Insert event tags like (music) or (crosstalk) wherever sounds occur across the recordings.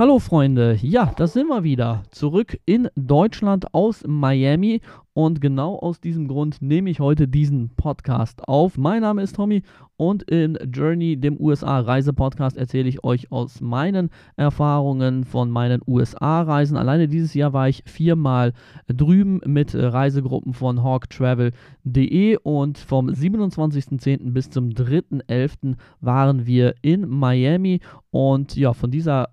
Hallo Freunde, ja, da sind wir wieder. Zurück in Deutschland aus Miami und genau aus diesem Grund nehme ich heute diesen Podcast auf. Mein Name ist Tommy und in Journey, dem USA-Reise-Podcast, erzähle ich euch aus meinen Erfahrungen von meinen USA-Reisen. Alleine dieses Jahr war ich viermal drüben mit Reisegruppen von hawktravel.de und vom 27.10. bis zum 3.11. waren wir in Miami und ja, von dieser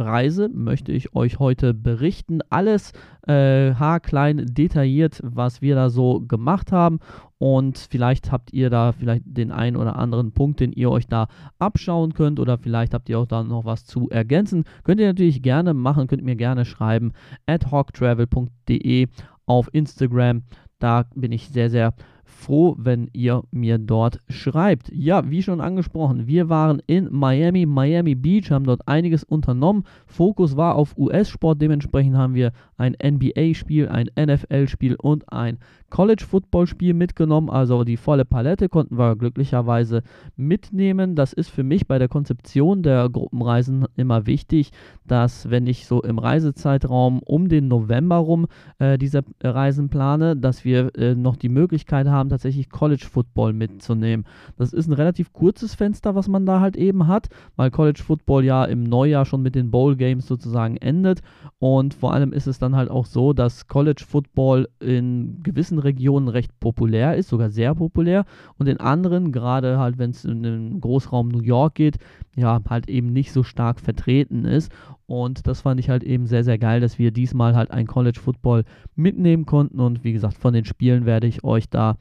Reise möchte ich euch heute berichten. Alles äh, haarklein detailliert, was wir da so gemacht haben. Und vielleicht habt ihr da vielleicht den einen oder anderen Punkt, den ihr euch da abschauen könnt. Oder vielleicht habt ihr auch da noch was zu ergänzen. Könnt ihr natürlich gerne machen, könnt mir gerne schreiben. adhoctravel.de auf Instagram. Da bin ich sehr, sehr froh, wenn ihr mir dort schreibt. Ja, wie schon angesprochen, wir waren in Miami, Miami Beach, haben dort einiges unternommen. Fokus war auf US-Sport, dementsprechend haben wir ein NBA-Spiel, ein NFL-Spiel und ein College-Football-Spiel mitgenommen. Also die volle Palette konnten wir glücklicherweise mitnehmen. Das ist für mich bei der Konzeption der Gruppenreisen immer wichtig, dass wenn ich so im Reisezeitraum um den November rum äh, diese Reisen plane, dass wir äh, noch die Möglichkeit haben, tatsächlich College Football mitzunehmen. Das ist ein relativ kurzes Fenster, was man da halt eben hat, weil College Football ja im Neujahr schon mit den Bowl Games sozusagen endet und vor allem ist es dann halt auch so, dass College Football in gewissen Regionen recht populär ist, sogar sehr populär und in anderen, gerade halt wenn es in den Großraum New York geht, ja, halt eben nicht so stark vertreten ist. Und das fand ich halt eben sehr, sehr geil, dass wir diesmal halt ein College Football mitnehmen konnten. Und wie gesagt, von den Spielen werde ich euch da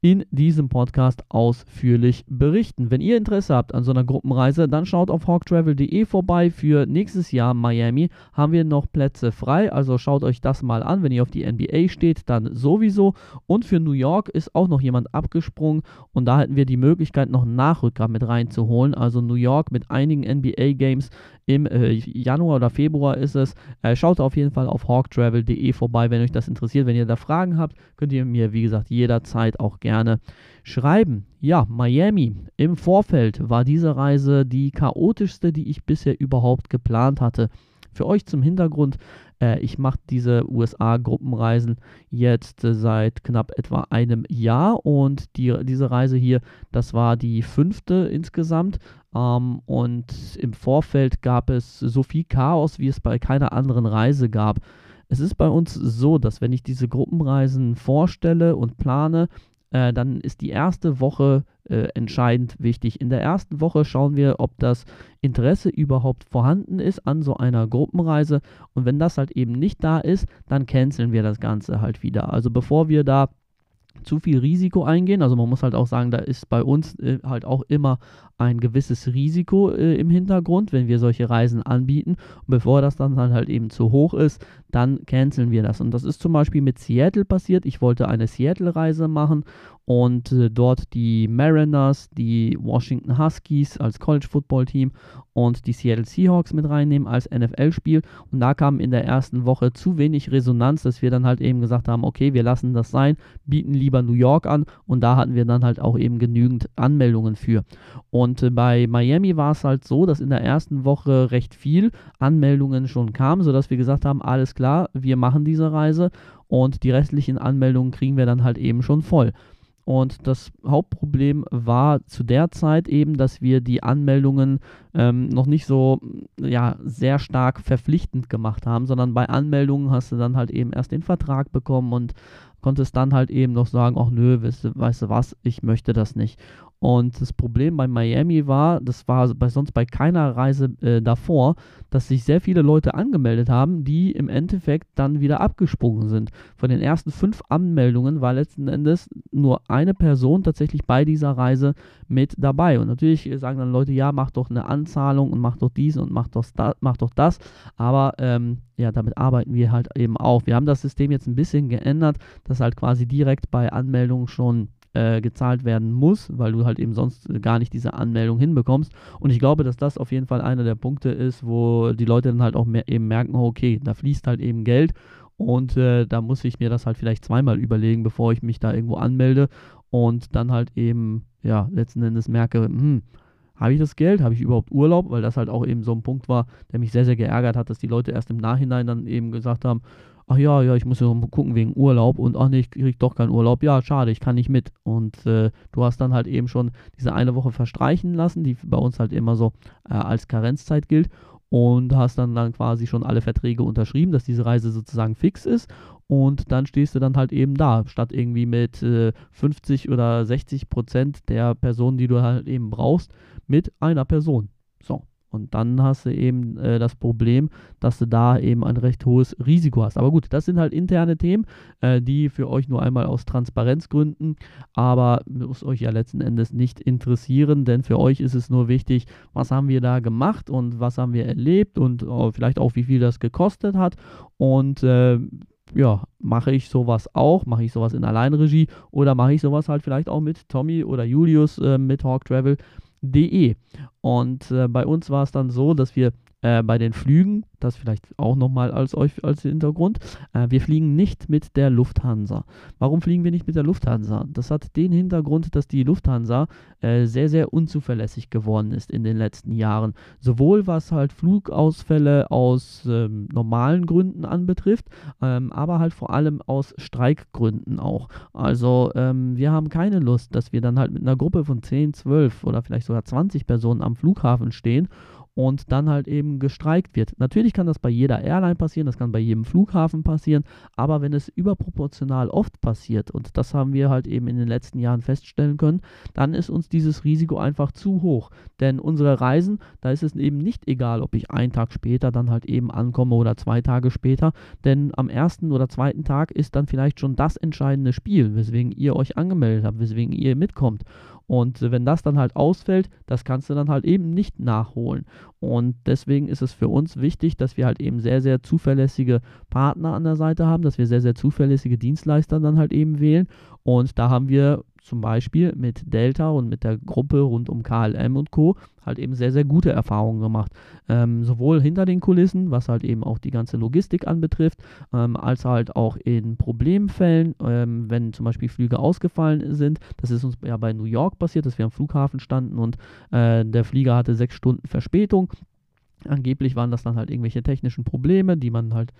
in diesem Podcast ausführlich berichten. Wenn ihr Interesse habt an so einer Gruppenreise, dann schaut auf hawktravel.de vorbei. Für nächstes Jahr Miami haben wir noch Plätze frei, also schaut euch das mal an. Wenn ihr auf die NBA steht, dann sowieso. Und für New York ist auch noch jemand abgesprungen und da hätten wir die Möglichkeit, noch einen Nachrücker mit reinzuholen. Also New York mit einigen NBA-Games im äh, Januar oder Februar ist es. Äh, schaut auf jeden Fall auf hawktravel.de vorbei, wenn euch das interessiert. Wenn ihr da Fragen habt, könnt ihr mir, wie gesagt, jederzeit auch gerne schreiben. Ja, Miami. Im Vorfeld war diese Reise die chaotischste, die ich bisher überhaupt geplant hatte. Für euch zum Hintergrund, äh, ich mache diese USA-Gruppenreisen jetzt äh, seit knapp etwa einem Jahr und die, diese Reise hier, das war die fünfte insgesamt. Ähm, und im Vorfeld gab es so viel Chaos, wie es bei keiner anderen Reise gab. Es ist bei uns so, dass wenn ich diese Gruppenreisen vorstelle und plane, äh, dann ist die erste Woche äh, entscheidend wichtig. In der ersten Woche schauen wir, ob das Interesse überhaupt vorhanden ist an so einer Gruppenreise. Und wenn das halt eben nicht da ist, dann canceln wir das Ganze halt wieder. Also bevor wir da zu viel Risiko eingehen. Also man muss halt auch sagen, da ist bei uns äh, halt auch immer ein gewisses Risiko äh, im Hintergrund, wenn wir solche Reisen anbieten. Und bevor das dann halt eben zu hoch ist, dann canceln wir das. Und das ist zum Beispiel mit Seattle passiert. Ich wollte eine Seattle-Reise machen und äh, dort die Mariners, die Washington Huskies als College-Football-Team und die Seattle Seahawks mit reinnehmen als NFL-Spiel. Und da kam in der ersten Woche zu wenig Resonanz, dass wir dann halt eben gesagt haben, okay, wir lassen das sein, bieten lieber New York an. Und da hatten wir dann halt auch eben genügend Anmeldungen für. Und und äh, bei Miami war es halt so, dass in der ersten Woche recht viel Anmeldungen schon kamen, sodass wir gesagt haben, alles klar, wir machen diese Reise und die restlichen Anmeldungen kriegen wir dann halt eben schon voll. Und das Hauptproblem war zu der Zeit eben, dass wir die Anmeldungen ähm, noch nicht so ja, sehr stark verpflichtend gemacht haben, sondern bei Anmeldungen hast du dann halt eben erst den Vertrag bekommen und konntest dann halt eben noch sagen, ach nö, weißt weißt du was, ich möchte das nicht. Und das Problem bei Miami war, das war bei, sonst bei keiner Reise äh, davor, dass sich sehr viele Leute angemeldet haben, die im Endeffekt dann wieder abgesprungen sind. Von den ersten fünf Anmeldungen war letzten Endes nur eine Person tatsächlich bei dieser Reise mit dabei. Und natürlich sagen dann Leute, ja, mach doch eine Anzahlung und mach doch dies und mach doch, da, mach doch das. Aber ähm, ja, damit arbeiten wir halt eben auch. Wir haben das System jetzt ein bisschen geändert, dass halt quasi direkt bei Anmeldung schon äh, gezahlt werden muss, weil du halt eben sonst gar nicht diese Anmeldung hinbekommst. Und ich glaube, dass das auf jeden Fall einer der Punkte ist, wo die Leute dann halt auch eben merken, oh, okay, da fließt halt eben Geld. Und äh, da muss ich mir das halt vielleicht zweimal überlegen, bevor ich mich da irgendwo anmelde und dann halt eben, ja, letzten Endes merke, hm, habe ich das Geld, habe ich überhaupt Urlaub, weil das halt auch eben so ein Punkt war, der mich sehr, sehr geärgert hat, dass die Leute erst im Nachhinein dann eben gesagt haben, ach ja, ja, ich muss ja gucken wegen Urlaub und ach nee, ich krieg doch keinen Urlaub. Ja, schade, ich kann nicht mit. Und äh, du hast dann halt eben schon diese eine Woche verstreichen lassen, die bei uns halt immer so äh, als Karenzzeit gilt und hast dann dann quasi schon alle Verträge unterschrieben, dass diese Reise sozusagen fix ist und dann stehst du dann halt eben da, statt irgendwie mit äh, 50 oder 60 Prozent der Personen, die du halt eben brauchst, mit einer Person. So. Und dann hast du eben äh, das Problem, dass du da eben ein recht hohes Risiko hast. Aber gut, das sind halt interne Themen, äh, die für euch nur einmal aus Transparenzgründen, aber muss euch ja letzten Endes nicht interessieren, denn für euch ist es nur wichtig, was haben wir da gemacht und was haben wir erlebt und äh, vielleicht auch, wie viel das gekostet hat. Und äh, ja, mache ich sowas auch, mache ich sowas in Alleinregie oder mache ich sowas halt vielleicht auch mit Tommy oder Julius äh, mit Hawk Travel De. Und äh, bei uns war es dann so, dass wir äh, bei den Flügen, das vielleicht auch nochmal als als Hintergrund, äh, wir fliegen nicht mit der Lufthansa. Warum fliegen wir nicht mit der Lufthansa? Das hat den Hintergrund, dass die Lufthansa äh, sehr, sehr unzuverlässig geworden ist in den letzten Jahren. Sowohl was halt Flugausfälle aus ähm, normalen Gründen anbetrifft, ähm, aber halt vor allem aus Streikgründen auch. Also ähm, wir haben keine Lust, dass wir dann halt mit einer Gruppe von 10, 12 oder vielleicht sogar 20 Personen am Flughafen stehen und dann halt eben gestreikt wird. Natürlich kann das bei jeder Airline passieren, das kann bei jedem Flughafen passieren, aber wenn es überproportional oft passiert, und das haben wir halt eben in den letzten Jahren feststellen können, dann ist uns dieses Risiko einfach zu hoch. Denn unsere Reisen, da ist es eben nicht egal, ob ich einen Tag später dann halt eben ankomme oder zwei Tage später, denn am ersten oder zweiten Tag ist dann vielleicht schon das entscheidende Spiel, weswegen ihr euch angemeldet habt, weswegen ihr mitkommt. Und wenn das dann halt ausfällt, das kannst du dann halt eben nicht nachholen. Und deswegen ist es für uns wichtig, dass wir halt eben sehr, sehr zuverlässige Partner an der Seite haben, dass wir sehr, sehr zuverlässige Dienstleister dann halt eben wählen. Und da haben wir zum Beispiel mit Delta und mit der Gruppe rund um KLM und Co. halt eben sehr, sehr gute Erfahrungen gemacht. Ähm, sowohl hinter den Kulissen, was halt eben auch die ganze Logistik anbetrifft, ähm, als halt auch in Problemfällen, ähm, wenn zum Beispiel Flüge ausgefallen sind. Das ist uns ja bei New York passiert, dass wir am Flughafen standen und äh, der Flieger hatte sechs Stunden Verspätung. Angeblich waren das dann halt irgendwelche technischen Probleme, die man halt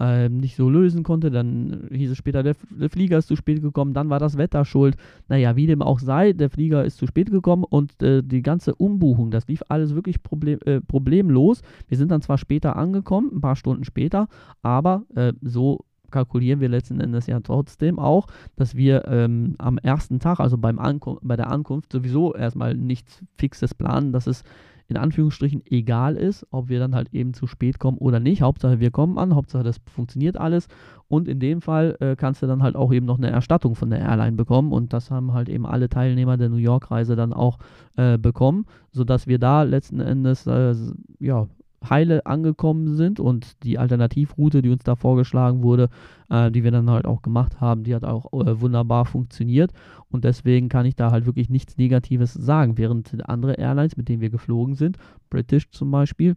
ähm, nicht so lösen konnte. Dann hieß es später, der, der, Flieger ist zu spät gekommen, dann war das Wetter schuld. Naja, wie dem auch sei, der Flieger ist zu spät gekommen und äh, die ganze Umbuchung, das lief alles wirklich problem, äh, problemlos. Wir sind dann zwar später angekommen, ein paar Stunden später, aber äh, so kalkulieren wir letzten Endes ja trotzdem auch, dass wir ähm, am ersten Tag, also beim Ankum bei der Ankunft, sowieso erstmal nichts Fixes planen, dass es in Anführungsstrichen egal ist, ob wir dann halt eben zu spät kommen oder nicht. Hauptsache wir kommen an, Hauptsache das funktioniert alles. Und in dem Fall äh, kannst du dann halt auch eben noch eine Erstattung von der Airline bekommen. Und das haben halt eben alle Teilnehmer der New York-Reise dann auch äh, bekommen, sodass wir da letzten Endes äh, ja, heile angekommen sind und die Alternativroute, die uns da vorgeschlagen wurde, äh, die wir dann halt auch gemacht haben, die hat auch äh, wunderbar funktioniert und deswegen kann ich da halt wirklich nichts Negatives sagen, während andere Airlines, mit denen wir geflogen sind, British zum Beispiel,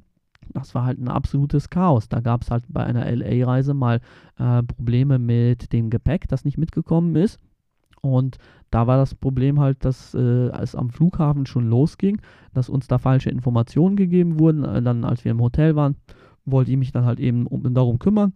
das war halt ein absolutes Chaos. Da gab es halt bei einer LA-Reise mal äh, Probleme mit dem Gepäck, das nicht mitgekommen ist. Und da war das Problem halt, dass äh, es am Flughafen schon losging, dass uns da falsche Informationen gegeben wurden. Äh, dann, als wir im Hotel waren, wollte ich mich dann halt eben um, darum kümmern.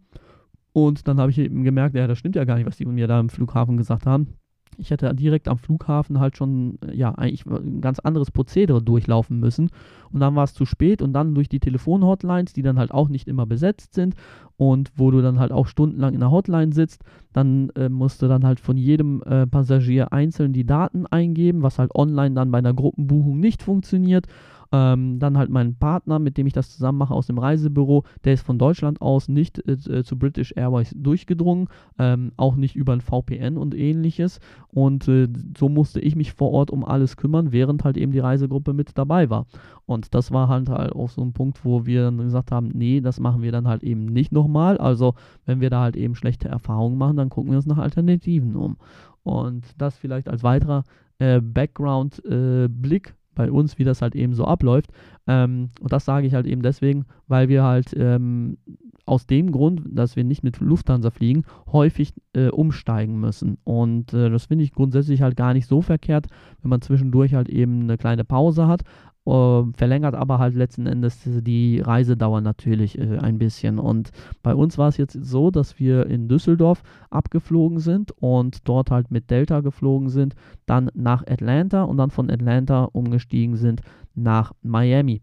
Und dann habe ich eben gemerkt, ja, das stimmt ja gar nicht, was die mir da im Flughafen gesagt haben. Ich hätte direkt am Flughafen halt schon, ja, eigentlich ein ganz anderes Prozedere durchlaufen müssen. Und dann war es zu spät und dann durch die Telefonhotlines, die dann halt auch nicht immer besetzt sind und wo du dann halt auch stundenlang in der Hotline sitzt, dann äh, musst du dann halt von jedem äh, Passagier einzeln die Daten eingeben, was halt online dann bei einer Gruppenbuchung nicht funktioniert. Ähm, dann halt mein Partner, mit dem ich das zusammen mache aus dem Reisebüro, der ist von Deutschland aus nicht äh, äh zu British Airways durchgedrungen, ähm, auch nicht über ein VPN und ähnliches. Und äh, so musste ich mich vor Ort um alles kümmern, während halt eben die Reisegruppe mit dabei war. Und das war halt, halt auch so ein Punkt, wo wir dann gesagt haben, nee, das machen wir dann halt eben nicht nochmal. Also wenn wir da halt eben schlechte Erfahrungen machen, dann gucken wir uns nach Alternativen um. Und das vielleicht als weiterer äh, Background-Blick äh, bei uns, wie das halt eben so abläuft. Ähm, und das sage ich halt eben deswegen, weil wir halt ähm, aus dem Grund, dass wir nicht mit Lufthansa fliegen, häufig äh, umsteigen müssen. Und äh, das finde ich grundsätzlich halt gar nicht so verkehrt, wenn man zwischendurch halt eben eine kleine Pause hat. Uh, verlängert aber halt letzten Endes die Reisedauer natürlich äh, ein bisschen. Und bei uns war es jetzt so, dass wir in Düsseldorf abgeflogen sind und dort halt mit Delta geflogen sind, dann nach Atlanta und dann von Atlanta umgestiegen sind nach Miami.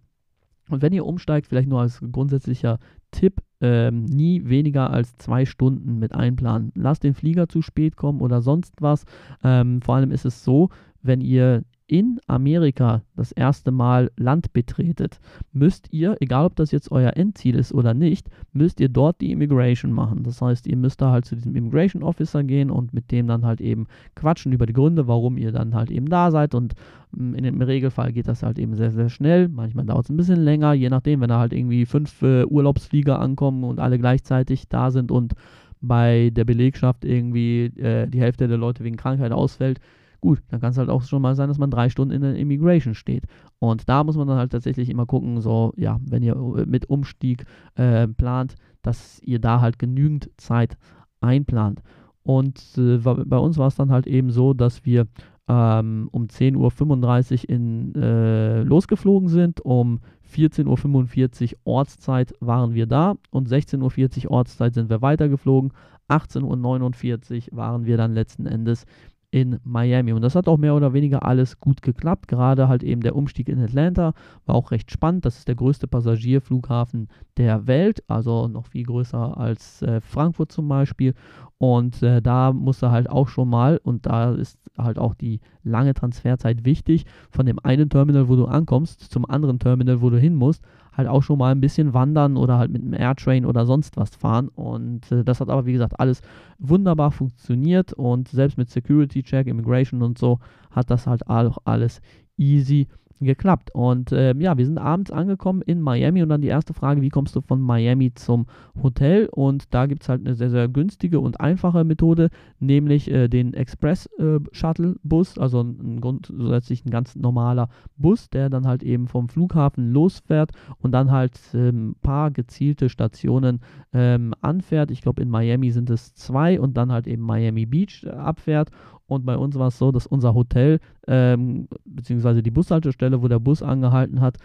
Und wenn ihr umsteigt, vielleicht nur als grundsätzlicher Tipp, ähm, nie weniger als zwei Stunden mit einplanen. Lasst den Flieger zu spät kommen oder sonst was. Ähm, vor allem ist es so, wenn ihr in Amerika das erste Mal Land betretet, müsst ihr, egal ob das jetzt euer Endziel ist oder nicht, müsst ihr dort die Immigration machen. Das heißt, ihr müsst da halt zu diesem Immigration Officer gehen und mit dem dann halt eben quatschen über die Gründe, warum ihr dann halt eben da seid. Und mm, in dem Regelfall geht das halt eben sehr, sehr schnell. Manchmal dauert es ein bisschen länger, je nachdem, wenn da halt irgendwie fünf äh, Urlaubsflieger ankommen und alle gleichzeitig da sind und bei der Belegschaft irgendwie äh, die Hälfte der Leute wegen Krankheit ausfällt, Gut, dann kann es halt auch schon mal sein, dass man drei Stunden in der Immigration steht. Und da muss man dann halt tatsächlich immer gucken, so, ja, wenn ihr äh, mit Umstieg äh, plant, dass ihr da halt genügend Zeit einplant. Und äh, bei uns war es dann halt eben so, dass wir ähm, um 10.35 Uhr in, äh, losgeflogen sind. Um 14.45 Uhr Ortszeit waren wir da und 16.40 Uhr Ortszeit sind wir weitergeflogen. 18.49 Uhr waren wir dann letzten Endes in Miami. Und das hat auch mehr oder weniger alles gut geklappt. Gerade halt eben der Umstieg in Atlanta war auch recht spannend. Das ist der größte Passagierflughafen der Welt, also noch viel größer als äh, Frankfurt zum Beispiel. Und äh, da musste halt auch schon mal, und da ist halt auch die lange Transferzeit wichtig, von dem einen Terminal, wo du ankommst, zum anderen Terminal, wo du hin musst, halt auch schon mal ein bisschen wandern oder halt mit einem Airtrain oder sonst was fahren. Und äh, das hat aber, wie gesagt, alles wunderbar funktioniert und selbst mit Security Check, Immigration und so hat das halt auch alles easy funktioniert geklappt. Und äh, ja, wir sind abends angekommen in Miami und dann die erste Frage, wie kommst du von Miami zum Hotel? Und da gibt es halt eine sehr, sehr günstige und einfache Methode, nämlich äh, den Express-Shuttle-Bus, äh, also ein grundsätzlich ein ganz normaler Bus, der dann halt eben vom Flughafen losfährt und dann halt ein ähm, paar gezielte Stationen ähm, anfährt. Ich glaube, in Miami sind es zwei und dann halt eben Miami Beach äh, abfährt und bei uns war es so, dass unser Hotel, ähm, beziehungsweise die Bushaltestelle, wo der Bus angehalten hat,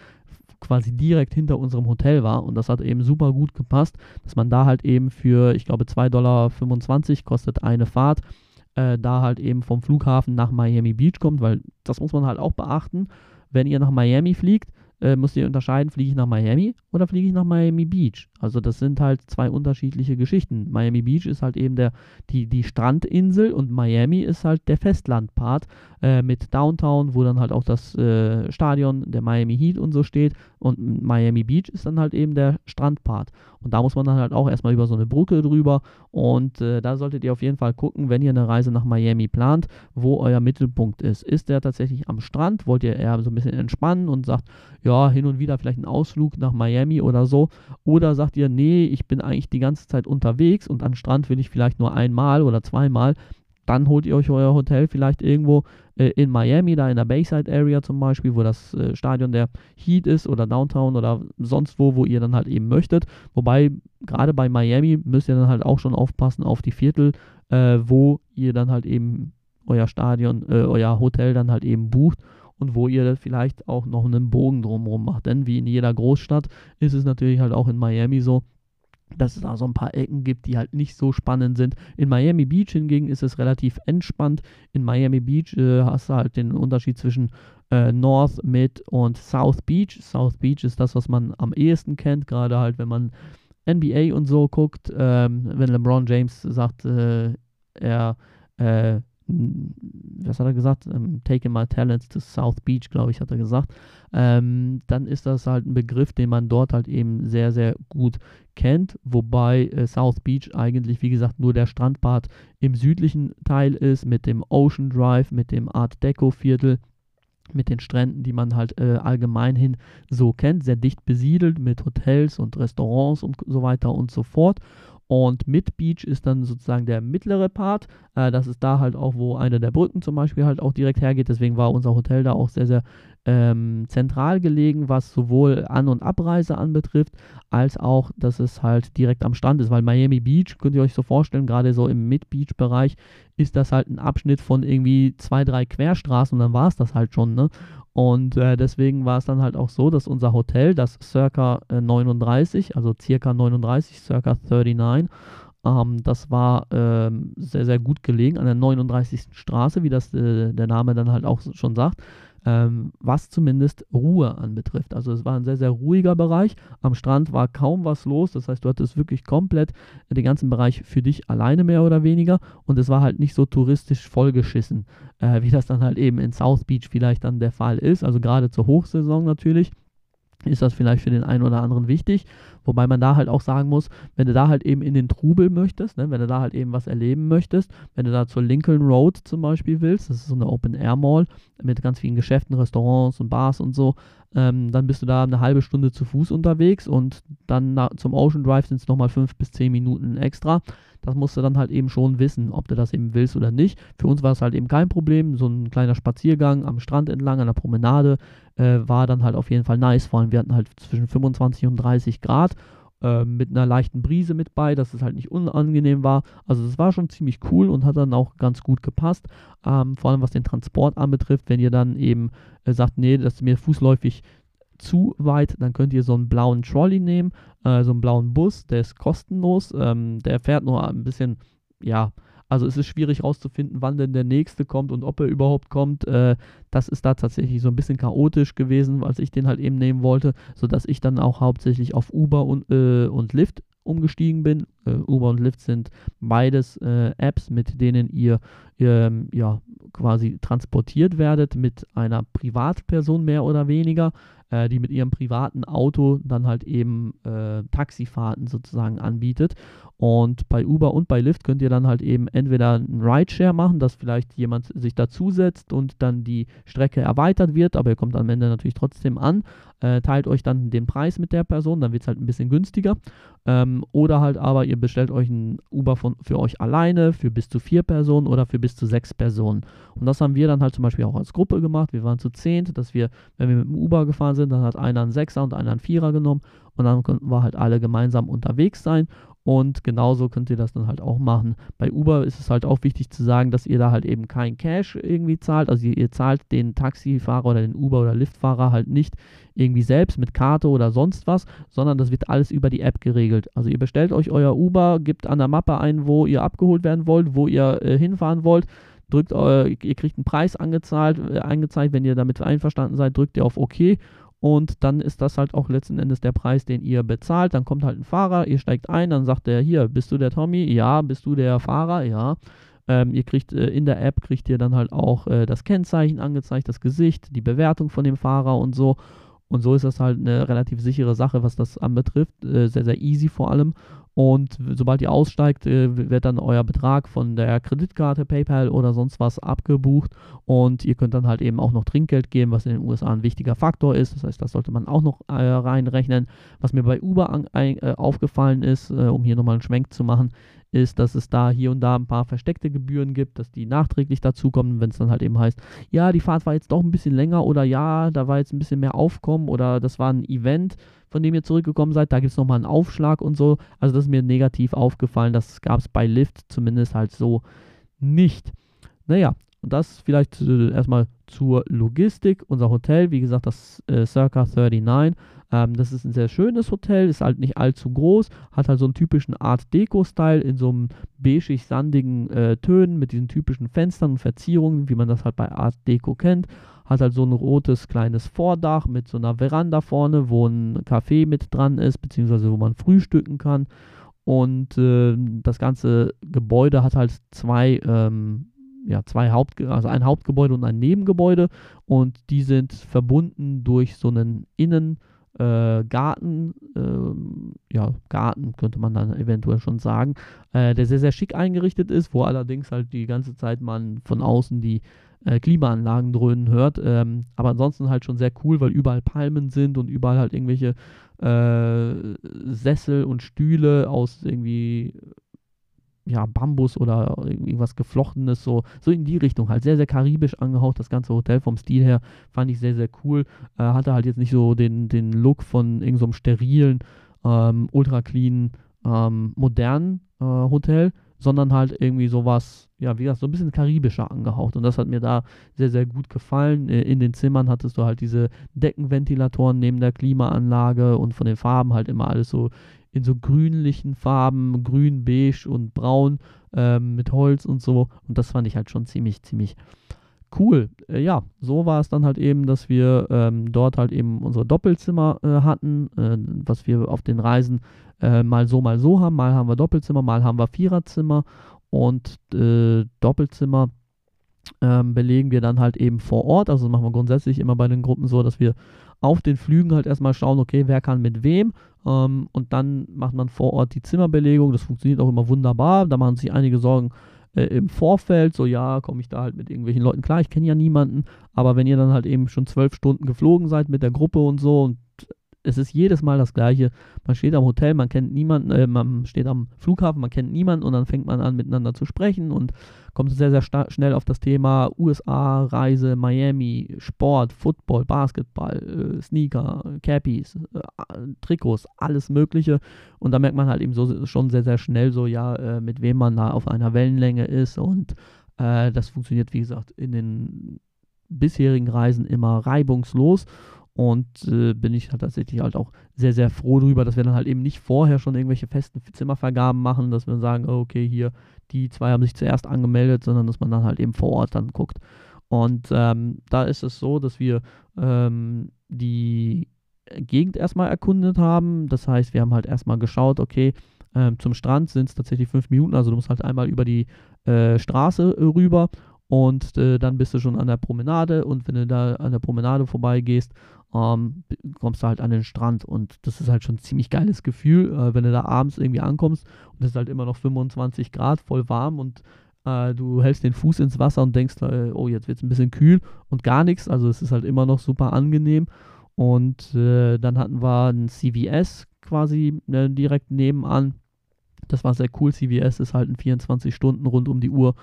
quasi direkt hinter unserem Hotel war. Und das hat eben super gut gepasst, dass man da halt eben für, ich glaube, 2,25 Dollar kostet eine Fahrt, äh, da halt eben vom Flughafen nach Miami Beach kommt, weil das muss man halt auch beachten. Wenn ihr nach Miami fliegt, äh, müsst ihr unterscheiden, fliege ich nach Miami oder fliege ich nach Miami Beach. Also das sind halt zwei unterschiedliche Geschichten. Miami Beach ist halt eben der, die, die Strandinsel und Miami ist halt der Festlandpart äh, mit Downtown, wo dann halt auch das äh, Stadion der Miami Heat und so steht. Und Miami Beach ist dann halt eben der Strandpart. Und da muss man dann halt auch erstmal über so eine Brücke drüber. Und äh, da solltet ihr auf jeden Fall gucken, wenn ihr eine Reise nach Miami plant, wo euer Mittelpunkt ist. Ist der tatsächlich am Strand? Wollt ihr eher so ein bisschen entspannen und sagt, ja, hin und wieder vielleicht einen Ausflug nach Miami oder so? Oder sagt ihr, nee, ich bin eigentlich die ganze Zeit unterwegs und an Strand will ich vielleicht nur einmal oder zweimal dann holt ihr euch euer Hotel vielleicht irgendwo in Miami, da in der Bayside Area zum Beispiel, wo das äh, Stadion der Heat ist oder Downtown oder sonst wo, wo ihr dann halt eben möchtet. Wobei gerade bei Miami müsst ihr dann halt auch schon aufpassen auf die Viertel, äh, wo ihr dann halt eben euer Stadion, äh, euer Hotel dann halt eben bucht und wo ihr vielleicht auch noch einen Bogen drumherum macht. Denn wie in jeder Großstadt ist es natürlich halt auch in Miami so, dass es da so ein paar Ecken gibt, die halt nicht so spannend sind. In Miami Beach hingegen ist es relativ entspannt. In Miami Beach äh, hast du halt den Unterschied zwischen äh, North, Mid und South Beach. South Beach ist das, was man am ehesten kennt, gerade halt, wenn man NBA und so guckt. Ähm, wenn LeBron James sagt, äh, er äh, was hat er gesagt? Ähm, taking my talents to South Beach, glaube ich, hat er gesagt. Ähm, dann ist das halt ein Begriff, den man dort halt eben sehr, sehr gut kennt. Wobei äh, South Beach eigentlich, wie gesagt, nur der Strandbad im südlichen Teil ist, mit dem Ocean Drive, mit dem Art Deco Viertel mit den Stränden, die man halt äh, allgemein hin so kennt, sehr dicht besiedelt mit Hotels und Restaurants und so weiter und so fort. Und Mid Beach ist dann sozusagen der mittlere Part. Äh, das ist da halt auch, wo eine der Brücken zum Beispiel halt auch direkt hergeht. Deswegen war unser Hotel da auch sehr, sehr ähm, zentral gelegen, was sowohl An- und Abreise anbetrifft, als auch, dass es halt direkt am Strand ist, weil Miami Beach, könnt ihr euch so vorstellen, gerade so im Mid-Beach-Bereich, ist das halt ein Abschnitt von irgendwie zwei, drei Querstraßen und dann war es das halt schon, ne? Und äh, deswegen war es dann halt auch so, dass unser Hotel, das circa äh, 39, also circa 39, circa 39, ähm, das war ähm, sehr, sehr gut gelegen an der 39. Straße, wie das äh, der Name dann halt auch schon sagt ähm, was zumindest Ruhe anbetrifft. Also es war ein sehr, sehr ruhiger Bereich. Am Strand war kaum was los. Das heißt, du hattest wirklich komplett den ganzen Bereich für dich alleine mehr oder weniger. Und es war halt nicht so touristisch vollgeschissen, äh, wie das dann halt eben in South Beach vielleicht dann der Fall ist. Also gerade zur Hochsaison natürlich ist das vielleicht für den einen oder anderen wichtig. Wobei man da halt auch sagen muss, wenn du da halt eben in den Trubel möchtest, ne, wenn du da halt eben was erleben möchtest, wenn du da zur Lincoln Road zum Beispiel willst, das ist so eine Open-Air-Mall mit ganz vielen Geschäften, Restaurants und Bars und so, ähm, dann bist du da eine halbe Stunde zu Fuß unterwegs und dann na, zum Ocean Drive sind es nochmal fünf bis zehn Minuten extra. Das musst du dann halt eben schon wissen, ob du das eben willst oder nicht. Für uns war es halt eben kein Problem. So ein kleiner Spaziergang am Strand entlang, an der Promenade, äh, war dann halt auf jeden Fall nice. Vor allem, wir hatten halt zwischen 25 und 30 Grad. Äh, mit einer leichten Brise mit bei, dass es halt nicht unangenehm war. Also es war schon ziemlich cool und hat dann auch ganz gut gepasst. Ähm, vor allem was den Transport anbetrifft, wenn ihr dann eben äh, sagt, nee, das ist mir fußläufig zu weit, dann könnt ihr so einen blauen Trolley nehmen, äh, so einen blauen Bus, der ist kostenlos, ähm, der fährt nur ein bisschen, ja, also es ist schwierig herauszufinden, wann denn der nächste kommt und ob er überhaupt kommt. Äh, das ist da tatsächlich so ein bisschen chaotisch gewesen, als ich den halt eben nehmen wollte, sodass ich dann auch hauptsächlich auf Uber und, äh, und Lyft umgestiegen bin. Äh, Uber und Lyft sind beides äh, Apps, mit denen ihr, ihr ja, quasi transportiert werdet mit einer Privatperson mehr oder weniger äh, die mit ihrem privaten Auto dann halt eben äh, Taxifahrten sozusagen anbietet. Und bei Uber und bei Lyft könnt ihr dann halt eben entweder ein Rideshare machen, dass vielleicht jemand sich dazusetzt und dann die Strecke erweitert wird, aber ihr kommt am Ende natürlich trotzdem an, äh, teilt euch dann den Preis mit der Person, dann wird es halt ein bisschen günstiger. Ähm, oder halt aber ihr bestellt euch ein Uber von, für euch alleine, für bis zu vier Personen oder für bis zu sechs Personen. Und das haben wir dann halt zum Beispiel auch als Gruppe gemacht. Wir waren zu zehnt, dass wir, wenn wir mit dem Uber gefahren sind, dann hat einer einen Sechser und einer einen Vierer genommen und dann konnten wir halt alle gemeinsam unterwegs sein und genauso könnt ihr das dann halt auch machen. Bei Uber ist es halt auch wichtig zu sagen, dass ihr da halt eben kein Cash irgendwie zahlt. Also ihr, ihr zahlt den Taxifahrer oder den Uber- oder Liftfahrer halt nicht irgendwie selbst mit Karte oder sonst was, sondern das wird alles über die App geregelt. Also ihr bestellt euch euer Uber, gebt an der Mappe ein, wo ihr abgeholt werden wollt, wo ihr äh, hinfahren wollt drückt, äh, ihr kriegt einen Preis angezahlt, äh, angezeigt, wenn ihr damit einverstanden seid, drückt ihr auf OK und dann ist das halt auch letzten Endes der Preis, den ihr bezahlt. Dann kommt halt ein Fahrer, ihr steigt ein, dann sagt er, hier, bist du der Tommy? Ja, bist du der Fahrer? Ja. Ähm, ihr kriegt äh, in der App, kriegt ihr dann halt auch äh, das Kennzeichen angezeigt, das Gesicht, die Bewertung von dem Fahrer und so. Und so ist das halt eine relativ sichere Sache, was das anbetrifft. Äh, sehr, sehr easy vor allem. Und sobald ihr aussteigt, äh, wird dann euer Betrag von der Kreditkarte, PayPal oder sonst was abgebucht. Und ihr könnt dann halt eben auch noch Trinkgeld geben, was in den USA ein wichtiger Faktor ist. Das heißt, das sollte man auch noch äh, reinrechnen. Was mir bei Uber an, äh, aufgefallen ist, äh, um hier nochmal einen Schwenk zu machen, ist, dass es da hier und da ein paar versteckte Gebühren gibt, dass die nachträglich dazukommen, wenn es dann halt eben heißt, ja, die Fahrt war jetzt doch ein bisschen länger oder ja, da war jetzt ein bisschen mehr Aufkommen oder das war ein Event, von dem ihr zurückgekommen seid, da gibt es nochmal einen Aufschlag und so. Also das ist mir negativ aufgefallen, das gab es bei Lyft zumindest halt so nicht. Naja, und das vielleicht äh, erstmal zur Logistik. Unser Hotel, wie gesagt, das äh, Circa 39 ähm, das ist ein sehr schönes Hotel, ist halt nicht allzu groß, hat halt so einen typischen Art Deco-Style in so einem beigig-sandigen äh, Tönen mit diesen typischen Fenstern und Verzierungen, wie man das halt bei Art Deco kennt. Hat halt so ein rotes kleines Vordach mit so einer Veranda vorne, wo ein Café mit dran ist, beziehungsweise wo man frühstücken kann. Und äh, das ganze Gebäude hat halt zwei ähm, ja, zwei Haupt, also ein Hauptgebäude und ein Nebengebäude und die sind verbunden durch so einen Innen- äh, Garten, äh, ja, Garten könnte man dann eventuell schon sagen, äh, der sehr, sehr schick eingerichtet ist, wo allerdings halt die ganze Zeit man von außen die äh, Klimaanlagen dröhnen hört. Ähm, aber ansonsten halt schon sehr cool, weil überall Palmen sind und überall halt irgendwelche äh, Sessel und Stühle aus irgendwie ja, Bambus oder irgendwas Geflochtenes, so, so in die Richtung. Halt sehr, sehr karibisch angehaucht, das ganze Hotel vom Stil her. Fand ich sehr, sehr cool. Äh, hatte halt jetzt nicht so den, den Look von irgendeinem so sterilen, ähm, ultra clean, ähm, modernen äh, Hotel, sondern halt irgendwie sowas, ja, wie gesagt, so ein bisschen karibischer angehaucht. Und das hat mir da sehr, sehr gut gefallen. Äh, in den Zimmern hattest du halt diese Deckenventilatoren neben der Klimaanlage und von den Farben halt immer alles so in so grünlichen Farben, grün, beige und braun ähm, mit Holz und so. Und das fand ich halt schon ziemlich, ziemlich cool. Äh, ja, so war es dann halt eben, dass wir ähm, dort halt eben unsere Doppelzimmer äh, hatten, äh, was wir auf den Reisen äh, mal so, mal so haben. Mal haben wir Doppelzimmer, mal haben wir Viererzimmer und äh, Doppelzimmer ähm, belegen wir dann halt eben vor Ort. Also machen wir grundsätzlich immer bei den Gruppen so, dass wir auf den Flügen halt erstmal schauen, okay, wer kann mit wem. Ähm, und dann macht man vor Ort die Zimmerbelegung. Das funktioniert auch immer wunderbar. Da machen sich einige Sorgen äh, im Vorfeld. So, ja, komme ich da halt mit irgendwelchen Leuten klar. Ich kenne ja niemanden. Aber wenn ihr dann halt eben schon zwölf Stunden geflogen seid mit der Gruppe und so und es ist jedes Mal das Gleiche. Man steht am Hotel, man kennt niemanden, äh, man steht am Flughafen, man kennt niemanden und dann fängt man an miteinander zu sprechen und kommt sehr, sehr schnell auf das Thema USA, Reise, Miami, Sport, Football, Basketball, äh, Sneaker, Cappies, äh, Trikots, alles Mögliche. Und da merkt man halt eben so schon sehr, sehr schnell so, ja, äh, mit wem man da auf einer Wellenlänge ist und äh, das funktioniert, wie gesagt, in den bisherigen Reisen immer reibungslos. Und äh, bin ich halt tatsächlich halt auch sehr, sehr froh drüber, dass wir dann halt eben nicht vorher schon irgendwelche festen Zimmervergaben machen, dass wir sagen, oh, okay, hier, die zwei haben sich zuerst angemeldet, sondern dass man dann halt eben vor Ort dann guckt. Und ähm, da ist es so, dass wir ähm, die Gegend erstmal erkundet haben. Das heißt, wir haben halt erstmal geschaut, okay, ähm, zum Strand sind es tatsächlich fünf Minuten, also du musst halt einmal über die äh, Straße äh, rüber und äh, dann bist du schon an der Promenade und wenn du da an der Promenade vorbeigehst, ähm, kommst du halt an den Strand und das ist halt schon ein ziemlich geiles Gefühl, äh, wenn du da abends irgendwie ankommst und es ist halt immer noch 25 Grad, voll warm und äh, du hältst den Fuß ins Wasser und denkst, äh, oh, jetzt wird es ein bisschen kühl und gar nichts, also es ist halt immer noch super angenehm und äh, dann hatten wir ein CVS quasi äh, direkt nebenan, das war sehr cool, CVS ist halt ein 24 Stunden rund um die Uhr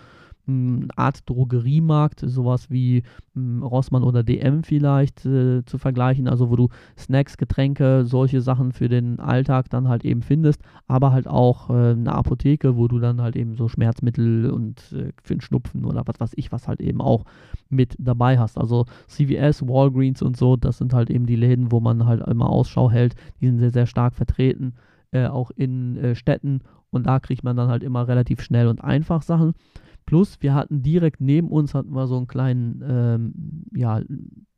eine Art Drogeriemarkt, sowas wie mh, Rossmann oder DM vielleicht äh, zu vergleichen, also wo du Snacks, Getränke, solche Sachen für den Alltag dann halt eben findest, aber halt auch äh, eine Apotheke, wo du dann halt eben so Schmerzmittel und äh, für den Schnupfen oder was weiß ich, was halt eben auch mit dabei hast. Also CVS, Walgreens und so, das sind halt eben die Läden, wo man halt immer Ausschau hält, die sind sehr, sehr stark vertreten, äh, auch in äh, Städten und da kriegt man dann halt immer relativ schnell und einfach Sachen. Plus, wir hatten direkt neben uns hatten wir so einen kleinen, ähm, ja,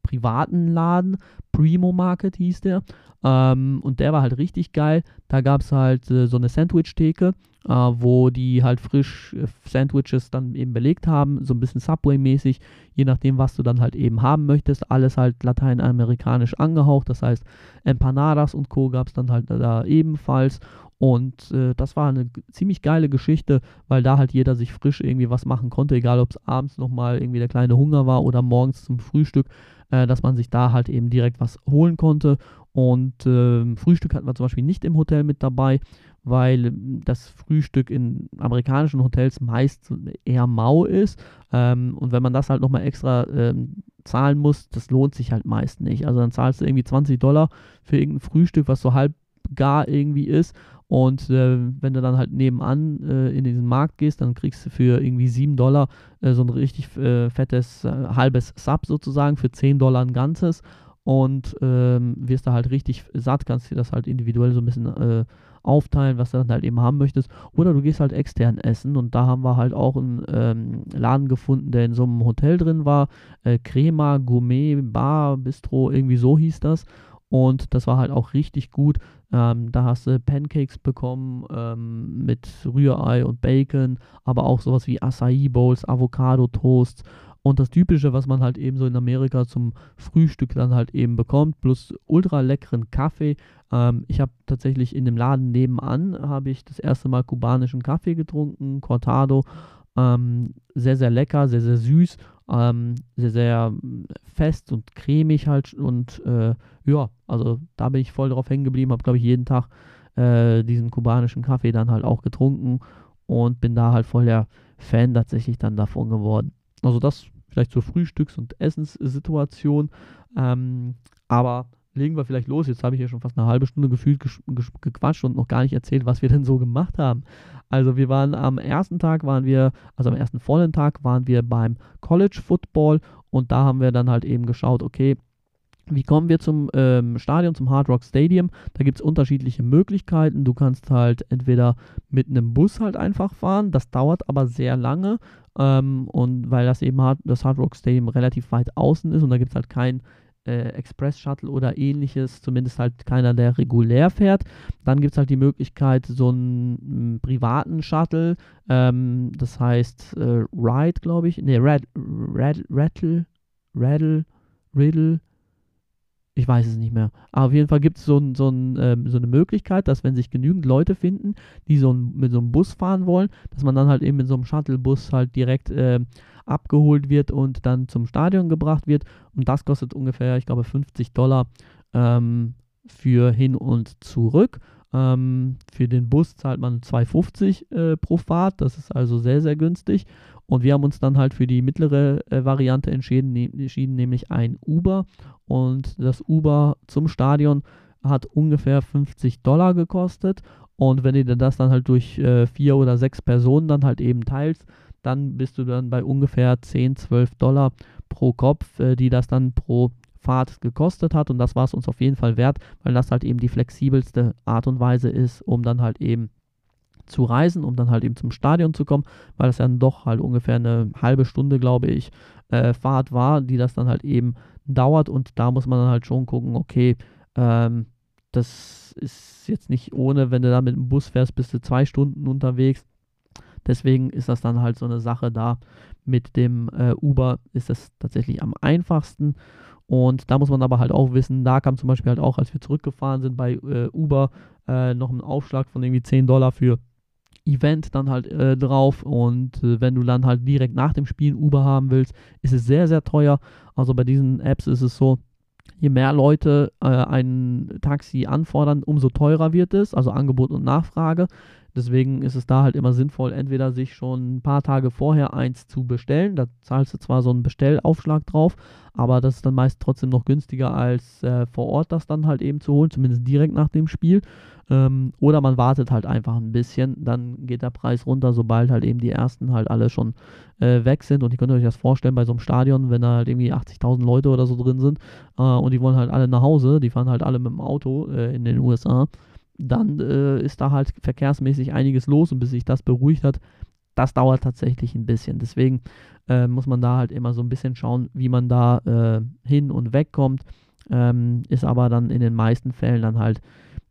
privaten Laden, Primo Market hieß der. Ähm, und der war halt richtig geil. Da gab es halt äh, so eine Sandwich-Theke, äh, wo die halt frisch äh, Sandwiches dann eben belegt haben, so ein bisschen Subway-mäßig, je nachdem, was du dann halt eben haben möchtest. Alles halt lateinamerikanisch angehaucht, das heißt Empanadas und Co. gab es dann halt da ebenfalls. Und äh, das war eine ziemlich geile Geschichte, weil da halt jeder sich frisch irgendwie was machen konnte, egal ob es abends nochmal irgendwie der kleine Hunger war oder morgens zum Frühstück, äh, dass man sich da halt eben direkt was holen konnte. Und äh, Frühstück hatten wir zum Beispiel nicht im Hotel mit dabei, weil das Frühstück in amerikanischen Hotels meist eher mau ist. Ähm, und wenn man das halt nochmal extra ähm, zahlen muss, das lohnt sich halt meist nicht. Also dann zahlst du irgendwie 20 Dollar für irgendein Frühstück, was so halb gar irgendwie ist. Und äh, wenn du dann halt nebenan äh, in diesen Markt gehst, dann kriegst du für irgendwie 7 Dollar äh, so ein richtig äh, fettes äh, halbes Sub sozusagen, für 10 Dollar ein ganzes. Und ähm, wirst da halt richtig satt, kannst dir das halt individuell so ein bisschen äh, aufteilen, was du dann halt eben haben möchtest. Oder du gehst halt extern essen und da haben wir halt auch einen ähm, Laden gefunden, der in so einem Hotel drin war. Crema, Gourmet, Bar, Bistro, irgendwie so hieß das. Und das war halt auch richtig gut. Ähm, da hast du Pancakes bekommen ähm, mit Rührei und Bacon, aber auch sowas wie Acai Bowls, Avocado Toasts und das Typische, was man halt eben so in Amerika zum Frühstück dann halt eben bekommt, plus ultra leckeren Kaffee. Ähm, ich habe tatsächlich in dem Laden nebenan, habe ich das erste Mal kubanischen Kaffee getrunken, Cortado. Ähm, sehr, sehr lecker, sehr, sehr süß ähm, sehr, sehr fest und cremig halt. Und äh, ja, also da bin ich voll drauf hängen geblieben, habe, glaube ich, jeden Tag äh, diesen kubanischen Kaffee dann halt auch getrunken. und bin da halt voll der Fan tatsächlich dann davon geworden. Also das vielleicht zur Frühstücks- und Essenssituation. Ähm, aber legen wir vielleicht los. Jetzt habe ich ja schon fast eine halbe Stunde gefühlt gequatscht und noch gar nicht erzählt, was wir (laughs) denn so gemacht haben. Also wir waren am ersten Tag waren wir, also am ersten vollen Tag waren wir beim College Football und da haben wir dann halt eben geschaut, okay, wie kommen wir zum ähm, Stadion, zum Hard Rock Stadium? Da gibt es unterschiedliche Möglichkeiten. Du kannst halt entweder mit einem Bus halt einfach fahren, das dauert aber sehr lange. Ähm, und weil das eben hard, das Hard Rock Stadium relativ weit außen ist und da gibt es halt kein äh, Express-Shuttle oder ähnliches, zumindest halt keiner, der regulär fährt. Dann gibt es halt die Möglichkeit, so einen m, privaten Shuttle, ähm, das heißt äh, Ride, glaube ich, ne, Red, Red, Rattle, Rattle, Riddle, ich weiß es nicht mehr. Aber auf jeden Fall gibt es so, so, ähm, so, eine Möglichkeit, dass wenn sich genügend Leute finden, die so ein, mit so einem Bus fahren wollen, dass man dann halt eben mit so einem Shuttlebus halt direkt äh, abgeholt wird und dann zum Stadion gebracht wird. Und das kostet ungefähr, ich glaube, 50 Dollar ähm, für hin und zurück. Ähm, für den Bus zahlt man 2,50 äh, pro Fahrt. Das ist also sehr, sehr günstig. Und wir haben uns dann halt für die mittlere äh, Variante entschieden, ne entschieden, nämlich ein Uber. Und das Uber zum Stadion hat ungefähr 50 Dollar gekostet. Und wenn du das dann halt durch äh, vier oder sechs Personen dann halt eben teilst, dann bist du dann bei ungefähr 10, 12 Dollar pro Kopf, äh, die das dann pro Fahrt gekostet hat. Und das war es uns auf jeden Fall wert, weil das halt eben die flexibelste Art und Weise ist, um dann halt eben zu reisen, um dann halt eben zum Stadion zu kommen, weil das dann doch halt ungefähr eine halbe Stunde, glaube ich, äh, Fahrt war, die das dann halt eben dauert. Und da muss man dann halt schon gucken, okay, ähm, das ist jetzt nicht ohne, wenn du da mit dem Bus fährst, bist du zwei Stunden unterwegs. Deswegen ist das dann halt so eine Sache da. Mit dem äh, Uber ist es tatsächlich am einfachsten. Und da muss man aber halt auch wissen, da kam zum Beispiel halt auch, als wir zurückgefahren sind bei äh, Uber, äh, noch ein Aufschlag von irgendwie 10 Dollar für Event dann halt äh, drauf. Und äh, wenn du dann halt direkt nach dem Spiel Uber haben willst, ist es sehr, sehr teuer. Also bei diesen Apps ist es so, je mehr Leute äh, ein Taxi anfordern, umso teurer wird es, also Angebot und Nachfrage. Deswegen ist es da halt immer sinnvoll, entweder sich schon ein paar Tage vorher eins zu bestellen. Da zahlst du zwar so einen Bestellaufschlag drauf, aber das ist dann meist trotzdem noch günstiger als äh, vor Ort das dann halt eben zu holen, zumindest direkt nach dem Spiel. Ähm, oder man wartet halt einfach ein bisschen, dann geht der Preis runter, sobald halt eben die ersten halt alle schon äh, weg sind. Und ihr könnt euch das vorstellen bei so einem Stadion, wenn da halt irgendwie 80.000 Leute oder so drin sind äh, und die wollen halt alle nach Hause, die fahren halt alle mit dem Auto äh, in den USA dann äh, ist da halt verkehrsmäßig einiges los und bis sich das beruhigt hat, das dauert tatsächlich ein bisschen. Deswegen äh, muss man da halt immer so ein bisschen schauen, wie man da äh, hin und weg kommt. Ähm, ist aber dann in den meisten Fällen dann halt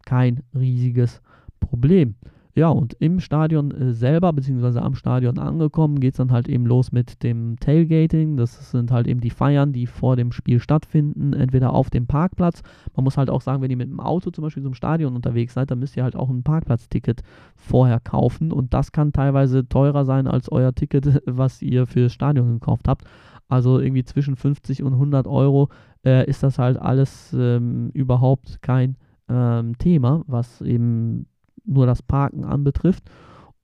kein riesiges Problem. Ja, und im Stadion äh, selber, beziehungsweise am Stadion angekommen, geht es dann halt eben los mit dem Tailgating. Das sind halt eben die Feiern, die vor dem Spiel stattfinden, entweder auf dem Parkplatz. Man muss halt auch sagen, wenn ihr mit dem Auto zum Beispiel zum Stadion unterwegs seid, dann müsst ihr halt auch ein Parkplatzticket vorher kaufen. Und das kann teilweise teurer sein als euer Ticket, (laughs) was ihr fürs Stadion gekauft habt. Also irgendwie zwischen 50 und 100 Euro äh, ist das halt alles ähm, überhaupt kein ähm, Thema, was eben nur das Parken anbetrifft.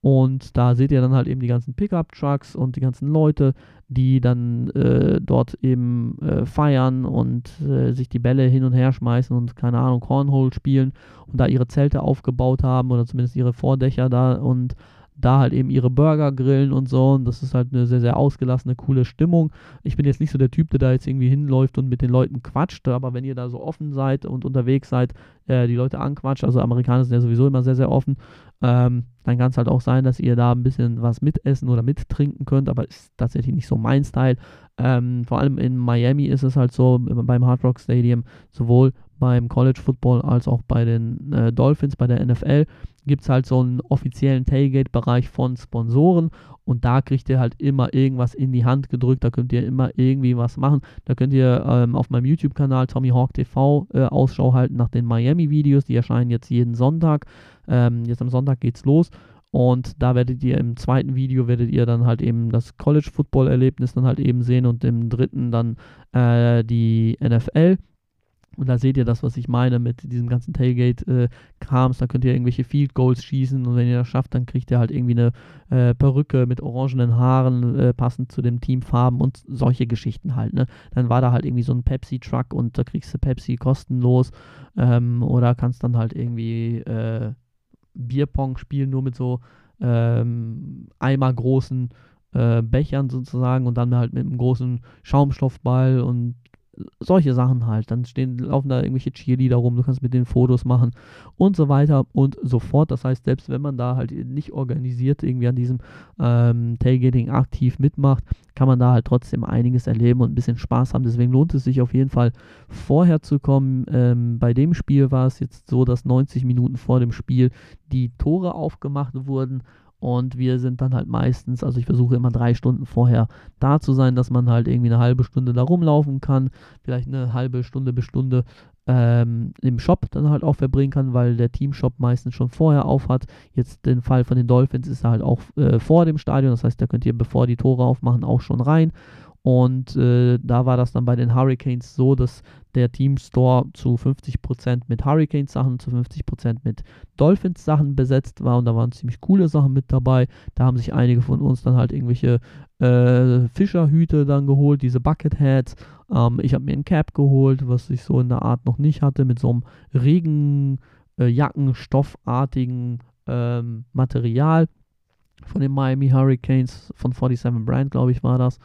Und da seht ihr dann halt eben die ganzen Pickup-Trucks und die ganzen Leute, die dann äh, dort eben äh, feiern und äh, sich die Bälle hin und her schmeißen und keine Ahnung, Cornhole spielen und da ihre Zelte aufgebaut haben oder zumindest ihre Vordächer da und da halt eben ihre Burger grillen und so. Und das ist halt eine sehr, sehr ausgelassene, coole Stimmung. Ich bin jetzt nicht so der Typ, der da jetzt irgendwie hinläuft und mit den Leuten quatscht, aber wenn ihr da so offen seid und unterwegs seid, äh, die Leute anquatscht, also Amerikaner sind ja sowieso immer sehr, sehr offen, ähm, dann kann es halt auch sein, dass ihr da ein bisschen was mitessen oder mittrinken könnt, aber ist tatsächlich nicht so mein Style. Ähm, vor allem in Miami ist es halt so, beim Hard Rock Stadium, sowohl beim College Football als auch bei den äh, Dolphins, bei der NFL, gibt es halt so einen offiziellen Tailgate-Bereich von Sponsoren und da kriegt ihr halt immer irgendwas in die Hand gedrückt, da könnt ihr immer irgendwie was machen. Da könnt ihr ähm, auf meinem YouTube-Kanal Tommy Hawk TV äh, Ausschau halten nach den Miami-Videos, die erscheinen jetzt jeden Sonntag. Ähm, jetzt am Sonntag geht's los. Und da werdet ihr im zweiten Video werdet ihr dann halt eben das College Football Erlebnis dann halt eben sehen und im dritten dann äh, die NFL Und da seht ihr das, was ich meine mit diesem ganzen Tailgate-Krams. Äh, da könnt ihr irgendwelche Field Goals schießen und wenn ihr das schafft, dann kriegt ihr halt irgendwie eine äh, Perücke mit orangenen Haaren, äh, passend zu den Teamfarben und solche Geschichten halt. Ne? Dann war da halt irgendwie so ein Pepsi-Truck und da kriegst du Pepsi kostenlos ähm, oder kannst dann halt irgendwie äh, Bierpong spielen, nur mit so ähm, eimergroßen äh, Bechern sozusagen und dann halt mit einem großen Schaumstoffball und solche Sachen halt. Dann stehen, laufen da irgendwelche Cheerleader rum, du kannst mit denen Fotos machen und so weiter und so fort. Das heißt, selbst wenn man da halt nicht organisiert irgendwie an diesem ähm, Tailgating aktiv mitmacht, kann man da halt trotzdem einiges erleben und ein bisschen Spaß haben. Deswegen lohnt es sich auf jeden Fall vorher zu kommen. Ähm, bei dem Spiel war es jetzt so, dass 90 Minuten vor dem Spiel die Tore aufgemacht wurden und wir sind dann halt meistens, also ich versuche immer drei Stunden vorher da zu sein, dass man halt irgendwie eine halbe Stunde da rumlaufen kann, vielleicht eine halbe Stunde bis Stunde ähm, im Shop dann halt auch verbringen kann, weil der Teamshop meistens schon vorher auf hat. Jetzt den Fall von den Dolphins ist er halt auch äh, vor dem Stadion, das heißt, da könnt ihr, bevor die Tore aufmachen, auch schon rein. Und äh, da war das dann bei den Hurricanes so, dass der Team Store zu 50% mit Hurricanes Sachen, zu 50% mit Dolphins Sachen besetzt war und da waren ziemlich coole Sachen mit dabei. Da haben sich einige von uns dann halt irgendwelche äh, Fischerhüte dann geholt, diese Bucket Hats. Ähm, ich habe mir ein Cap geholt, was ich so in der Art noch nicht hatte, mit so einem Regenjackenstoffartigen äh, ähm, Material von den Miami Hurricanes, von 47 Brand, glaube ich, war das.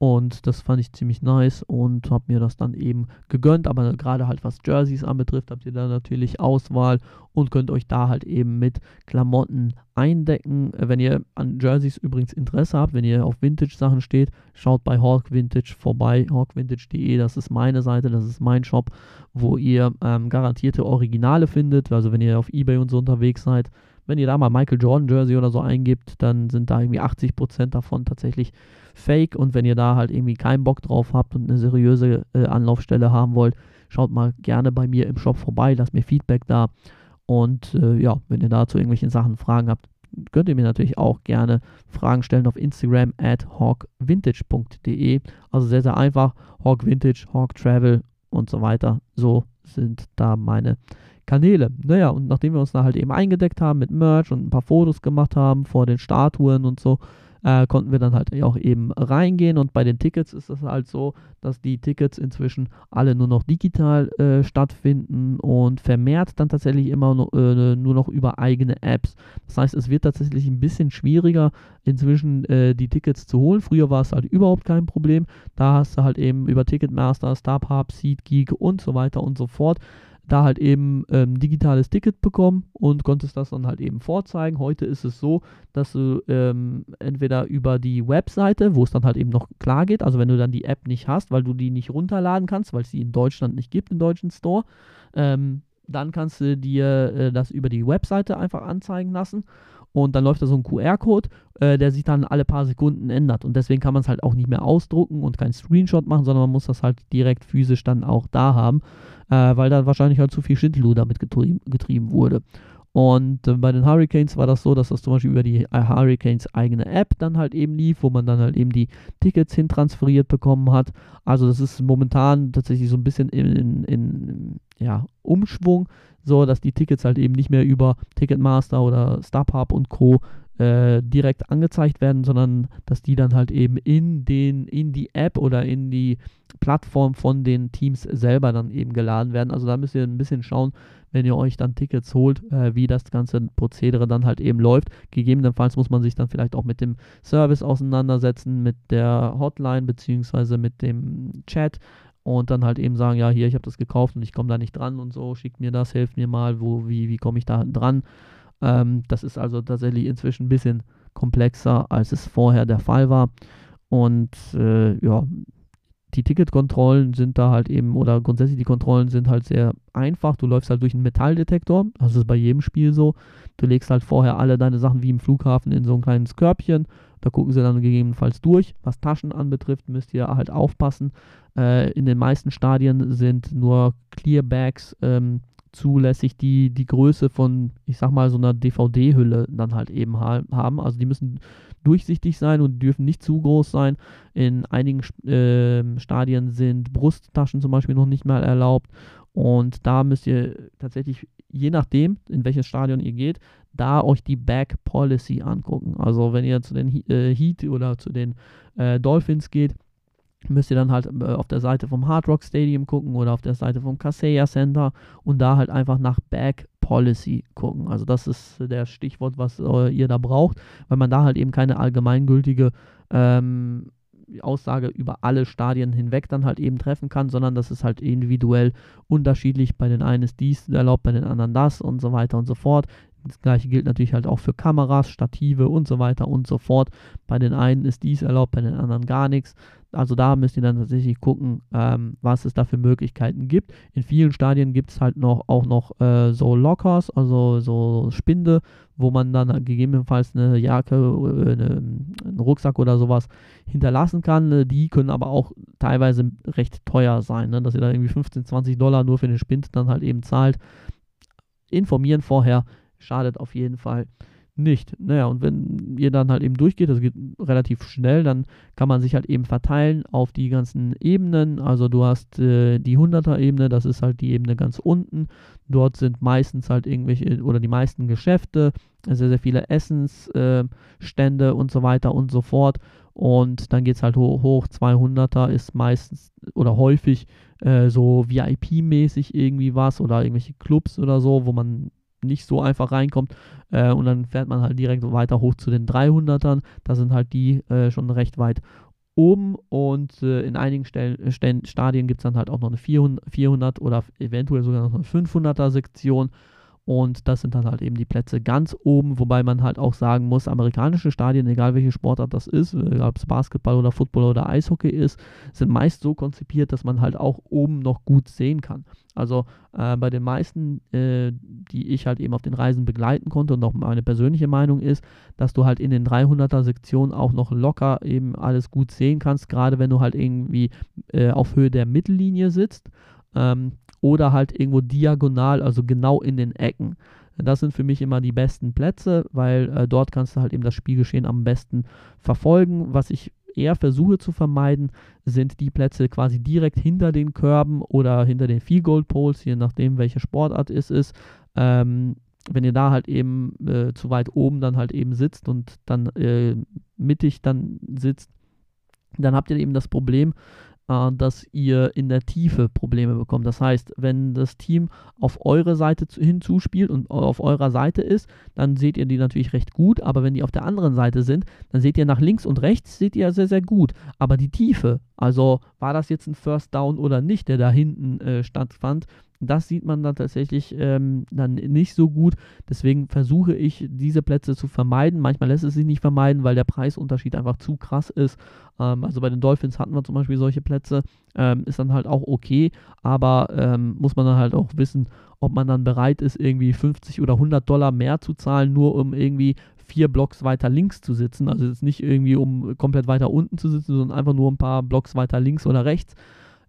Und das fand ich ziemlich nice und habe mir das dann eben gegönnt. Aber gerade halt was Jerseys anbetrifft, habt ihr da natürlich Auswahl und könnt euch da halt eben mit Klamotten eindecken. Wenn ihr an Jerseys übrigens Interesse habt, wenn ihr auf Vintage-Sachen steht, schaut bei Hawk Vintage vorbei, hawkvintage.de. Das ist meine Seite, das ist mein Shop, wo ihr ähm, garantierte Originale findet. Also wenn ihr auf Ebay und so unterwegs seid, wenn ihr da mal Michael Jordan Jersey oder so eingibt, dann sind da irgendwie 80% davon tatsächlich Fake. Und wenn ihr da halt irgendwie keinen Bock drauf habt und eine seriöse äh, Anlaufstelle haben wollt, schaut mal gerne bei mir im Shop vorbei, lasst mir Feedback da. Und äh, ja, wenn ihr dazu irgendwelche Sachen Fragen habt, könnt ihr mir natürlich auch gerne Fragen stellen auf Instagram at hawkvintage.de. Also sehr, sehr einfach. Hawk Vintage, Hawk Travel und so weiter. So sind da meine Kanäle. Naja, und nachdem wir uns da halt eben eingedeckt haben mit Merch und ein paar Fotos gemacht haben vor den Statuen und so, äh, konnten wir dann halt auch eben reingehen. Und bei den Tickets ist es halt so, dass die Tickets inzwischen alle nur noch digital äh, stattfinden und vermehrt dann tatsächlich immer no, äh, nur noch über eigene Apps. Das heißt, es wird tatsächlich ein bisschen schwieriger, inzwischen äh, die Tickets zu holen. Früher war es halt überhaupt kein Problem. Da hast du halt eben über Ticketmaster, StubHub, SeatGeek und so weiter und so fort da halt eben ähm, digitales Ticket bekommen und konntest das dann halt eben vorzeigen. Heute ist es so, dass du ähm, entweder über die Webseite, wo es dann halt eben noch klar geht, also wenn du dann die App nicht hast, weil du die nicht runterladen kannst, weil es die in Deutschland nicht gibt, im deutschen Store, ähm, dann kannst du dir äh, das über die Webseite einfach anzeigen lassen und dann läuft da so ein QR-Code, äh, der sich dann alle paar Sekunden ändert. Und deswegen kann man es halt auch nicht mehr ausdrucken und keinen Screenshot machen, sondern man muss das halt direkt physisch dann auch da haben, äh, weil da wahrscheinlich halt zu viel Schindelu damit getrieben, getrieben wurde. Und äh, bei den Hurricanes war das so, dass das zum Beispiel über die äh, Hurricanes eigene App dann halt eben lief, wo man dann halt eben die Tickets hintransferiert bekommen hat. Also das ist momentan tatsächlich so ein bisschen in, in, in ja, Umschwung, so dass die Tickets halt eben nicht mehr über Ticketmaster oder StubHub und Co. Äh, direkt angezeigt werden, sondern dass die dann halt eben in den, in die App oder in die Plattform von den Teams selber dann eben geladen werden. Also da müsst ihr ein bisschen schauen, wenn ihr euch dann Tickets holt, äh, wie das ganze Prozedere dann halt eben läuft. Gegebenenfalls muss man sich dann vielleicht auch mit dem Service auseinandersetzen, mit der Hotline beziehungsweise mit dem Chat und dann halt eben sagen, ja, hier, ich habe das gekauft und ich komme da nicht dran und so, schickt mir das, helft mir mal, wo, wie, wie komme ich da dran. Ähm, das ist also tatsächlich inzwischen ein bisschen komplexer, als es vorher der Fall war. Und äh, ja, die Ticketkontrollen sind da halt eben, oder grundsätzlich die Kontrollen sind halt sehr einfach. Du läufst halt durch einen Metalldetektor, das ist bei jedem Spiel so. Du legst halt vorher alle deine Sachen wie im Flughafen in so ein kleines Körbchen. Da gucken sie dann gegebenenfalls durch. Was Taschen anbetrifft, müsst ihr halt aufpassen. Äh, in den meisten Stadien sind nur Clear Bags ähm, zulässig, die die Größe von, ich sag mal, so einer DVD-Hülle dann halt eben ha haben. Also die müssen durchsichtig sein und dürfen nicht zu groß sein. In einigen äh, Stadien sind Brusttaschen zum Beispiel noch nicht mal erlaubt. Und da müsst ihr tatsächlich, je nachdem, in welches Stadion ihr geht, da euch die Back Policy angucken. Also wenn ihr zu den äh, Heat oder zu den äh, Dolphins geht, müsst ihr dann halt äh, auf der Seite vom Hard Rock Stadium gucken oder auf der Seite vom Kaseya Center und da halt einfach nach Back Policy gucken. Also das ist der Stichwort, was äh, ihr da braucht, weil man da halt eben keine allgemeingültige ähm, Aussage über alle Stadien hinweg dann halt eben treffen kann, sondern das ist halt individuell unterschiedlich. Bei den einen ist dies erlaubt, bei den anderen das und so weiter und so fort. Das gleiche gilt natürlich halt auch für Kameras, Stative und so weiter und so fort. Bei den einen ist dies erlaubt, bei den anderen gar nichts. Also da müsst ihr dann tatsächlich gucken, ähm, was es da für Möglichkeiten gibt. In vielen Stadien gibt es halt noch auch noch äh, so Lockers, also so Spinde, wo man dann gegebenenfalls eine Jacke, äh, eine, einen Rucksack oder sowas hinterlassen kann. Die können aber auch teilweise recht teuer sein, ne? dass ihr da irgendwie 15, 20 Dollar nur für den Spind dann halt eben zahlt. Informieren vorher, schadet auf jeden Fall nicht. Naja, und wenn ihr dann halt eben durchgeht, das geht relativ schnell, dann kann man sich halt eben verteilen auf die ganzen Ebenen. Also du hast äh, die 100er-Ebene, das ist halt die Ebene ganz unten. Dort sind meistens halt irgendwelche oder die meisten Geschäfte, sehr, sehr viele Essensstände äh, und so weiter und so fort. Und dann geht es halt hoch, hoch. 200er ist meistens oder häufig äh, so VIP-mäßig irgendwie was oder irgendwelche Clubs oder so, wo man nicht so einfach reinkommt. Äh, und dann fährt man halt direkt weiter hoch zu den 300ern. Da sind halt die äh, schon recht weit oben und äh, in einigen Stellen, äh, Stadien gibt es dann halt auch noch eine 400, 400 oder eventuell sogar noch eine 500er Sektion. Und das sind dann halt eben die Plätze ganz oben, wobei man halt auch sagen muss, amerikanische Stadien, egal welche Sportart das ist, ob es Basketball oder Football oder Eishockey ist, sind meist so konzipiert, dass man halt auch oben noch gut sehen kann. Also äh, bei den meisten, äh, die ich halt eben auf den Reisen begleiten konnte und auch meine persönliche Meinung ist, dass du halt in den 300er Sektionen auch noch locker eben alles gut sehen kannst, gerade wenn du halt irgendwie äh, auf Höhe der Mittellinie sitzt. Ähm, oder halt irgendwo diagonal, also genau in den Ecken. Das sind für mich immer die besten Plätze, weil äh, dort kannst du halt eben das Spielgeschehen am besten verfolgen. Was ich eher versuche zu vermeiden, sind die Plätze quasi direkt hinter den Körben oder hinter den Field Goal Poles, je nachdem, welche Sportart es ist. Ähm, wenn ihr da halt eben äh, zu weit oben dann halt eben sitzt und dann äh, mittig dann sitzt, dann habt ihr eben das Problem, äh, dass ihr in der Tiefe Probleme bekommt. Das heißt, wenn das Team auf eure Seite hinzuspielt und auf eurer Seite ist, dann seht ihr die natürlich recht gut, aber wenn die auf der anderen Seite sind, dann seht ihr nach links und rechts, seht ihr sehr, sehr gut. Aber die Tiefe, also war das jetzt ein First Down oder nicht, der da hinten äh, stattfand, das sieht man dann tatsächlich ähm, dann nicht so gut. Deswegen versuche ich, diese Plätze zu vermeiden. Manchmal lässt es sich nicht vermeiden, weil der Preisunterschied einfach zu krass ist. Ähm, also bei den Dolphins hatten wir zum Beispiel solche Plätze. Ähm, ist dann halt auch okay, aber ähm, muss man dann halt auch wissen, ob man dann bereit ist, irgendwie 50 oder 100 Dollar mehr zu zahlen, nur um irgendwie vier Blocks weiter links zu sitzen. Also jetzt nicht irgendwie, um komplett weiter unten zu sitzen, sondern einfach nur ein paar Blocks weiter links oder rechts.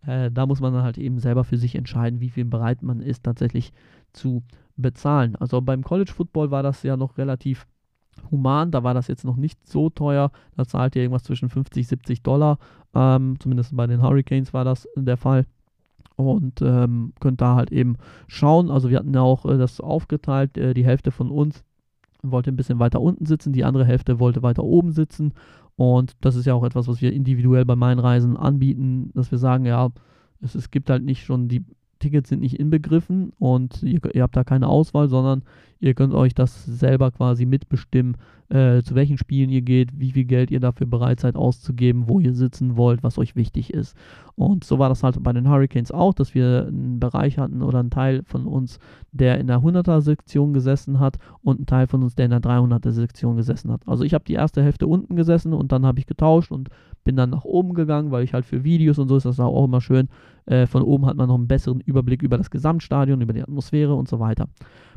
Äh, da muss man dann halt eben selber für sich entscheiden, wie viel bereit man ist, tatsächlich zu bezahlen. Also beim College Football war das ja noch relativ human, da war das jetzt noch nicht so teuer. Da zahlt ihr irgendwas zwischen 50, 70 Dollar. Ähm, zumindest bei den Hurricanes war das der Fall. Und ähm, könnt da halt eben schauen. Also wir hatten ja auch äh, das aufgeteilt. Äh, die Hälfte von uns wollte ein bisschen weiter unten sitzen, die andere Hälfte wollte weiter oben sitzen. Und das ist ja auch etwas, was wir individuell bei meinen Reisen anbieten, dass wir sagen, ja, es, es gibt halt nicht schon die Tickets sind nicht inbegriffen und ihr, ihr, habt da keine Auswahl, sondern ihr könnt euch das selber quasi mitbestimmen, äh, zu welchen Spielen ihr geht, wie viel Geld ihr dafür bereit seid auszugeben, wo ihr sitzen wollt, was euch wichtig ist. Und so war das halt bei den Hurricanes auch, dass wir einen Bereich hatten oder einen Teil von uns, der in der 100er-Sektion gesessen hat und einen Teil von uns, der in der 300er-Sektion gesessen hat. Also ich habe die erste Hälfte unten gesessen und dann habe ich getauscht und bin dann nach oben gegangen, weil ich halt für Videos und so ist das auch immer schön. Äh, von oben hat man noch einen besseren Überblick über das Gesamtstadion, über die Atmosphäre und so weiter.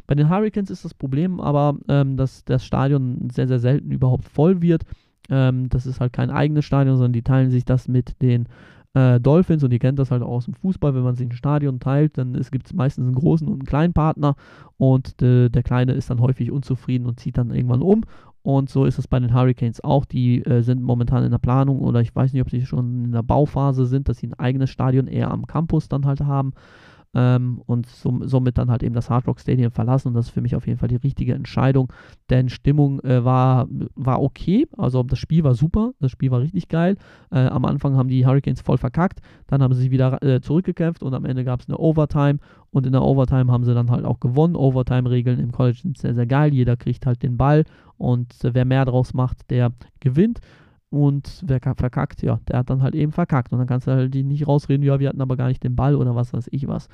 Bei den Hurricanes ist das Problem aber, ähm, dass das Stadion sehr, sehr selten überhaupt voll wird. Ähm, das ist halt kein eigenes Stadion, sondern die teilen sich das mit den äh, Dolphins und ihr kennt das halt auch aus dem Fußball, wenn man sich ein Stadion teilt, dann gibt es meistens einen großen und einen kleinen Partner und äh, der Kleine ist dann häufig unzufrieden und zieht dann irgendwann um Und so ist es bei den Hurricanes auch. Die äh, sind momentan in der Planung oder ich weiß nicht, ob sie schon in der Bauphase sind, dass sie ein eigenes Stadion eher am Campus dann halt haben ähm, und som somit dann halt eben das Hard Rock Stadium verlassen. Und das ist für mich auf jeden Fall die richtige Entscheidung, denn Stimmung äh, war, war okay. Also das Spiel war super, das Spiel war richtig geil. Äh, am Anfang haben die Hurricanes voll verkackt, dann haben sie sich wieder äh, zurückgekämpft und am Ende gab es eine Overtime. Und in der Overtime haben sie dann halt auch gewonnen. Overtime-Regeln im College sind sehr, sehr geil. Jeder kriegt halt den Ball und äh, wer mehr draus macht, der gewinnt. Und wer verkackt, ja, der hat dann halt eben verkackt. Und dann kannst du halt nicht rausreden, ja, wir hatten aber gar nicht den Ball oder was weiß ich was.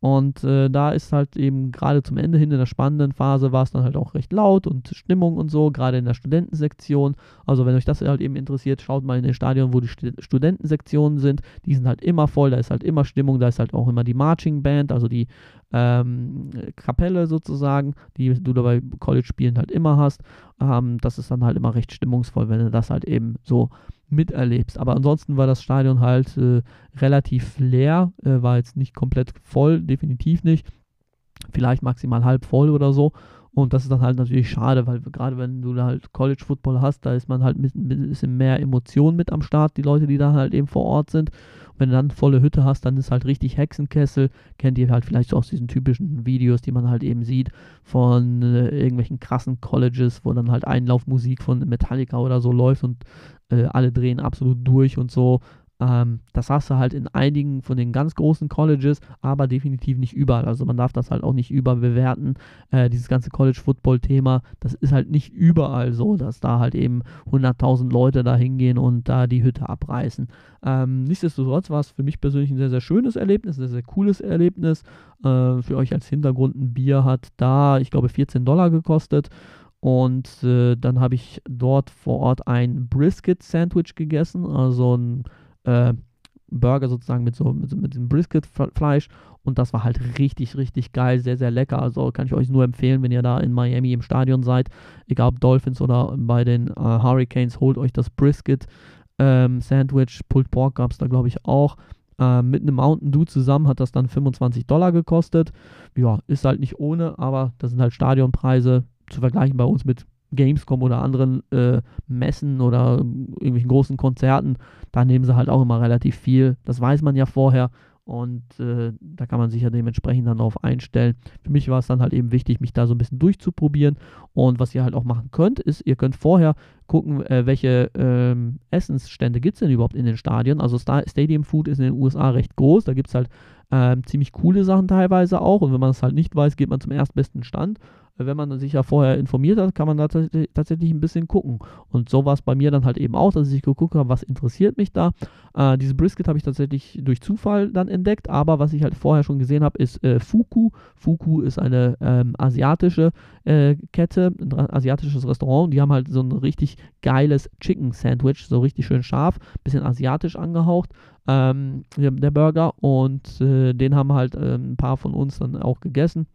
Und äh, da ist halt eben gerade zum Ende hin in der spannenden Phase war es dann halt auch recht laut und Stimmung und so, gerade in der Studentensektion. Also wenn euch das halt eben interessiert, schaut mal in den Stadion, wo die St Studentensektionen sind. Die sind halt immer voll, da ist halt immer Stimmung, da ist halt auch immer die Marching Band, also die ähm, Kapelle sozusagen, die du da bei College-Spielen halt immer hast. Ähm, das ist dann halt immer recht stimmungsvoll, wenn du das halt eben so miterlebst. Aber ansonsten war das Stadion halt äh, relativ leer, äh, war jetzt nicht komplett voll, definitiv nicht. Vielleicht maximal halb voll oder so. Und das ist dann halt natürlich schade, weil gerade wenn du halt College Football hast, da ist man halt ein bisschen mehr Emotion mit am Start, die Leute, die da halt eben vor Ort sind. Wenn du dann volle Hütte hast, dann ist halt richtig Hexenkessel. Kennt ihr halt vielleicht so aus diesen typischen Videos, die man halt eben sieht von äh, irgendwelchen krassen Colleges, wo dann halt Einlaufmusik von Metallica oder so läuft und äh, alle drehen absolut durch und so. Ähm, das hast du halt in einigen von den ganz großen Colleges, aber definitiv nicht überall. Also man darf das halt auch nicht überbewerten. Äh, dieses ganze College-Football-Thema, das ist halt nicht überall so, dass da halt eben 100.000 Leute da hingehen und da die Hütte abreißen. Ähm, nichtsdestotrotz war es für mich persönlich ein sehr, sehr schönes Erlebnis, ein sehr, sehr cooles Erlebnis. Äh, für euch als Hintergrund ein Bier hat da, ich glaube, 14 Dollar gekostet. Und äh, dann habe ich dort vor Ort ein Brisket-Sandwich gegessen, also ein äh, Burger sozusagen mit so mit, mit dem Brisket-Fleisch. Und das war halt richtig, richtig geil, sehr, sehr lecker. Also kann ich euch nur empfehlen, wenn ihr da in Miami im Stadion seid, egal ob Dolphins oder bei den äh, Hurricanes, holt euch das Brisket-Sandwich. Ähm, Pulled Pork gab es da, glaube ich, auch. Äh, mit einem Mountain Dew zusammen hat das dann 25 Dollar gekostet. Ja, ist halt nicht ohne, aber das sind halt Stadionpreise zu vergleichen bei uns mit Gamescom oder anderen äh, Messen oder irgendwelchen großen Konzerten, da nehmen sie halt auch immer relativ viel. Das weiß man ja vorher und äh, da kann man sich ja dementsprechend dann darauf einstellen. Für mich war es dann halt eben wichtig, mich da so ein bisschen durchzuprobieren. Und was ihr halt auch machen könnt, ist, ihr könnt vorher gucken, äh, welche ähm, Essensstände gibt es denn überhaupt in den Stadien. Also Star Stadium Food ist in den USA recht groß. Da gibt es halt ähm, ziemlich coole Sachen teilweise auch. Und wenn man es halt nicht weiß, geht man zum erstbesten Stand wenn man sich ja vorher informiert hat, kann man da tatsächlich ein bisschen gucken. Und so war es bei mir dann halt eben auch, dass ich geguckt habe, was interessiert mich da. Äh, diese Brisket habe ich tatsächlich durch Zufall dann entdeckt, aber was ich halt vorher schon gesehen habe, ist äh, Fuku. Fuku ist eine ähm, asiatische äh, Kette, ein asiatisches Restaurant. Die haben halt so ein richtig geiles Chicken Sandwich, so richtig schön scharf, bisschen asiatisch angehaucht. Ähm, der Burger und äh, den haben halt äh, ein paar von uns dann auch gegessen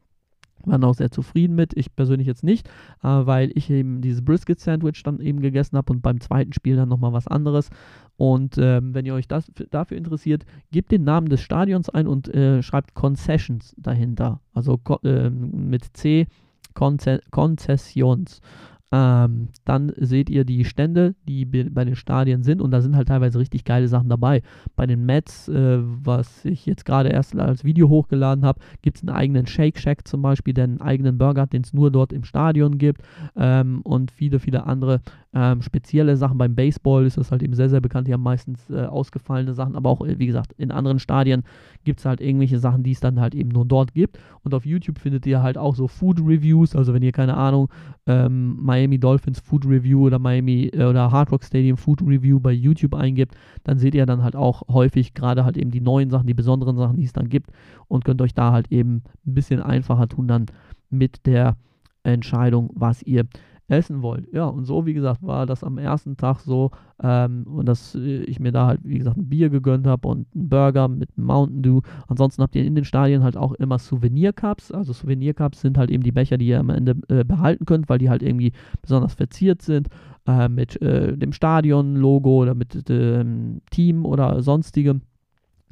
waren auch sehr zufrieden mit. Ich persönlich jetzt nicht, äh, weil ich eben dieses Brisket-Sandwich dann eben gegessen habe und beim zweiten Spiel dann nochmal was anderes. Und ähm, wenn ihr euch das dafür interessiert, gebt den Namen des Stadions ein und äh, schreibt Concessions dahinter. Also äh, mit C, Konze Konzessions. Ähm, dann seht ihr die Stände, die bei den Stadien sind und da sind halt teilweise richtig geile Sachen dabei. Bei den Mets, äh, was ich jetzt gerade erst als Video hochgeladen habe, gibt es einen eigenen Shake Shack zum Beispiel, der einen eigenen Burger hat, den es nur dort im Stadion gibt ähm, und viele, viele andere ähm, spezielle Sachen. Beim Baseball ist das halt eben sehr, sehr bekannt. Die haben meistens äh, ausgefallene Sachen, aber auch, wie gesagt, in anderen Stadien gibt es halt irgendwelche Sachen, die es dann halt eben nur dort gibt. Und auf YouTube findet ihr halt auch so Food Reviews, also wenn ihr keine Ahnung, ähm, Miami Dolphins Food Review oder Miami äh, oder Hard Rock Stadium Food Review bei YouTube eingibt, dann seht ihr dann halt auch häufig gerade halt eben die neuen Sachen, die besonderen Sachen, die es dann gibt. Und könnt euch da halt eben ein bisschen einfacher tun dann mit der Entscheidung, was ihr essen wollt. Ja, und so, wie gesagt, war das am ersten Tag so, ähm, und dass äh, ich mir da halt, wie gesagt, ein Bier gegönnt habe und einen Burger mit einem Mountain Dew. Ansonsten habt ihr in den Stadien halt auch immer Souvenir-Cups. Also Souvenir-Cups sind halt eben die Becher, die ihr am Ende äh, behalten könnt, weil die halt irgendwie besonders verziert sind. Äh, mit äh, dem Stadion-Logo oder mit dem Team oder sonstigem.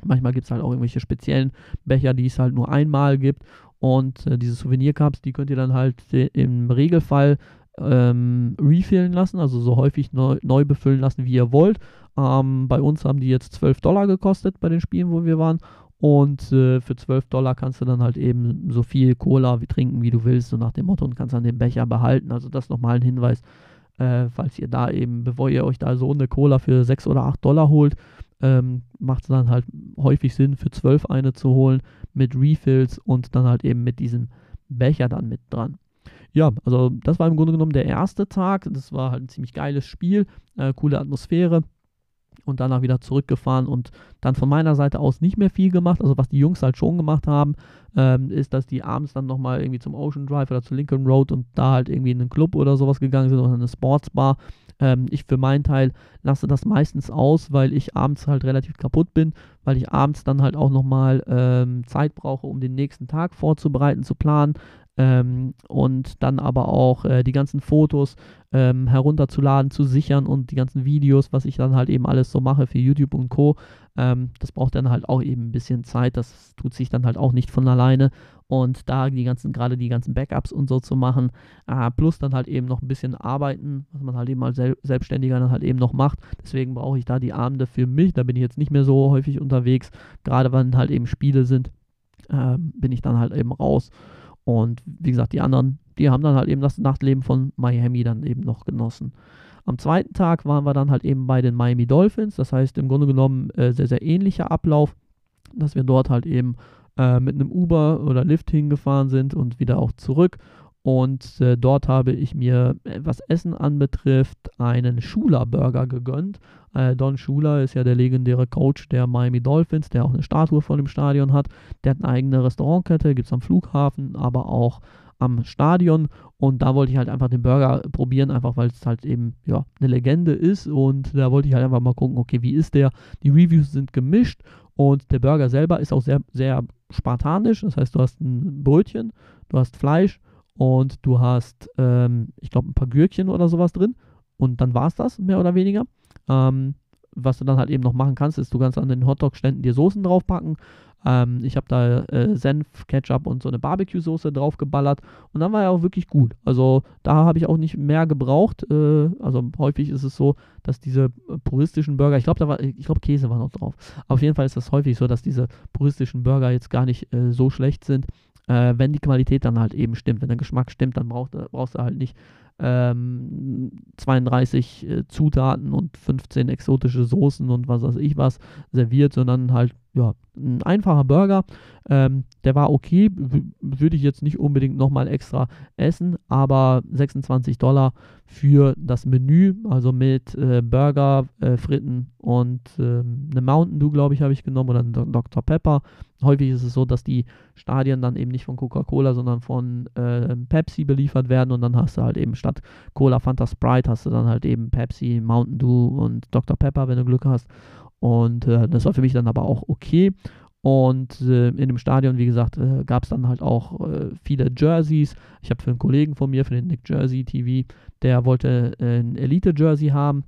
Manchmal gibt es halt auch irgendwelche speziellen Becher, die es halt nur einmal gibt. Und äh, diese Souvenir-Cups, die könnt ihr dann halt im Regelfall ähm, refillen lassen, also so häufig neu, neu befüllen lassen, wie ihr wollt. Ähm, bei uns haben die jetzt 12 Dollar gekostet bei den Spielen, wo wir waren. Und äh, für 12 Dollar kannst du dann halt eben so viel Cola wie trinken, wie du willst, so nach dem Motto, und kannst dann den Becher behalten. Also das nochmal ein Hinweis, äh, falls ihr da eben, bevor ihr euch da so eine Cola für 6 oder 8 Dollar holt, ähm, macht es dann halt häufig Sinn, für 12 eine zu holen mit Refills und dann halt eben mit diesem Becher dann mit dran. Ja, also das war im Grunde genommen der erste Tag. Das war halt ein ziemlich geiles Spiel, äh, coole Atmosphäre und danach wieder zurückgefahren und dann von meiner Seite aus nicht mehr viel gemacht. Also was die Jungs halt schon gemacht haben, ähm, ist, dass die abends dann nochmal irgendwie zum Ocean Drive oder zu Lincoln Road und da halt irgendwie in einen Club oder sowas gegangen sind oder eine Sportsbar. Ähm, ich für meinen Teil lasse das meistens aus, weil ich abends halt relativ kaputt bin, weil ich abends dann halt auch nochmal ähm, Zeit brauche, um den nächsten Tag vorzubereiten, zu planen. Ähm, und dann aber auch äh, die ganzen Fotos ähm, herunterzuladen, zu sichern und die ganzen Videos, was ich dann halt eben alles so mache für YouTube und Co. Ähm, das braucht dann halt auch eben ein bisschen Zeit. Das tut sich dann halt auch nicht von alleine. Und da die ganzen, gerade die ganzen Backups und so zu machen, äh, plus dann halt eben noch ein bisschen arbeiten, was man halt eben als Sel Selbstständiger dann halt eben noch macht. Deswegen brauche ich da die Abende für mich. Da bin ich jetzt nicht mehr so häufig unterwegs. Gerade wenn halt eben Spiele sind, äh, bin ich dann halt eben raus. Und wie gesagt, die anderen, die haben dann halt eben das Nachtleben von Miami dann eben noch genossen. Am zweiten Tag waren wir dann halt eben bei den Miami Dolphins. Das heißt im Grunde genommen äh, sehr, sehr ähnlicher Ablauf, dass wir dort halt eben äh, mit einem Uber oder Lift hingefahren sind und wieder auch zurück. Und äh, dort habe ich mir, äh, was Essen anbetrifft, einen Schuler-Burger gegönnt. Äh, Don Schuler ist ja der legendäre Coach der Miami Dolphins, der auch eine Statue vor dem Stadion hat. Der hat eine eigene Restaurantkette, gibt es am Flughafen, aber auch am Stadion. Und da wollte ich halt einfach den Burger probieren, einfach weil es halt eben ja, eine Legende ist. Und da wollte ich halt einfach mal gucken, okay, wie ist der? Die Reviews sind gemischt und der Burger selber ist auch sehr, sehr spartanisch. Das heißt, du hast ein Brötchen, du hast Fleisch und du hast, ähm, ich glaube, ein paar Gürkchen oder sowas drin. Und dann war es das, mehr oder weniger. Ähm, was du dann halt eben noch machen kannst, ist, du kannst an den Hotdog-Ständen dir Soßen draufpacken. Ähm, ich habe da äh, Senf, Ketchup und so eine Barbecue-Soße draufgeballert und dann war er auch wirklich gut. Also da habe ich auch nicht mehr gebraucht. Äh, also häufig ist es so, dass diese puristischen Burger, ich glaube, da war, ich glaube, Käse war noch drauf. Auf jeden Fall ist das häufig so, dass diese puristischen Burger jetzt gar nicht äh, so schlecht sind, äh, wenn die Qualität dann halt eben stimmt. Wenn der Geschmack stimmt, dann brauchst, brauchst du halt nicht ähm, 32 äh, Zutaten und 15 exotische Soßen und was weiß ich was serviert, sondern halt ja, ein einfacher Burger. Ähm, der war okay, würde ich jetzt nicht unbedingt nochmal extra essen, aber 26 Dollar für das Menü, also mit äh, Burger, äh, Fritten und äh, eine Mountain Dew, glaube ich, habe ich genommen oder ein Dr. Pepper. Häufig ist es so, dass die Stadien dann eben nicht von Coca-Cola, sondern von äh, Pepsi beliefert werden und dann hast du halt eben statt Cola, Fanta, Sprite hast du dann halt eben Pepsi, Mountain Dew und Dr. Pepper, wenn du Glück hast. Und äh, das war für mich dann aber auch okay. Und äh, in dem Stadion, wie gesagt, äh, gab es dann halt auch äh, viele Jerseys. Ich habe für einen Kollegen von mir, für den Nick Jersey TV, der wollte äh, ein Elite-Jersey haben.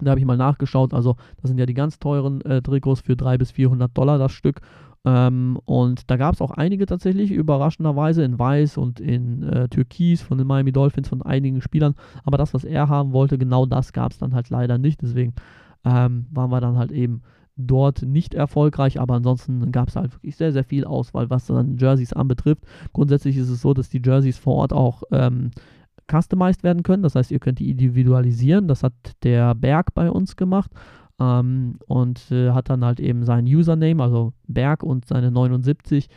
Da habe ich mal nachgeschaut. Also, das sind ja die ganz teuren äh, Trikots für 300 bis 400 Dollar das Stück. Ähm, und da gab es auch einige tatsächlich, überraschenderweise in Weiß und in äh, Türkis von den Miami Dolphins, von einigen Spielern. Aber das, was er haben wollte, genau das gab es dann halt leider nicht. Deswegen ähm, waren wir dann halt eben dort nicht erfolgreich, aber ansonsten gab es halt wirklich sehr, sehr viel Auswahl, was dann Jerseys anbetrifft. Grundsätzlich ist es so, dass die Jerseys vor Ort auch ähm, customized werden können, das heißt, ihr könnt die individualisieren. Das hat der Berg bei uns gemacht. Ähm, und äh, hat dann halt eben seinen Username, also Berg und seine 79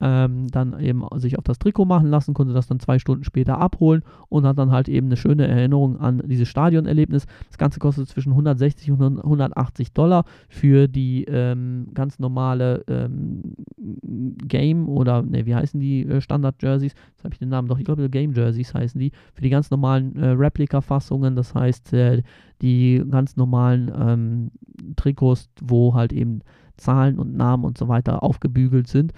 ähm, dann eben sich auf das Trikot machen lassen, konnte das dann zwei Stunden später abholen und hat dann halt eben eine schöne Erinnerung an dieses Stadionerlebnis. Das Ganze kostet zwischen 160 und 180 Dollar für die ähm, ganz normale ähm, Game oder, ne, wie heißen die äh, Standard-Jerseys? Jetzt habe ich den Namen doch, ich glaube, Game-Jerseys heißen die. Für die ganz normalen äh, Replika-Fassungen, das heißt, äh, die ganz normalen ähm, Trikots, wo halt eben Zahlen und Namen und so weiter aufgebügelt sind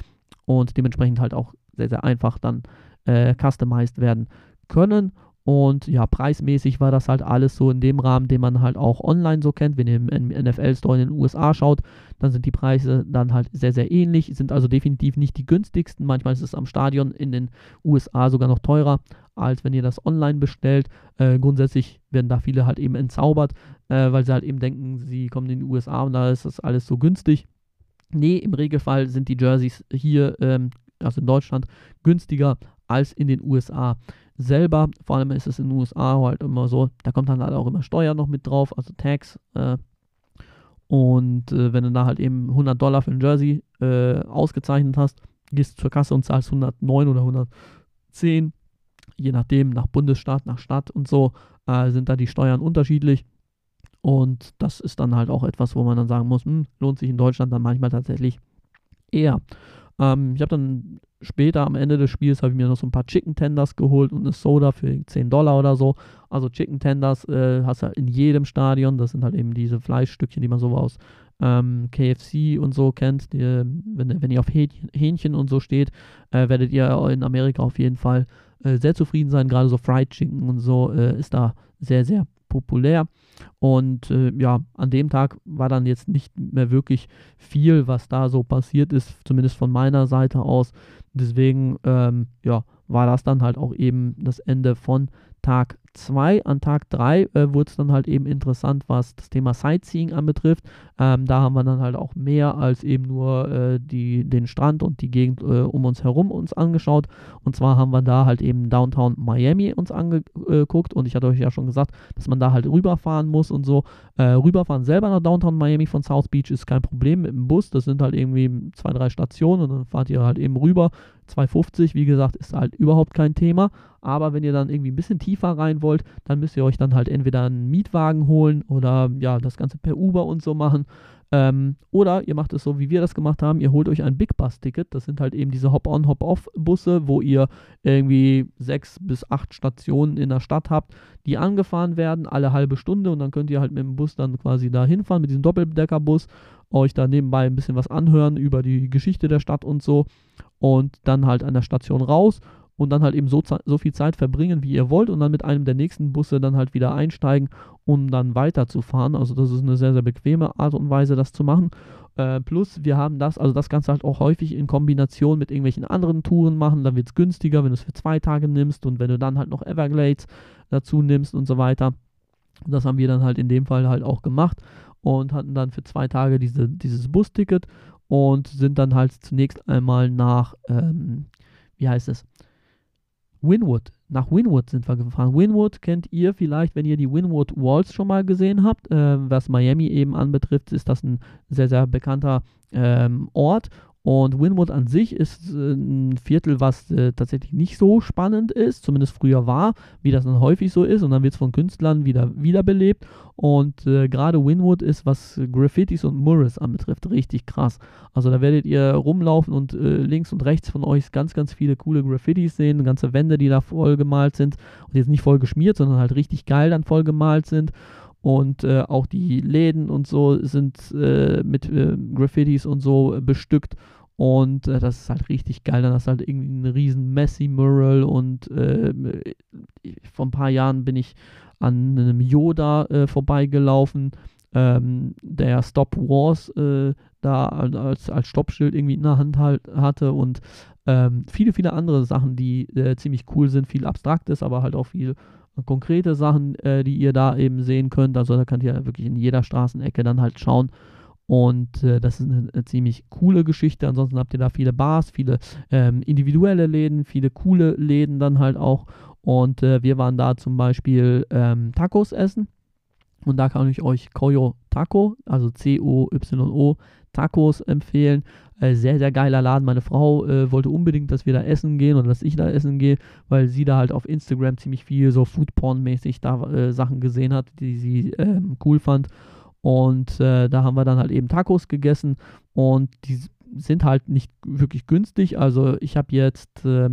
und dementsprechend halt auch sehr, sehr einfach dann äh, customized werden können. Und ja, preismäßig war das halt alles so in dem Rahmen, den man halt auch online so kennt. Wenn ihr im NFL-Store in den USA schaut, dann sind die Preise dann halt sehr, sehr ähnlich, sind also definitiv nicht die günstigsten. Manchmal ist es am Stadion in den USA sogar noch teurer, als wenn ihr das online bestellt. Äh, grundsätzlich werden da viele halt eben entzaubert, äh, weil sie halt eben denken, sie kommen in die USA und da ist das alles so günstig. Nee, im Regelfall sind die Jerseys hier, ähm, also in Deutschland, günstiger als in den USA selber. Vor allem ist es in den USA halt immer so, da kommt dann halt auch immer Steuer noch mit drauf, also Tax. Äh, und äh, wenn du da halt eben 100 Dollar für ein Jersey äh, ausgezeichnet hast, gehst du zur Kasse und zahlst 109 oder 110, je nachdem, nach Bundesstaat, nach Stadt und so, äh, sind da die Steuern unterschiedlich. Und das ist dann halt auch etwas, wo man dann sagen muss, hm, lohnt sich in Deutschland dann manchmal tatsächlich eher. Ähm, ich habe dann später am Ende des Spiels habe ich mir noch so ein paar Chicken Tenders geholt und eine Soda für 10 Dollar oder so. Also Chicken Tenders äh, hast du in jedem Stadion. Das sind halt eben diese Fleischstückchen, die man so aus ähm, KFC und so kennt. Die, wenn, wenn ihr auf Hähnchen und so steht, äh, werdet ihr in Amerika auf jeden Fall äh, sehr zufrieden sein. Gerade so Fried Chicken und so äh, ist da sehr, sehr populär. Und äh, ja, an dem Tag war dann jetzt nicht mehr wirklich viel, was da so passiert ist, zumindest von meiner Seite aus. Deswegen, ähm, ja, war das dann halt auch eben das Ende von Tag 2. An Tag 3 äh, wurde es dann halt eben interessant, was das Thema Sightseeing anbetrifft. Ähm, da haben wir dann halt auch mehr als eben nur äh, die, den Strand und die Gegend äh, um uns herum uns angeschaut. Und zwar haben wir da halt eben Downtown Miami uns angeguckt. Und ich hatte euch ja schon gesagt, dass man da halt rüberfahren muss und so. Äh, rüberfahren selber nach Downtown Miami von South Beach ist kein Problem mit dem Bus. Das sind halt irgendwie zwei, drei Stationen und dann fahrt ihr halt eben rüber. 250, wie gesagt, ist halt überhaupt kein Thema. Aber wenn ihr dann irgendwie ein bisschen tiefer rein wollt, dann müsst ihr euch dann halt entweder einen Mietwagen holen oder ja, das Ganze per Uber und so machen. Ähm, oder ihr macht es so, wie wir das gemacht haben, ihr holt euch ein Big Bus-Ticket. Das sind halt eben diese Hop-on, Hop-off-Busse, wo ihr irgendwie sechs bis acht Stationen in der Stadt habt, die angefahren werden, alle halbe Stunde und dann könnt ihr halt mit dem Bus dann quasi da hinfahren, mit diesem Doppeldeckerbus, euch da nebenbei ein bisschen was anhören über die Geschichte der Stadt und so und dann halt an der Station raus und dann halt eben so, so viel Zeit verbringen, wie ihr wollt und dann mit einem der nächsten Busse dann halt wieder einsteigen, um dann weiterzufahren. Also das ist eine sehr, sehr bequeme Art und Weise, das zu machen. Äh, plus, wir haben das, also das Ganze halt auch häufig in Kombination mit irgendwelchen anderen Touren machen. Dann wird es günstiger, wenn du es für zwei Tage nimmst und wenn du dann halt noch Everglades dazu nimmst und so weiter. Das haben wir dann halt in dem Fall halt auch gemacht und hatten dann für zwei Tage diese, dieses Busticket und sind dann halt zunächst einmal nach, ähm, wie heißt es, Winwood. Nach Winwood sind wir gefahren. Winwood kennt ihr vielleicht, wenn ihr die Winwood Walls schon mal gesehen habt. Äh, was Miami eben anbetrifft, ist das ein sehr, sehr bekannter ähm, Ort. Und Winwood an sich ist äh, ein Viertel, was äh, tatsächlich nicht so spannend ist, zumindest früher war, wie das dann häufig so ist. Und dann wird es von Künstlern wieder wiederbelebt. Und äh, gerade Winwood ist, was Graffitis und Murals anbetrifft, richtig krass. Also da werdet ihr rumlaufen und äh, links und rechts von euch ganz, ganz viele coole Graffitis sehen, ganze Wände, die da voll gemalt sind. Und jetzt nicht voll geschmiert, sondern halt richtig geil dann voll gemalt sind und äh, auch die Läden und so sind äh, mit äh, Graffitis und so bestückt. Und äh, das ist halt richtig geil. Dann hast du halt irgendwie ein riesen Messi-Mural und äh, vor ein paar Jahren bin ich an einem Yoda äh, vorbeigelaufen, ähm, der Stop Wars da als, als Stoppschild irgendwie in der Hand halt hatte. Und ähm, viele, viele andere Sachen, die ziemlich cool sind, viel Abstraktes, aber halt auch viel konkrete Sachen, äh, die ihr da eben sehen könnt. Also da könnt ihr wirklich in jeder Straßenecke dann halt schauen. Und äh, das ist eine, eine, ziemlich coole Geschichte. Ansonsten habt ihr da viele Bars, viele ähm, individuelle Läden, viele coole Läden dann halt auch. Und äh, wir waren da zum Beispiel ähm, Tacos essen. Und da kann ich euch Koyo Taco, also C-O-Y-O Tacos empfehlen. Äh, sehr, sehr geiler Laden. Meine Frau äh, wollte unbedingt, dass wir da essen gehen oder dass ich da essen gehe, weil sie da halt auf Instagram ziemlich viel so Foodporn-mäßig da äh, Sachen gesehen hat, die sie ähm, cool fand. Und äh, da haben wir dann halt eben Tacos gegessen und die sind halt nicht wirklich günstig. Also ich habe jetzt äh,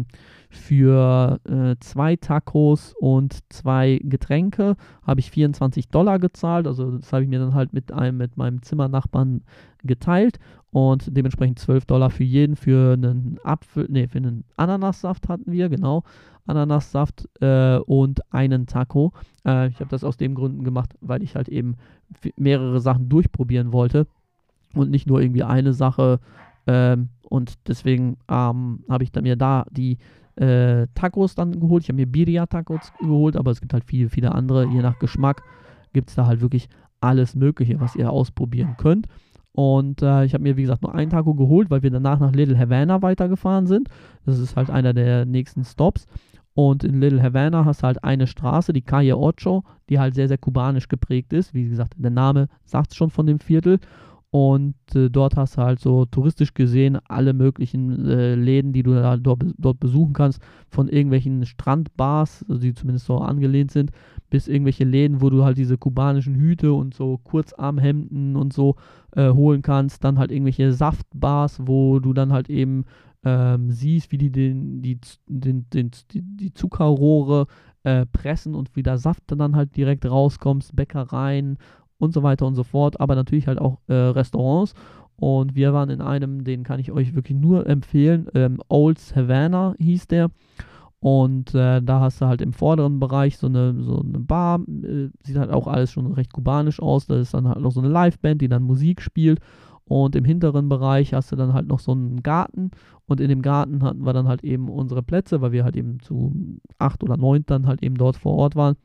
für äh, zwei Tacos und zwei Getränke habe ich 24 Dollar gezahlt. Also das habe ich mir dann halt mit einem mit meinem Zimmernachbarn geteilt und dementsprechend 12 Dollar für jeden für einen Apfel, nee, für einen Ananassaft hatten wir, genau. Ananassaft äh, und einen Taco. Äh, ich habe das aus dem Gründen gemacht, weil ich halt eben mehrere Sachen durchprobieren wollte und nicht nur irgendwie eine Sache. Ähm, und deswegen ähm, habe ich dann mir da die äh, Tacos dann geholt. Ich habe mir Birria-Tacos geholt, aber es gibt halt viele, viele andere. Je nach Geschmack gibt es da halt wirklich alles Mögliche, was ihr ausprobieren könnt. Und äh, ich habe mir, wie gesagt, nur einen Taco geholt, weil wir danach nach Little Havana weitergefahren sind. Das ist halt einer der nächsten Stops. Und in Little Havana hast du halt eine Straße, die Calle Ocho, die halt sehr, sehr kubanisch geprägt ist. Wie gesagt, der Name sagt es schon von dem Viertel. Und äh, dort hast du halt so touristisch gesehen alle möglichen äh, Läden, die du da dort, dort, besuchen kannst. Von irgendwelchen Strandbars, die zumindest so angelehnt sind, bis irgendwelche Läden, wo du halt diese kubanischen Hüte und so Kurzarmhemden und so äh, holen kannst. Dann halt irgendwelche Saftbars, wo du dann halt eben ähm, siehst, wie die den, die, den, den, die, die Zuckerrohre äh, pressen und wie der Saft dann halt direkt rauskommt, Bäckereien und so weiter und so fort, aber natürlich halt auch äh, Restaurants. Und wir waren in einem, den kann ich euch wirklich nur empfehlen, ähm, Old Havana hieß der. Und äh, da hast du halt im vorderen Bereich so eine, so eine Bar, äh, sieht halt auch alles schon recht kubanisch aus. Da ist dann halt noch so eine Liveband, die dann Musik spielt. Und im hinteren Bereich hast du dann halt noch so einen Garten. Und in dem Garten hatten wir dann halt eben unsere Plätze, weil wir halt eben zu acht oder neun dann halt eben dort vor Ort waren.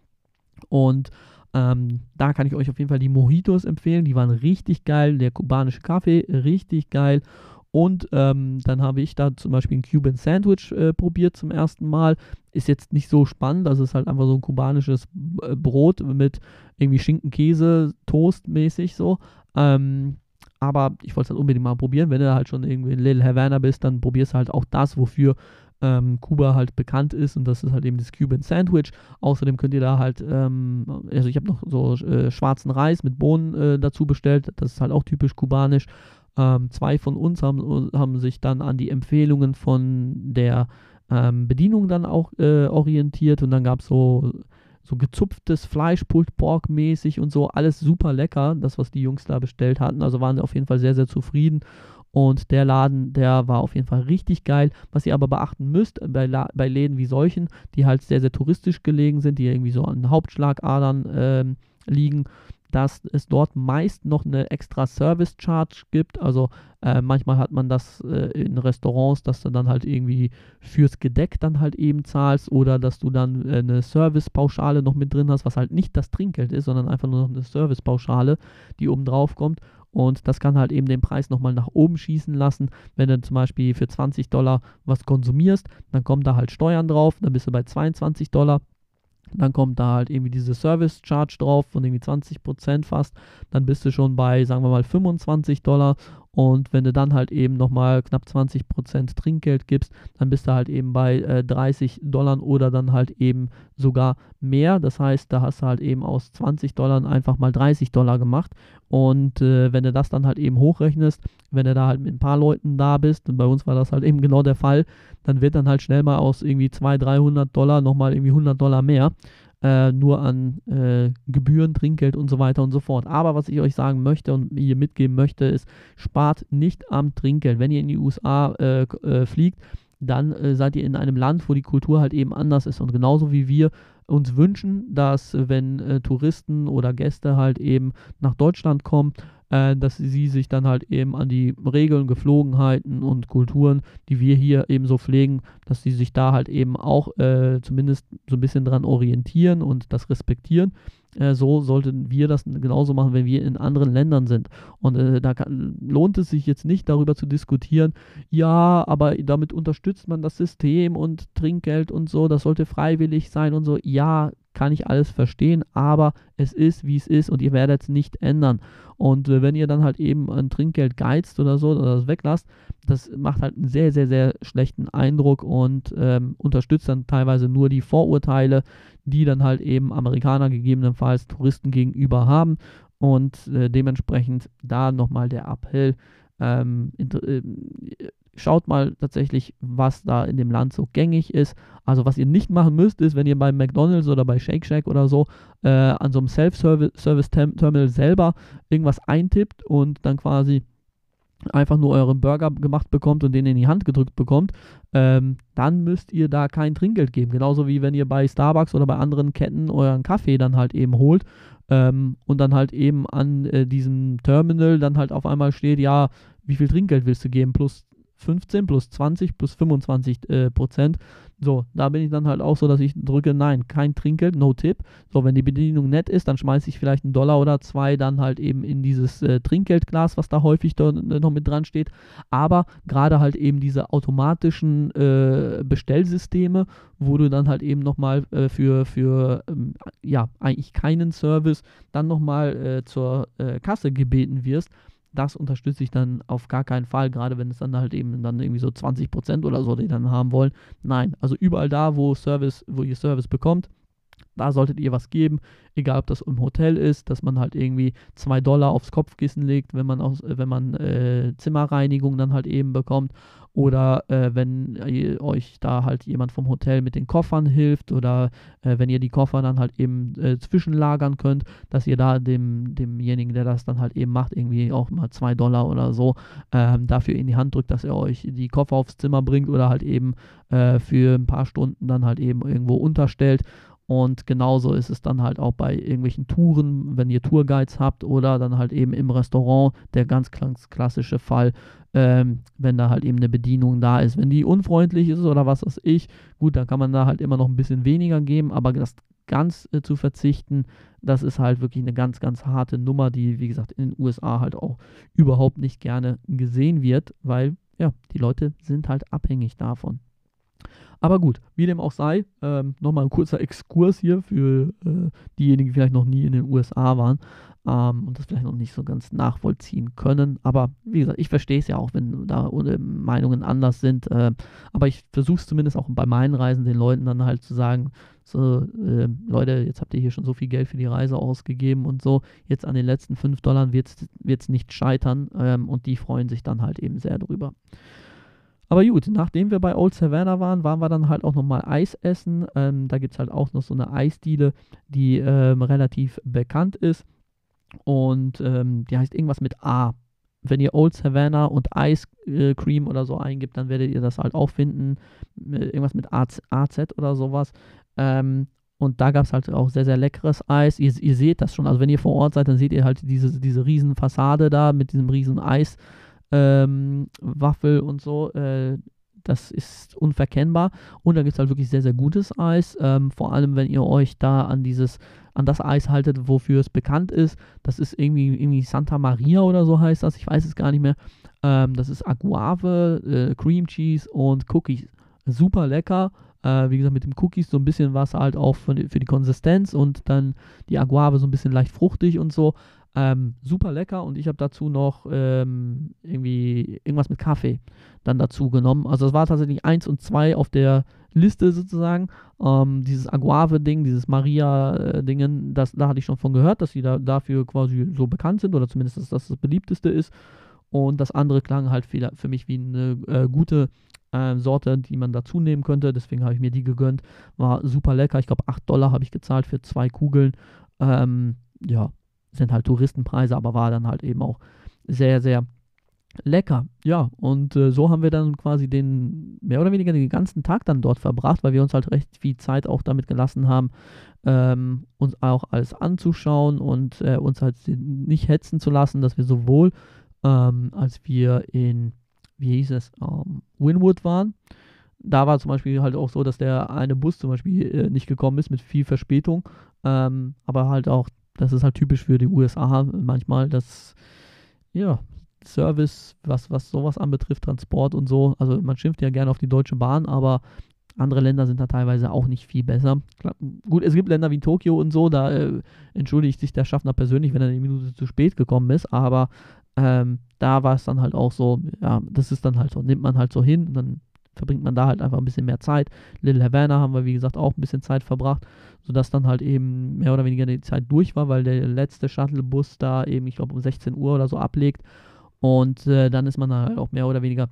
Und ähm, da kann ich euch auf jeden Fall die Mojitos empfehlen. Die waren richtig geil. Der kubanische Kaffee, richtig geil. Und ähm, dann habe ich da zum Beispiel ein Cuban Sandwich äh, probiert zum ersten Mal. Ist jetzt nicht so spannend. Also ist halt einfach so ein kubanisches äh, Brot mit irgendwie Schinken, Käse, Toast mäßig so. Ähm, aber ich wollte es halt unbedingt mal probieren. Wenn du halt schon irgendwie in Little Havana bist, dann probierst du halt auch das, wofür ähm, Kuba halt bekannt ist und das ist halt eben das Cuban Sandwich. Außerdem könnt ihr da halt, ähm, also ich habe noch so äh, schwarzen Reis mit Bohnen äh, dazu bestellt. Das ist halt auch typisch kubanisch. Ähm, zwei von uns haben, haben sich dann an die Empfehlungen von der ähm, Bedienung dann auch äh, orientiert und dann gab es so so gezupftes Fleisch, Pulled Pork mäßig und so, alles super lecker, das was die Jungs da bestellt hatten, also waren auf jeden Fall sehr, sehr zufrieden und der Laden, der war auf jeden Fall richtig geil. Was ihr aber beachten müsst bei, La bei Läden wie solchen, die halt sehr, sehr touristisch gelegen sind, die irgendwie so an Hauptschlagadern ähm, liegen, dass es dort meist noch eine extra Service Charge gibt. Also äh, manchmal hat man das äh, in Restaurants, dass du dann halt irgendwie fürs Gedeck dann halt eben zahlst oder dass du dann äh, eine Servicepauschale noch mit drin hast, was halt nicht das Trinkgeld ist, sondern einfach nur noch eine Servicepauschale, die oben drauf kommt. Und das kann halt eben den Preis nochmal nach oben schießen lassen. Wenn du zum Beispiel für 20 Dollar was konsumierst, dann kommen da halt Steuern drauf, dann bist du bei 22 Dollar. Dann kommt da halt irgendwie diese Service Charge drauf von irgendwie 20% fast. Dann bist du schon bei, sagen wir mal, 25 Dollar. Und wenn du dann halt eben nochmal knapp 20% Trinkgeld gibst, dann bist du halt eben bei äh, 30 Dollar oder dann halt eben sogar mehr. Das heißt, da hast du halt eben aus 20 Dollar einfach mal 30 Dollar gemacht. Und äh, wenn du das dann halt eben hochrechnest, wenn du da halt mit ein paar Leuten da bist, und bei uns war das halt eben genau der Fall, dann wird dann halt schnell mal aus irgendwie 200, 300 Dollar nochmal irgendwie 100 Dollar mehr äh, nur an äh, Gebühren, Trinkgeld und so weiter und so fort. Aber was ich euch sagen möchte und ihr mitgeben möchte, ist, spart nicht am Trinkgeld. Wenn ihr in die USA äh, äh, fliegt, dann äh, seid ihr in einem Land, wo die Kultur halt eben anders ist. Und genauso wie wir uns wünschen, dass wenn äh, Touristen oder Gäste halt eben nach Deutschland kommen, äh, dass sie sich dann halt eben an die Regeln, Geflogenheiten und Kulturen, die wir hier eben so pflegen, dass sie sich da halt eben auch äh, zumindest so ein bisschen dran orientieren und das respektieren. Äh, so sollten wir das genauso machen, wenn wir in anderen Ländern sind. Und äh, da kann, lohnt es sich jetzt nicht darüber zu diskutieren, ja, aber damit unterstützt man das System und Trinkgeld und so, das sollte freiwillig sein und so. Ja, kann ich alles verstehen, aber es ist, wie es ist und ihr werdet es nicht ändern. Und äh, wenn ihr dann halt eben ein Trinkgeld geizt oder so oder das weglasst, das macht halt einen sehr, sehr, sehr schlechten Eindruck und ähm, unterstützt dann teilweise nur die Vorurteile, die dann halt eben Amerikaner gegebenenfalls Touristen gegenüber haben. Und äh, dementsprechend da nochmal der Appell, Ähm, äh, schaut mal tatsächlich, was da in dem Land so gängig ist. Also was ihr nicht machen müsst, ist, wenn ihr bei McDonald's oder bei Shake Shack oder so äh, an so einem Self-Service-Terminal selber irgendwas eintippt und dann quasi einfach nur euren Burger gemacht bekommt und den in die Hand gedrückt bekommt, ähm, dann müsst ihr da kein Trinkgeld geben. Genauso wie wenn ihr bei Starbucks oder bei anderen Ketten euren Kaffee dann halt eben holt ähm, und dann halt eben an äh, diesem Terminal dann halt auf einmal steht, ja, wie viel Trinkgeld willst du geben? Plus 15 plus 20 plus 25 äh, Prozent. So, da bin ich dann halt auch so, dass ich drücke, nein, kein Trinkgeld, no tip. So, wenn die Bedienung nett ist, dann schmeiße ich vielleicht einen Dollar oder zwei dann halt eben in dieses äh, Trinkgeldglas, was da häufig da, äh, noch mit dran steht. Aber gerade halt eben diese automatischen äh, Bestellsysteme, wo du dann halt eben nochmal äh, für, für ähm, ja, eigentlich keinen Service dann nochmal äh, zur äh, Kasse gebeten wirst, das unterstütze ich dann auf gar keinen Fall, gerade wenn es dann halt eben dann irgendwie so 20% oder so, die dann haben wollen. Nein, also überall da, wo Service, wo ihr Service bekommt, da solltet ihr was geben, egal ob das im Hotel ist, dass man halt irgendwie zwei Dollar aufs Kopfkissen legt, wenn man aus, wenn man äh, Zimmerreinigung dann halt eben bekommt oder äh, wenn ihr, euch da halt jemand vom Hotel mit den Koffern hilft oder äh, wenn ihr die Koffer dann halt eben äh, zwischenlagern könnt, dass ihr da dem, demjenigen, der das dann halt eben macht, irgendwie auch mal zwei Dollar oder so ähm, dafür in die Hand drückt, dass er euch die Koffer aufs Zimmer bringt oder halt eben äh, für ein paar Stunden dann halt eben irgendwo unterstellt und genauso ist es dann halt auch bei irgendwelchen Touren, wenn ihr Tourguides habt oder dann halt eben im Restaurant, der ganz klassische Fall, ähm, wenn da halt eben eine Bedienung da ist. Wenn die unfreundlich ist oder was weiß ich, gut, dann kann man da halt immer noch ein bisschen weniger geben, aber das ganz äh, zu verzichten, das ist halt wirklich eine ganz, ganz harte Nummer, die, wie gesagt, in den USA halt auch überhaupt nicht gerne gesehen wird, weil ja, die Leute sind halt abhängig davon. Aber gut, wie dem auch sei, ähm, nochmal ein kurzer Exkurs hier für äh, diejenigen, die vielleicht noch nie in den USA waren ähm, und das vielleicht noch nicht so ganz nachvollziehen können. Aber wie gesagt, ich verstehe es ja auch, wenn da Meinungen anders sind. Äh, aber ich versuche es zumindest auch bei meinen Reisen den Leuten dann halt zu sagen, so, äh, Leute, jetzt habt ihr hier schon so viel Geld für die Reise ausgegeben und so, jetzt an den letzten 5 Dollar wird es nicht scheitern ähm, und die freuen sich dann halt eben sehr drüber. Aber gut, nachdem wir bei Old Savannah waren, waren wir dann halt auch nochmal Eis essen. Ähm, da gibt es halt auch noch so eine Eisdiele, die ähm, relativ bekannt ist. Und ähm, die heißt irgendwas mit A. Wenn ihr Old Savannah und Ice äh, Cream oder so eingibt, dann werdet ihr das halt auch finden. Irgendwas mit AZ, oder sowas. Ähm, und da gab es halt auch sehr, sehr leckeres Eis. Ihr, ihr, seht das schon. Also wenn ihr vor Ort seid, dann seht ihr halt diese, diese riesen Fassade da mit diesem riesen Eis ähm, Waffel und so. Äh, das ist unverkennbar. Und da gibt es halt wirklich sehr, sehr gutes Eis. Ähm, vor allem, wenn ihr euch da an dieses, an das Eis haltet, wofür es bekannt ist. Das ist irgendwie, irgendwie Santa Maria oder so heißt das. Ich weiß es gar nicht mehr. Ähm, das ist Aguave, äh, Cream Cheese und Cookies. Super lecker. Äh, wie gesagt, mit dem Cookies so ein bisschen was halt auch für die, für die Konsistenz und dann die Aguave so ein bisschen leicht fruchtig und so. Ähm, super lecker und ich habe dazu noch ähm, irgendwie irgendwas mit Kaffee dann dazu genommen. Also das war tatsächlich eins und zwei auf der Liste sozusagen. Ähm, dieses Aguave-Ding, dieses Maria-Dingen, das, da hatte ich schon von gehört, dass sie da, dafür quasi so bekannt sind oder zumindest, dass das das beliebteste ist. Und das andere klang halt für, für mich wie eine äh, gute äh, Sorte, die man dazu nehmen könnte. Deswegen habe ich mir die gegönnt. War super lecker. Ich glaube, 8 Dollar habe ich gezahlt für zwei Kugeln. Ähm, ja, sind halt Touristenpreise, aber war dann halt eben auch sehr, sehr lecker. Ja, und äh, so haben wir dann quasi den, mehr oder weniger den ganzen Tag dann dort verbracht, weil wir uns halt recht viel Zeit auch damit gelassen haben, ähm, uns auch alles anzuschauen und äh, uns halt nicht hetzen zu lassen, dass wir sowohl, ähm, als wir in, wie hieß es, ähm, Winwood waren, da war zum Beispiel halt auch so, dass der eine Bus zum Beispiel äh, nicht gekommen ist mit viel Verspätung, ähm, aber halt auch das ist halt typisch für die USA manchmal, dass, ja, Service, was, was sowas anbetrifft, Transport und so. Also man schimpft ja gerne auf die Deutsche Bahn, aber andere Länder sind da teilweise auch nicht viel besser. Klar, gut, es gibt Länder wie Tokio und so, da äh, entschuldigt sich der Schaffner persönlich, wenn er eine Minute zu spät gekommen ist, aber ähm, da war es dann halt auch so, ja, das ist dann halt so, nimmt man halt so hin und dann verbringt man da halt einfach ein bisschen mehr Zeit. Little Havana haben wir, wie gesagt, auch ein bisschen Zeit verbracht, sodass dann halt eben mehr oder weniger die Zeit durch war, weil der letzte Shuttlebus da eben, ich glaube, um 16 Uhr oder so ablegt. Und äh, dann ist man halt auch mehr oder weniger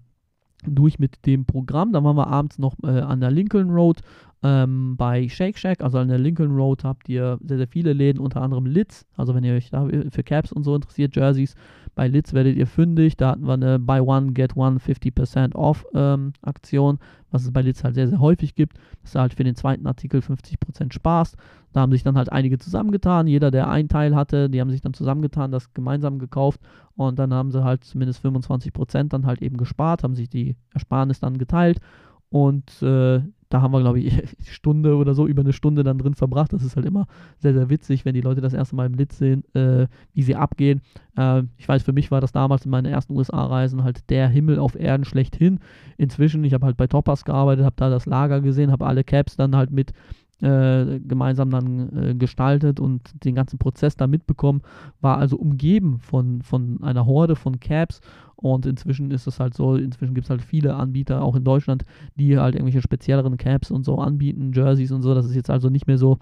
durch mit dem Programm. Dann waren wir abends noch äh, an der Lincoln Road ähm, bei Shake Shack. Also an der Lincoln Road habt ihr sehr, sehr viele Läden, unter anderem Litz. Also wenn ihr euch da für Caps und so interessiert, Jerseys, bei Litz werdet ihr fündig. Da hatten wir eine Buy One, Get One 50% Off ähm, Aktion, was es bei Litz halt sehr, sehr häufig gibt. Das ist halt für den zweiten Artikel 50% Spaß. Da haben sich dann halt einige zusammengetan. Jeder, der einen Teil hatte, die haben sich dann zusammengetan, das gemeinsam gekauft und dann haben sie halt zumindest 25% dann halt eben gespart, haben sich die Ersparnis dann geteilt und äh, da haben wir, glaube ich, (laughs) Stunde oder so, über eine Stunde dann drin verbracht. Das ist halt immer sehr, sehr witzig, wenn die Leute das erste Mal im Lit sehen, äh, wie sie abgehen. Äh, ich weiß, für mich war das damals in meinen ersten USA-Reisen halt der Himmel auf Erden schlechthin. Inzwischen, ich habe halt bei Toppers gearbeitet, habe da das Lager gesehen, habe alle Caps dann halt mit äh, gemeinsam dann äh, gestaltet und den ganzen Prozess da mitbekommen, war also umgeben von, von einer Horde von Caps und inzwischen ist es halt so, inzwischen gibt es halt viele Anbieter, auch in Deutschland, die halt irgendwelche spezielleren Caps und so anbieten, Jerseys und so, das ist jetzt also nicht mehr so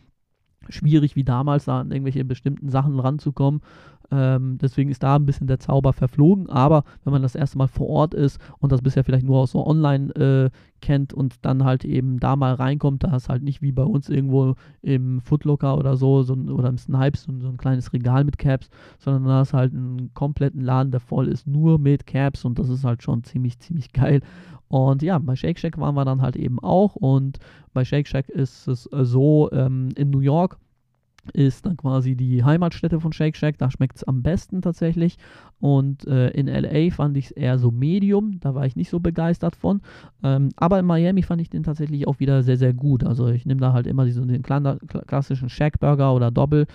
schwierig wie damals, da an irgendwelche bestimmten Sachen ranzukommen. Ähm, deswegen ist da ein bisschen der Zauber verflogen. Aber wenn man das erste Mal vor Ort ist und das bisher vielleicht nur aus so online äh, kennt und dann halt eben da mal reinkommt, da ist halt nicht wie bei uns irgendwo im Footlocker oder so, so oder im Snipes so, so ein kleines Regal mit Caps, sondern da ist halt einen kompletten Laden, der voll ist, nur mit Caps und das ist halt schon ziemlich, ziemlich geil. Und ja, bei Shake Shack waren wir dann halt eben auch und bei Shake Shack ist es äh, so, ähm, in New York ist dann quasi die Heimatstätte von Shake Shack. Da schmeckt es am besten tatsächlich. Und äh, in LA fand ich es eher so Medium. Da war ich nicht so begeistert von. Ähm, aber in Miami fand ich den tatsächlich auch wieder sehr, sehr gut. Also ich nehme da halt immer diesen, den klassischen Shack Burger oder Doppel,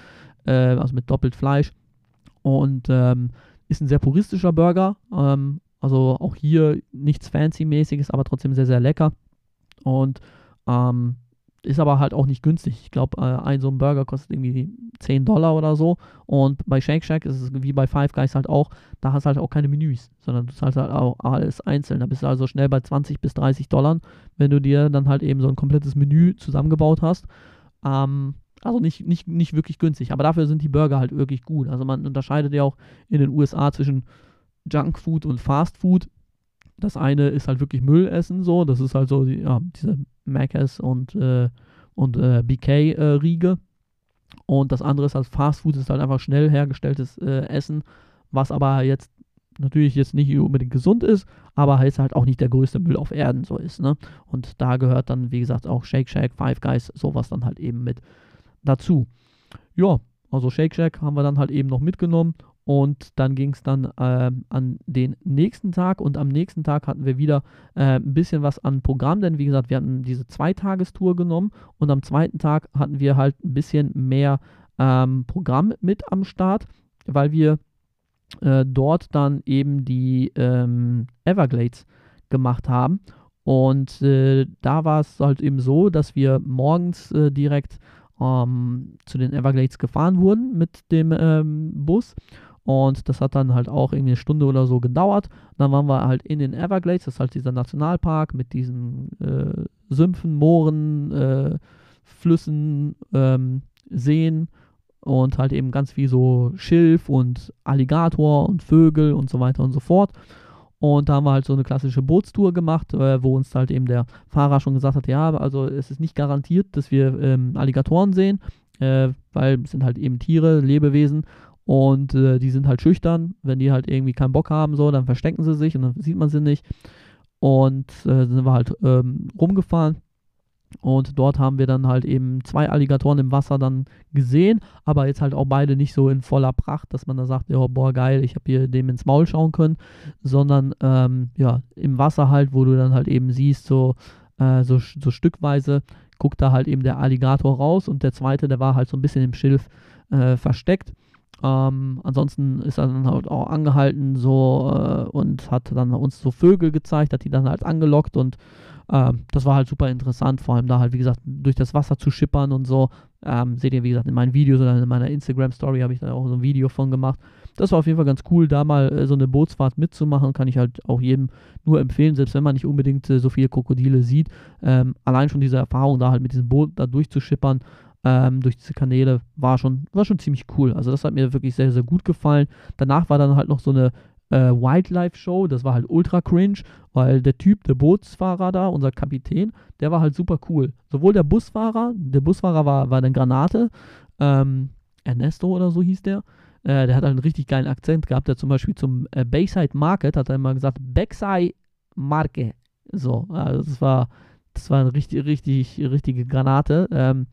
äh, also mit doppelt Fleisch. Und ähm, ist ein sehr puristischer Burger. Ähm, also auch hier nichts Fancy-mäßiges, aber trotzdem sehr, sehr lecker. Und ähm, ist aber halt auch nicht günstig. Ich glaube, äh, ein so ein Burger kostet irgendwie 10 Dollar oder so. Und bei Shake Shack ist es wie bei Five Guys halt auch, da hast du halt auch keine Menüs, sondern du zahlst halt auch alles einzeln. Da bist du also schnell bei 20 bis 30 Dollar, wenn du dir dann halt eben so ein komplettes Menü zusammengebaut hast. Ähm, also nicht, nicht, nicht wirklich günstig, aber dafür sind die Burger halt wirklich gut. Also man unterscheidet ja auch in den USA zwischen Junkfood und Fastfood. Das eine ist halt wirklich Müllessen, so. Das ist halt so die, ja, diese Macca's und, äh, und äh, BK-Riege. Äh, und das andere ist halt Fast Food, ist halt einfach schnell hergestelltes äh, Essen, was aber jetzt natürlich jetzt nicht unbedingt gesund ist, aber heißt halt auch nicht der größte Müll auf Erden so ist. Ne? Und da gehört dann, wie gesagt, auch Shake Shack, Five Guys, sowas dann halt eben mit dazu. Ja, also Shake Shack haben wir dann halt eben noch mitgenommen und dann ging es dann äh, an den nächsten Tag und am nächsten Tag hatten wir wieder äh, ein bisschen was an Programm, denn wie gesagt, wir hatten diese Zweitagestour genommen und am zweiten Tag hatten wir halt ein bisschen mehr ähm, Programm mit am Start, weil wir äh, dort dann eben die ähm, Everglades gemacht haben. Und äh, da war es halt eben so, dass wir morgens äh, direkt ähm, zu den Everglades gefahren wurden mit dem ähm, Bus und das hat dann halt auch irgendwie eine Stunde oder so gedauert. Dann waren wir halt in den Everglades, das ist halt dieser Nationalpark mit diesen äh, Sümpfen, Mooren, äh, Flüssen, ähm, Seen und halt eben ganz viel so Schilf und Alligator und Vögel und so weiter und so fort. Und da haben wir halt so eine klassische Bootstour gemacht, äh, wo uns halt eben der Fahrer schon gesagt hat, ja, also es ist nicht garantiert, dass wir ähm, Alligatoren sehen, äh, weil es sind halt eben Tiere, Lebewesen und äh, die sind halt schüchtern. Wenn die halt irgendwie keinen Bock haben, so, dann verstecken sie sich und dann sieht man sie nicht. Und äh, sind wir halt ähm, rumgefahren. Und dort haben wir dann halt eben zwei Alligatoren im Wasser dann gesehen, aber jetzt halt auch beide nicht so in voller Pracht, dass man da sagt, ja, boah, geil, ich habe hier dem ins Maul schauen können, sondern ähm, ja, im Wasser halt, wo du dann halt eben siehst, so, äh, so, so stückweise guckt da halt eben der Alligator raus und der zweite, der war halt so ein bisschen im Schilf äh, versteckt. Ähm, ansonsten ist er dann halt auch angehalten so äh, und hat dann uns so Vögel gezeigt, hat die dann halt angelockt und äh, das war halt super interessant, vor allem da halt, wie gesagt, durch das Wasser zu schippern und so. Ähm, seht ihr, wie gesagt, in meinen Videos oder in meiner Instagram-Story habe ich da auch so ein Video von gemacht. Das war auf jeden Fall ganz cool, da mal äh, so eine Bootsfahrt mitzumachen. Kann ich halt auch jedem nur empfehlen, selbst wenn man nicht unbedingt äh, so viele Krokodile sieht. Ähm, allein schon diese Erfahrung da halt mit diesem Boot da durchzuschippern, ähm, durch diese Kanäle war schon, war schon ziemlich cool. Also das hat mir wirklich sehr, sehr gut gefallen. Danach war dann halt noch so eine äh, Wildlife Show, das war halt ultra cringe, weil der Typ, der Bootsfahrer da, unser Kapitän, der war halt super cool. Sowohl der Busfahrer, der Busfahrer war, war eine Granate, ähm, Ernesto oder so hieß der, äh, der hat halt einen richtig geilen Akzent gehabt, der zum Beispiel zum äh, Bayside Market hat er immer gesagt, Backside Marke. So, also das war, das war eine richtig, richtig, richtige Granate. Ähm,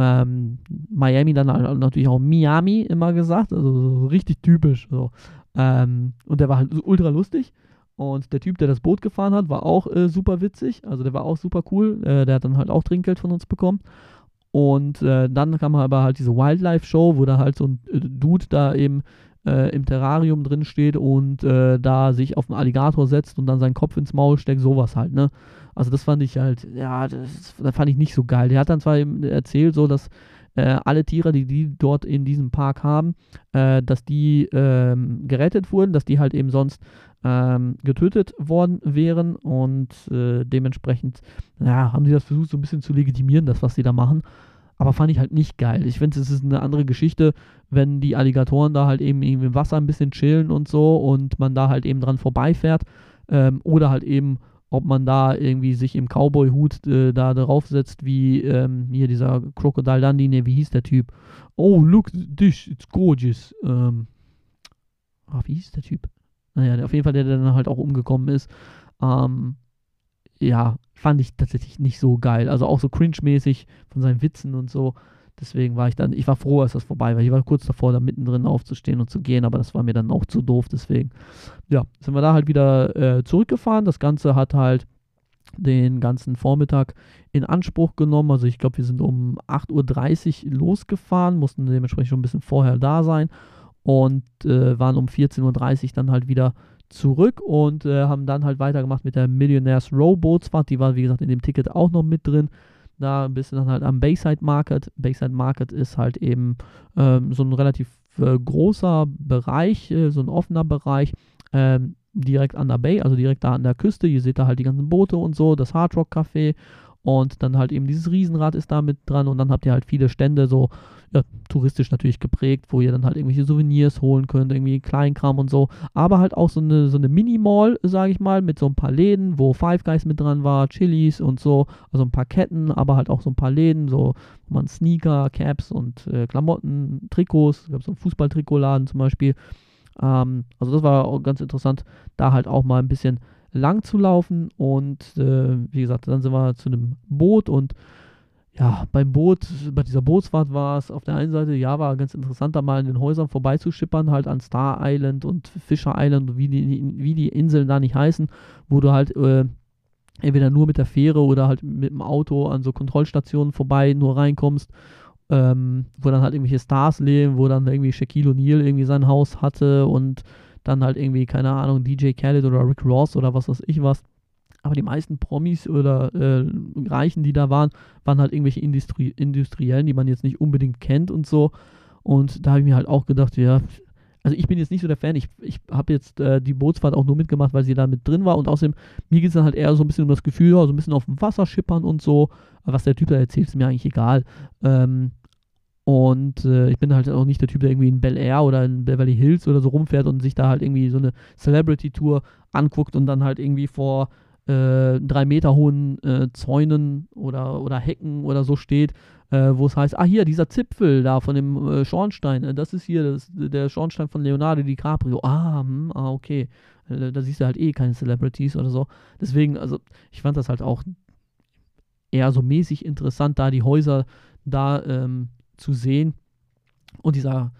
ähm, Miami dann halt natürlich auch Miami immer gesagt, also so richtig typisch. So. Ähm, und der war halt ultra lustig. Und der Typ, der das Boot gefahren hat, war auch äh, super witzig. Also der war auch super cool. Äh, der hat dann halt auch Trinkgeld von uns bekommen. Und äh, dann kam aber halt diese Wildlife-Show, wo da halt so ein äh, Dude da eben äh, im Terrarium drin steht und äh, da sich auf einen Alligator setzt und dann seinen Kopf ins Maul steckt, sowas halt, ne? Also das fand ich halt, ja, das, das fand ich nicht so geil. Der hat dann zwar erzählt, so dass äh, alle Tiere, die die dort in diesem Park haben, äh, dass die ähm, gerettet wurden, dass die halt eben sonst ähm, getötet worden wären und äh, dementsprechend, ja, haben sie das versucht so ein bisschen zu legitimieren, das, was sie da machen. Aber fand ich halt nicht geil. Ich finde, es ist eine andere Geschichte, wenn die Alligatoren da halt eben im Wasser ein bisschen chillen und so und man da halt eben dran vorbeifährt. Ähm, oder halt eben ob man da irgendwie sich im Cowboy-Hut äh, da drauf setzt, wie ähm, hier dieser Crocodile Dundee, ne, wie hieß der Typ? Oh, look, this, it's gorgeous. Ähm, ach, wie hieß der Typ? Naja, auf jeden Fall, der, der dann halt auch umgekommen ist. Ähm, ja, fand ich tatsächlich nicht so geil. Also auch so cringe-mäßig von seinen Witzen und so. Deswegen war ich dann, ich war froh, als das vorbei war. Ich war kurz davor, da mittendrin aufzustehen und zu gehen, aber das war mir dann auch zu doof. Deswegen, ja, sind wir da halt wieder äh, zurückgefahren. Das Ganze hat halt den ganzen Vormittag in Anspruch genommen. Also ich glaube, wir sind um 8.30 Uhr losgefahren, mussten dementsprechend schon ein bisschen vorher da sein und äh, waren um 14.30 Uhr dann halt wieder zurück und äh, haben dann halt weitergemacht mit der Millionaires Rowboatsfahrt. Die war, wie gesagt, in dem Ticket auch noch mit drin. Da bist du dann halt am Bayside Market. Bayside Market ist halt eben ähm, so ein relativ äh, großer Bereich, äh, so ein offener Bereich, ähm, direkt an der Bay, also direkt da an der Küste. Ihr seht da halt die ganzen Boote und so, das Hard Rock Café und dann halt eben dieses Riesenrad ist da mit dran und dann habt ihr halt viele Stände, so ja, touristisch natürlich geprägt, wo ihr dann halt irgendwelche Souvenirs holen könnt, irgendwie Kleinkram und so. Aber halt auch so eine, so eine Mini-Mall, sage ich mal, mit so ein paar Läden, wo Five Guys mit dran war, Chilis und so. Also ein paar Ketten, aber halt auch so ein paar Läden, so wo man Sneaker, Caps und äh, Klamotten, Trikots, gab so einen Fußballtrikotladen zum Beispiel. Ähm, also das war auch ganz interessant, da halt auch mal ein bisschen lang zu laufen und äh, wie gesagt, dann sind wir zu einem Boot und ja, beim Boot, bei dieser Bootsfahrt war es auf der einen Seite, ja, war ganz interessant, da mal in den Häusern vorbeizuschippern, halt an Star Island und Fisher Island, wie die, wie die Inseln da nicht heißen, wo du halt äh, entweder nur mit der Fähre oder halt mit dem Auto an so Kontrollstationen vorbei nur reinkommst, ähm, wo dann halt irgendwelche Stars leben, wo dann irgendwie Shaquille O'Neal irgendwie sein Haus hatte und dann halt irgendwie, keine Ahnung, DJ Khaled oder Rick Ross oder was weiß ich was. Aber die meisten Promis oder äh, Reichen, die da waren, waren halt irgendwelche Industrie Industriellen, die man jetzt nicht unbedingt kennt und so. Und da habe ich mir halt auch gedacht, ja, also ich bin jetzt nicht so der Fan. Ich, ich habe jetzt äh, die Bootsfahrt auch nur mitgemacht, weil sie da mit drin war. Und außerdem, mir geht es dann halt eher so ein bisschen um das Gefühl, so ein bisschen auf dem Wasser schippern und so. Was der Typ da erzählt, ist mir eigentlich egal. Ähm, und äh, ich bin halt auch nicht der Typ, der irgendwie in Bel Air oder in Beverly Hills oder so rumfährt und sich da halt irgendwie so eine Celebrity-Tour anguckt und dann halt irgendwie vor äh, drei Meter hohen äh, Zäunen oder, oder Hecken oder so steht, äh, wo es heißt, ah hier, dieser Zipfel da von dem äh, Schornstein, äh, das ist hier das, der Schornstein von Leonardo DiCaprio. Ah, hm, ah okay. Da siehst du halt eh keine Celebrities oder so. Deswegen, also ich fand das halt auch eher so mäßig interessant, da die Häuser da ähm, zu sehen. Und dieser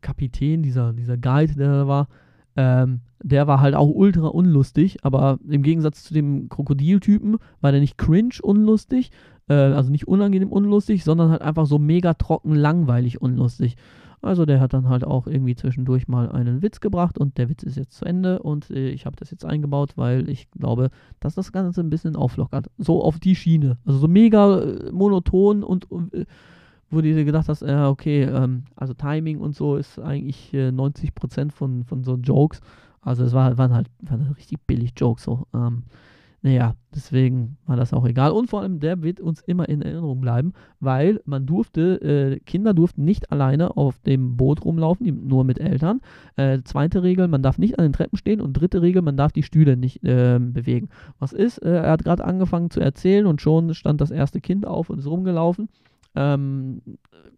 Kapitän, dieser, dieser Guide, der da war, ähm, der war halt auch ultra unlustig, aber im Gegensatz zu dem Krokodiltypen war der nicht cringe unlustig, äh, also nicht unangenehm unlustig, sondern halt einfach so mega trocken langweilig unlustig. Also der hat dann halt auch irgendwie zwischendurch mal einen Witz gebracht und der Witz ist jetzt zu Ende und äh, ich habe das jetzt eingebaut, weil ich glaube, dass das Ganze ein bisschen auflockert. So auf die Schiene. Also so mega äh, monoton und äh, wo du dir gedacht hast, ja, okay, ähm, also Timing und so ist eigentlich äh, 90% von, von so Jokes. Also es war, waren halt waren richtig billig Jokes so. Ähm, naja, deswegen war das auch egal. Und vor allem, der wird uns immer in Erinnerung bleiben, weil man durfte, äh, Kinder durften nicht alleine auf dem Boot rumlaufen, die, nur mit Eltern. Äh, zweite Regel, man darf nicht an den Treppen stehen. Und dritte Regel, man darf die Stühle nicht äh, bewegen. Was ist? Äh, er hat gerade angefangen zu erzählen und schon stand das erste Kind auf und ist rumgelaufen. Ähm,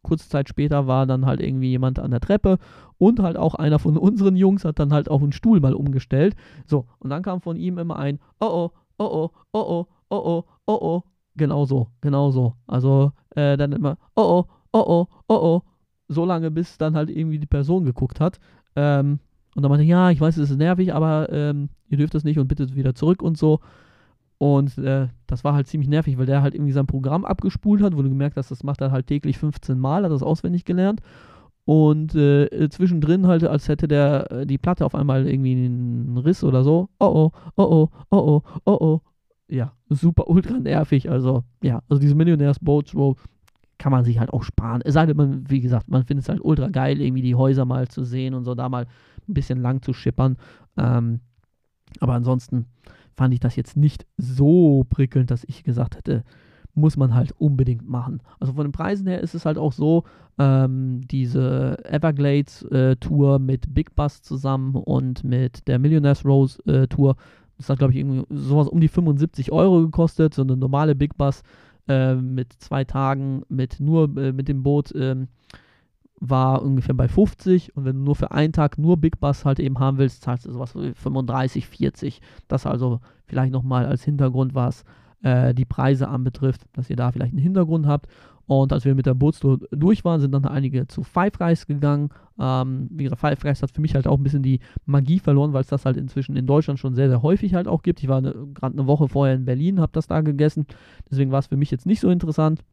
kurze Zeit später war dann halt irgendwie jemand an der Treppe und halt auch einer von unseren Jungs hat dann halt auch einen Stuhl mal umgestellt. So, und dann kam von ihm immer ein, oh oh, oh oh, oh oh, oh oh, oh oh. Genau so, genau so. Also äh, dann immer, oh oh, oh oh, oh oh. So lange, bis dann halt irgendwie die Person geguckt hat. Ähm, und dann meinte, ja, ich weiß, es ist nervig, aber ähm, ihr dürft das nicht und bitte wieder zurück und so. Und äh, das war halt ziemlich nervig, weil der halt irgendwie sein Programm abgespult hat, wo du gemerkt hast, das macht er halt täglich 15 Mal, hat das auswendig gelernt. Und äh, zwischendrin halt, als hätte der äh, die Platte auf einmal irgendwie einen Riss oder so. Oh oh, oh oh, oh oh, oh oh. Ja, super ultra nervig. Also, ja, also diese Millionärs Boats Roll kann man sich halt auch sparen. Es sei denn, man, wie gesagt, man findet es halt ultra geil, irgendwie die Häuser mal zu sehen und so, da mal ein bisschen lang zu schippern. Ähm, aber ansonsten fand ich das jetzt nicht so prickelnd, dass ich gesagt hätte, muss man halt unbedingt machen. Also von den Preisen her ist es halt auch so, ähm, diese Everglades-Tour äh, mit Big Bus zusammen und mit der Millionaires Rose äh, Tour, das hat glaube ich irgendwie sowas um die 75 Euro gekostet, so eine normale Big Bus äh, mit zwei Tagen mit nur äh, mit dem Boot ähm, war ungefähr bei 50 und wenn du nur für einen Tag nur Big Bus halt eben haben willst, zahlst du sowas wie 35, 40. Das also vielleicht nochmal als Hintergrund was äh, die Preise anbetrifft, dass ihr da vielleicht einen Hintergrund habt. Und als wir mit der Bootstour durch waren, sind dann einige zu Five Guys gegangen. Ähm, wie gesagt, Five Guys hat für mich halt auch ein bisschen die Magie verloren, weil es das halt inzwischen in Deutschland schon sehr, sehr häufig halt auch gibt. Ich war ne, gerade eine Woche vorher in Berlin, habe das da gegessen. Deswegen war es für mich jetzt nicht so interessant.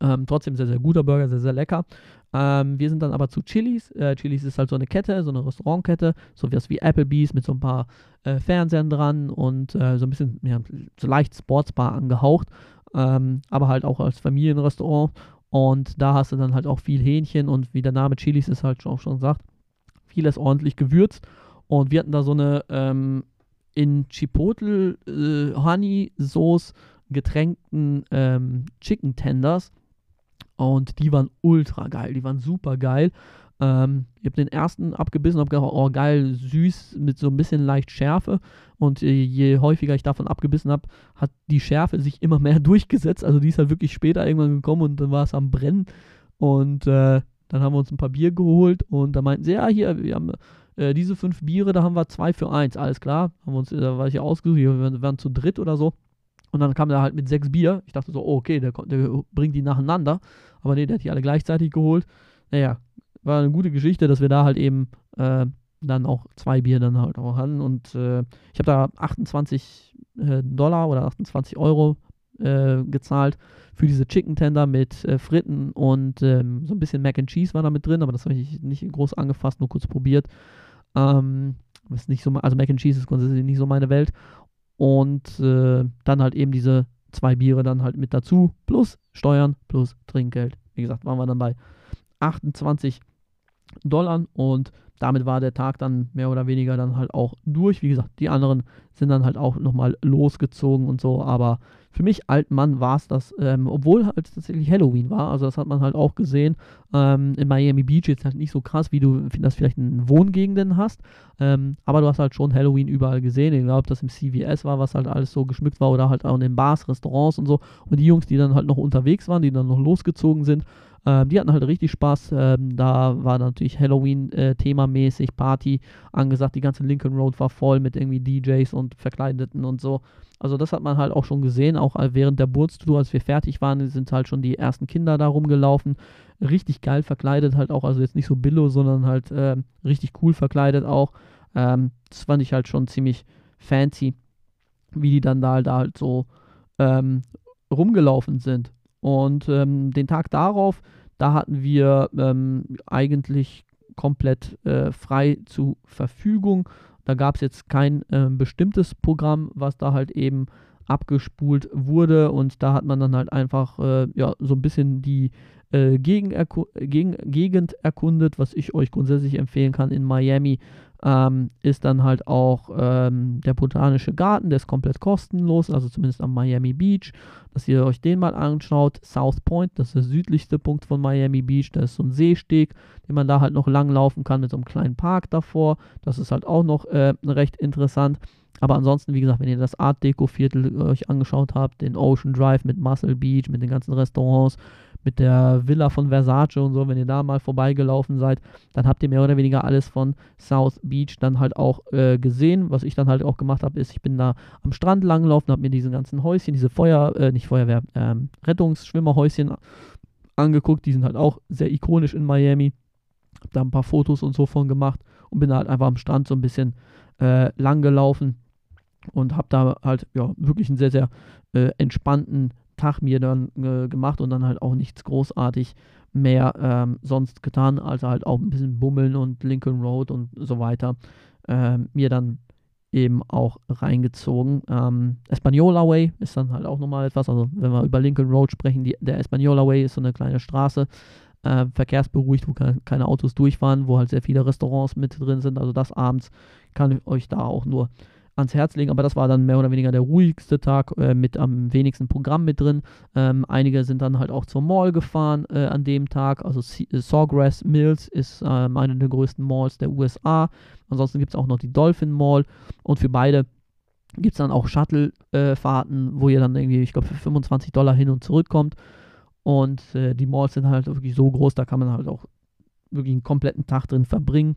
Ähm, trotzdem sehr, sehr guter Burger, sehr, sehr lecker. Ähm, wir sind dann aber zu Chili's. Äh, Chili's ist halt so eine Kette, so eine Restaurantkette, so wie wie Applebee's mit so ein paar äh, Fernsehern dran und äh, so ein bisschen ja, so leicht Sportsbar angehaucht, ähm, aber halt auch als Familienrestaurant. Und da hast du dann halt auch viel Hähnchen und wie der Name Chili's ist halt auch schon sagt, vieles ordentlich gewürzt. Und wir hatten da so eine ähm, in Chipotle äh, Honey Sauce getränkten ähm, Chicken Tenders und die waren ultra geil, die waren super geil. Ähm, ich habe den ersten abgebissen habe gedacht, oh geil, süß mit so ein bisschen leicht Schärfe. Und äh, je häufiger ich davon abgebissen habe, hat die Schärfe sich immer mehr (laughs) durchgesetzt. Also die ist halt wirklich später irgendwann gekommen und dann war es am Brennen. Und äh, dann haben wir uns ein paar Bier geholt und da meinten sie, ja, hier, wir haben äh, diese fünf Biere, da haben wir zwei für eins. Alles klar, haben wir uns, da war ich ja ausgesucht, wir waren zu dritt oder so. Und dann kam der halt mit sechs Bier. Ich dachte so, oh, okay, der, der bringt die nacheinander. Aber nee, der hat die alle gleichzeitig geholt. Naja, war eine gute Geschichte, dass wir da halt eben äh, dann auch zwei Bier dann halt auch hatten. Und äh, ich habe da 28 äh, Dollar oder 28 Euro äh, gezahlt für diese Chicken Tender mit äh, Fritten und ähm, so ein bisschen Mac and Cheese war da mit drin, aber das habe ich nicht groß angefasst, nur kurz probiert. Ähm, ist nicht so, also Mac and Cheese ist grundsätzlich nicht so meine Welt. Und äh, dann halt eben diese zwei Biere dann halt mit dazu, plus Steuern, plus Trinkgeld. Wie gesagt, waren wir dann bei 28 Dollar und damit war der Tag dann mehr oder weniger dann halt auch durch. Wie gesagt, die anderen sind dann halt auch nochmal losgezogen und so, aber für mich, Altmann, war es das, ähm, obwohl halt tatsächlich Halloween war, also das hat man halt auch gesehen. Ähm, in Miami Beach ist halt nicht so krass, wie du das vielleicht in Wohngegenden hast, ähm, aber du hast halt schon Halloween überall gesehen. Ich glaube, das im CVS war, was halt alles so geschmückt war oder halt auch in den Bars, Restaurants und so. Und die Jungs, die dann halt noch unterwegs waren, die dann noch losgezogen sind, ähm, die hatten halt richtig Spaß. Ähm, da war natürlich Halloween-themamäßig äh, Party angesagt. Die ganze Lincoln Road war voll mit irgendwie DJs und Verkleideten und so. Also das hat man halt auch schon gesehen, auch während der Bootstour, als wir fertig waren, sind halt schon die ersten Kinder da rumgelaufen. Richtig geil verkleidet halt auch, also jetzt nicht so billo, sondern halt äh, richtig cool verkleidet auch. Ähm, das fand ich halt schon ziemlich fancy, wie die dann da, da halt so ähm, rumgelaufen sind. Und ähm, den Tag darauf, da hatten wir ähm, eigentlich komplett äh, frei zur Verfügung. Da gab es jetzt kein äh, bestimmtes Programm, was da halt eben abgespult wurde und da hat man dann halt einfach äh, ja, so ein bisschen die äh, Gegend, Gegend erkundet, was ich euch grundsätzlich empfehlen kann in Miami. Ähm, ist dann halt auch ähm, der Botanische Garten, der ist komplett kostenlos, also zumindest am Miami Beach, dass ihr euch den mal anschaut. South Point, das ist der südlichste Punkt von Miami Beach, da ist so ein Seesteg, den man da halt noch langlaufen kann mit so einem kleinen Park davor. Das ist halt auch noch äh, recht interessant. Aber ansonsten, wie gesagt, wenn ihr das Art Deco Viertel euch angeschaut habt, den Ocean Drive mit Muscle Beach, mit den ganzen Restaurants, mit der Villa von Versace und so, wenn ihr da mal vorbeigelaufen seid, dann habt ihr mehr oder weniger alles von South Beach dann halt auch äh, gesehen. Was ich dann halt auch gemacht habe, ist, ich bin da am Strand langgelaufen, habe mir diese ganzen Häuschen, diese Feuer, äh, nicht Feuerwehr, ähm, Rettungsschwimmerhäuschen angeguckt. Die sind halt auch sehr ikonisch in Miami. Hab da ein paar Fotos und so von gemacht und bin da halt einfach am Strand so ein bisschen äh, lang gelaufen und habe da halt ja wirklich einen sehr, sehr äh, entspannten Tag mir dann äh, gemacht und dann halt auch nichts großartig mehr ähm, sonst getan, also halt auch ein bisschen bummeln und Lincoln Road und so weiter äh, mir dann eben auch reingezogen. Ähm, Espanola Way ist dann halt auch nochmal etwas, also wenn wir über Lincoln Road sprechen, die, der Espanola Way ist so eine kleine Straße, äh, verkehrsberuhigt, wo keine, keine Autos durchfahren, wo halt sehr viele Restaurants mit drin sind, also das abends kann ich euch da auch nur ans Herz legen, aber das war dann mehr oder weniger der ruhigste Tag äh, mit am wenigsten Programm mit drin. Ähm, einige sind dann halt auch zur Mall gefahren äh, an dem Tag. Also äh, Sawgrass Mills ist ähm, eine der größten Malls der USA. Ansonsten gibt es auch noch die Dolphin Mall und für beide gibt es dann auch Shuttle-Fahrten, äh, wo ihr dann irgendwie, ich glaube, für 25 Dollar hin und zurück kommt. Und äh, die Malls sind halt wirklich so groß, da kann man halt auch wirklich einen kompletten Tag drin verbringen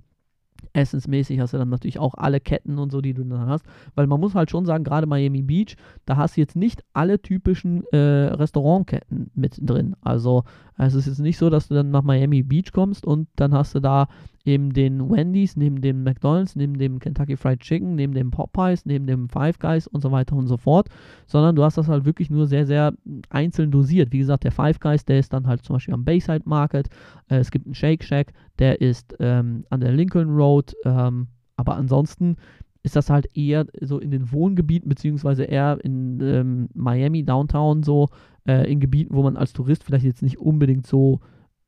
essensmäßig hast du dann natürlich auch alle Ketten und so, die du dann hast. Weil man muss halt schon sagen, gerade Miami Beach, da hast du jetzt nicht alle typischen äh, Restaurantketten mit drin. Also es ist jetzt nicht so, dass du dann nach Miami Beach kommst und dann hast du da eben den Wendy's, neben dem McDonald's, neben dem Kentucky Fried Chicken, neben dem Popeyes, neben dem Five Guys und so weiter und so fort, sondern du hast das halt wirklich nur sehr, sehr einzeln dosiert. Wie gesagt, der Five Guys, der ist dann halt zum Beispiel am Bayside Market, äh, es gibt einen Shake Shack, der ist ähm, an der Lincoln Road, ähm, aber ansonsten ist das halt eher so in den Wohngebieten, beziehungsweise eher in ähm, Miami, Downtown, so äh, in Gebieten, wo man als Tourist vielleicht jetzt nicht unbedingt so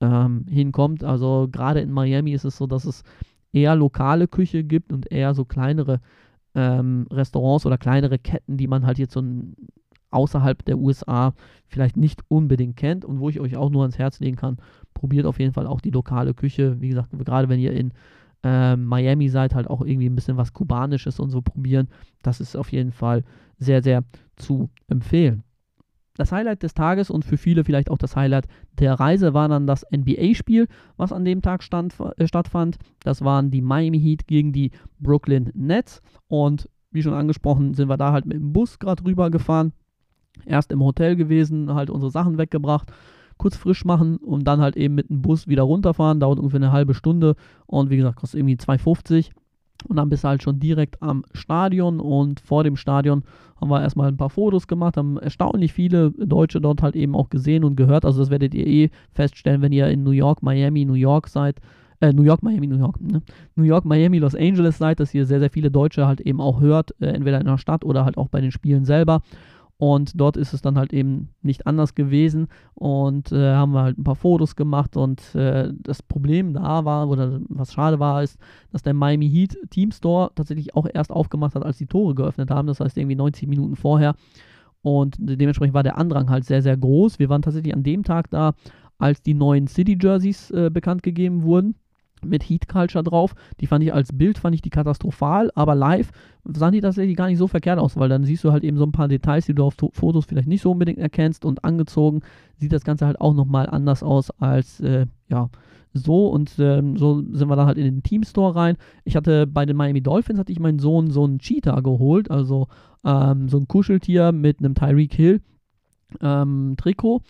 ähm, hinkommt. Also gerade in Miami ist es so, dass es eher lokale Küche gibt und eher so kleinere ähm, Restaurants oder kleinere Ketten, die man halt jetzt so außerhalb der USA vielleicht nicht unbedingt kennt und wo ich euch auch nur ans Herz legen kann, probiert auf jeden Fall auch die lokale Küche. Wie gesagt, gerade wenn ihr in äh, Miami seid, halt auch irgendwie ein bisschen was Kubanisches und so probieren. Das ist auf jeden Fall sehr, sehr zu empfehlen. Das Highlight des Tages und für viele vielleicht auch das Highlight der Reise war dann das NBA-Spiel, was an dem Tag stand, äh, stattfand. Das waren die Miami Heat gegen die Brooklyn Nets. Und wie schon angesprochen, sind wir da halt mit dem Bus gerade rüber gefahren. Erst im Hotel gewesen, halt unsere Sachen weggebracht, kurz frisch machen und dann halt eben mit dem Bus wieder runterfahren. Dauert ungefähr eine halbe Stunde und wie gesagt, kostet irgendwie 2,50. Und dann bist du halt schon direkt am Stadion und vor dem Stadion haben wir erstmal ein paar Fotos gemacht, haben erstaunlich viele Deutsche dort halt eben auch gesehen und gehört. Also das werdet ihr eh feststellen, wenn ihr in New York, Miami, New York seid. Äh, New York, Miami, New York, ne? New York, Miami, Los Angeles seid, dass ihr sehr, sehr viele Deutsche halt eben auch hört, äh, entweder in der Stadt oder halt auch bei den Spielen selber. Und dort ist es dann halt eben nicht anders gewesen. Und äh, haben wir halt ein paar Fotos gemacht. Und äh, das Problem da war, oder was schade war, ist, dass der Miami Heat Team Store tatsächlich auch erst aufgemacht hat, als die Tore geöffnet haben. Das heißt irgendwie 90 Minuten vorher. Und dementsprechend war der Andrang halt sehr, sehr groß. Wir waren tatsächlich an dem Tag da, als die neuen City Jerseys äh, bekannt gegeben wurden mit Heat Culture drauf. Die fand ich als Bild fand ich die katastrophal, aber live sahen die tatsächlich gar nicht so verkehrt aus, weil dann siehst du halt eben so ein paar Details, die du auf Fotos vielleicht nicht so unbedingt erkennst und angezogen sieht das Ganze halt auch nochmal anders aus als äh, ja so und ähm, so sind wir dann halt in den Team Store rein. Ich hatte bei den Miami Dolphins hatte ich meinen Sohn so einen Cheetah geholt, also ähm, so ein Kuscheltier mit einem Tyreek Hill ähm, Trikot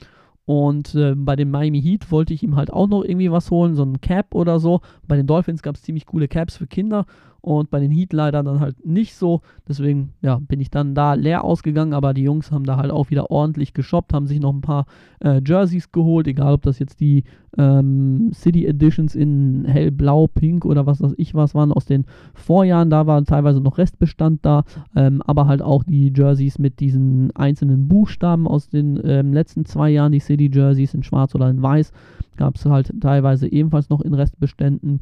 und äh, bei dem Miami Heat wollte ich ihm halt auch noch irgendwie was holen, so ein Cap oder so. Bei den Dolphins gab es ziemlich coole Caps für Kinder und bei den Heat leider dann halt nicht so. Deswegen ja, bin ich dann da leer ausgegangen, aber die Jungs haben da halt auch wieder ordentlich geshoppt, haben sich noch ein paar äh, Jerseys geholt, egal ob das jetzt die ähm, City Editions in hellblau, pink oder was weiß ich was waren aus den Vorjahren. Da war teilweise noch Restbestand da, ähm, aber halt auch die Jerseys mit diesen einzelnen Buchstaben aus den ähm, letzten zwei Jahren, die City Jerseys in schwarz oder in weiß. Gab es halt teilweise ebenfalls noch in Restbeständen.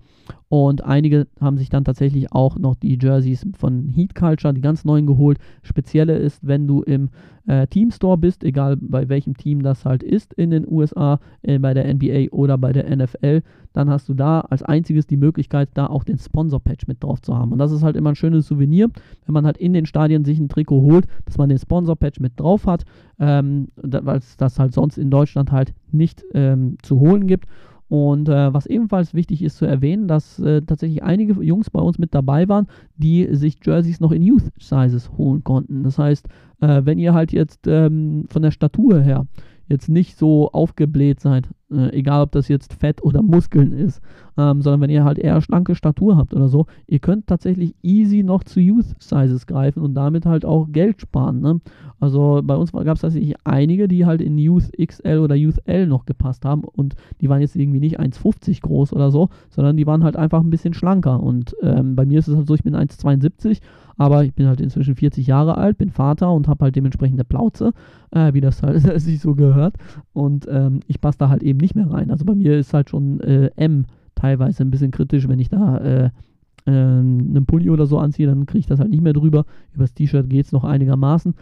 Und einige haben sich dann tatsächlich auch noch die Jerseys von Heat Culture, die ganz neuen geholt. Spezielle ist, wenn du im äh, Team Store bist, egal bei welchem Team das halt ist in den USA, äh, bei der NBA oder bei der NFL, dann hast du da als einziges die Möglichkeit, da auch den Sponsor-Patch mit drauf zu haben. Und das ist halt immer ein schönes Souvenir, wenn man halt in den Stadien sich ein Trikot holt, dass man den Sponsor-Patch mit drauf hat, ähm, weil es das halt sonst in Deutschland halt nicht ähm, zu holen gibt. Und äh, was ebenfalls wichtig ist zu erwähnen, dass äh, tatsächlich einige Jungs bei uns mit dabei waren, die sich Jerseys noch in Youth Sizes holen konnten. Das heißt, äh, wenn ihr halt jetzt ähm, von der Statur her jetzt nicht so aufgebläht seid, äh, egal ob das jetzt Fett oder Muskeln ist, ähm, sondern wenn ihr halt eher schlanke Statur habt oder so, ihr könnt tatsächlich easy noch zu Youth Sizes greifen und damit halt auch Geld sparen. Ne? Also bei uns gab es tatsächlich einige, die halt in Youth XL oder Youth L noch gepasst haben und die waren jetzt irgendwie nicht 1,50 groß oder so, sondern die waren halt einfach ein bisschen schlanker. Und ähm, bei mir ist es halt so, ich bin 1,72 aber ich bin halt inzwischen 40 Jahre alt, bin Vater und habe halt dementsprechend eine Plauze, äh, wie das halt (laughs) sich so gehört. Und ähm, ich passe da halt eben nicht mehr rein. Also bei mir ist halt schon äh, M teilweise ein bisschen kritisch, wenn ich da äh, äh, einen Pulli oder so anziehe, dann kriege ich das halt nicht mehr drüber. Übers T-Shirt geht es noch einigermaßen.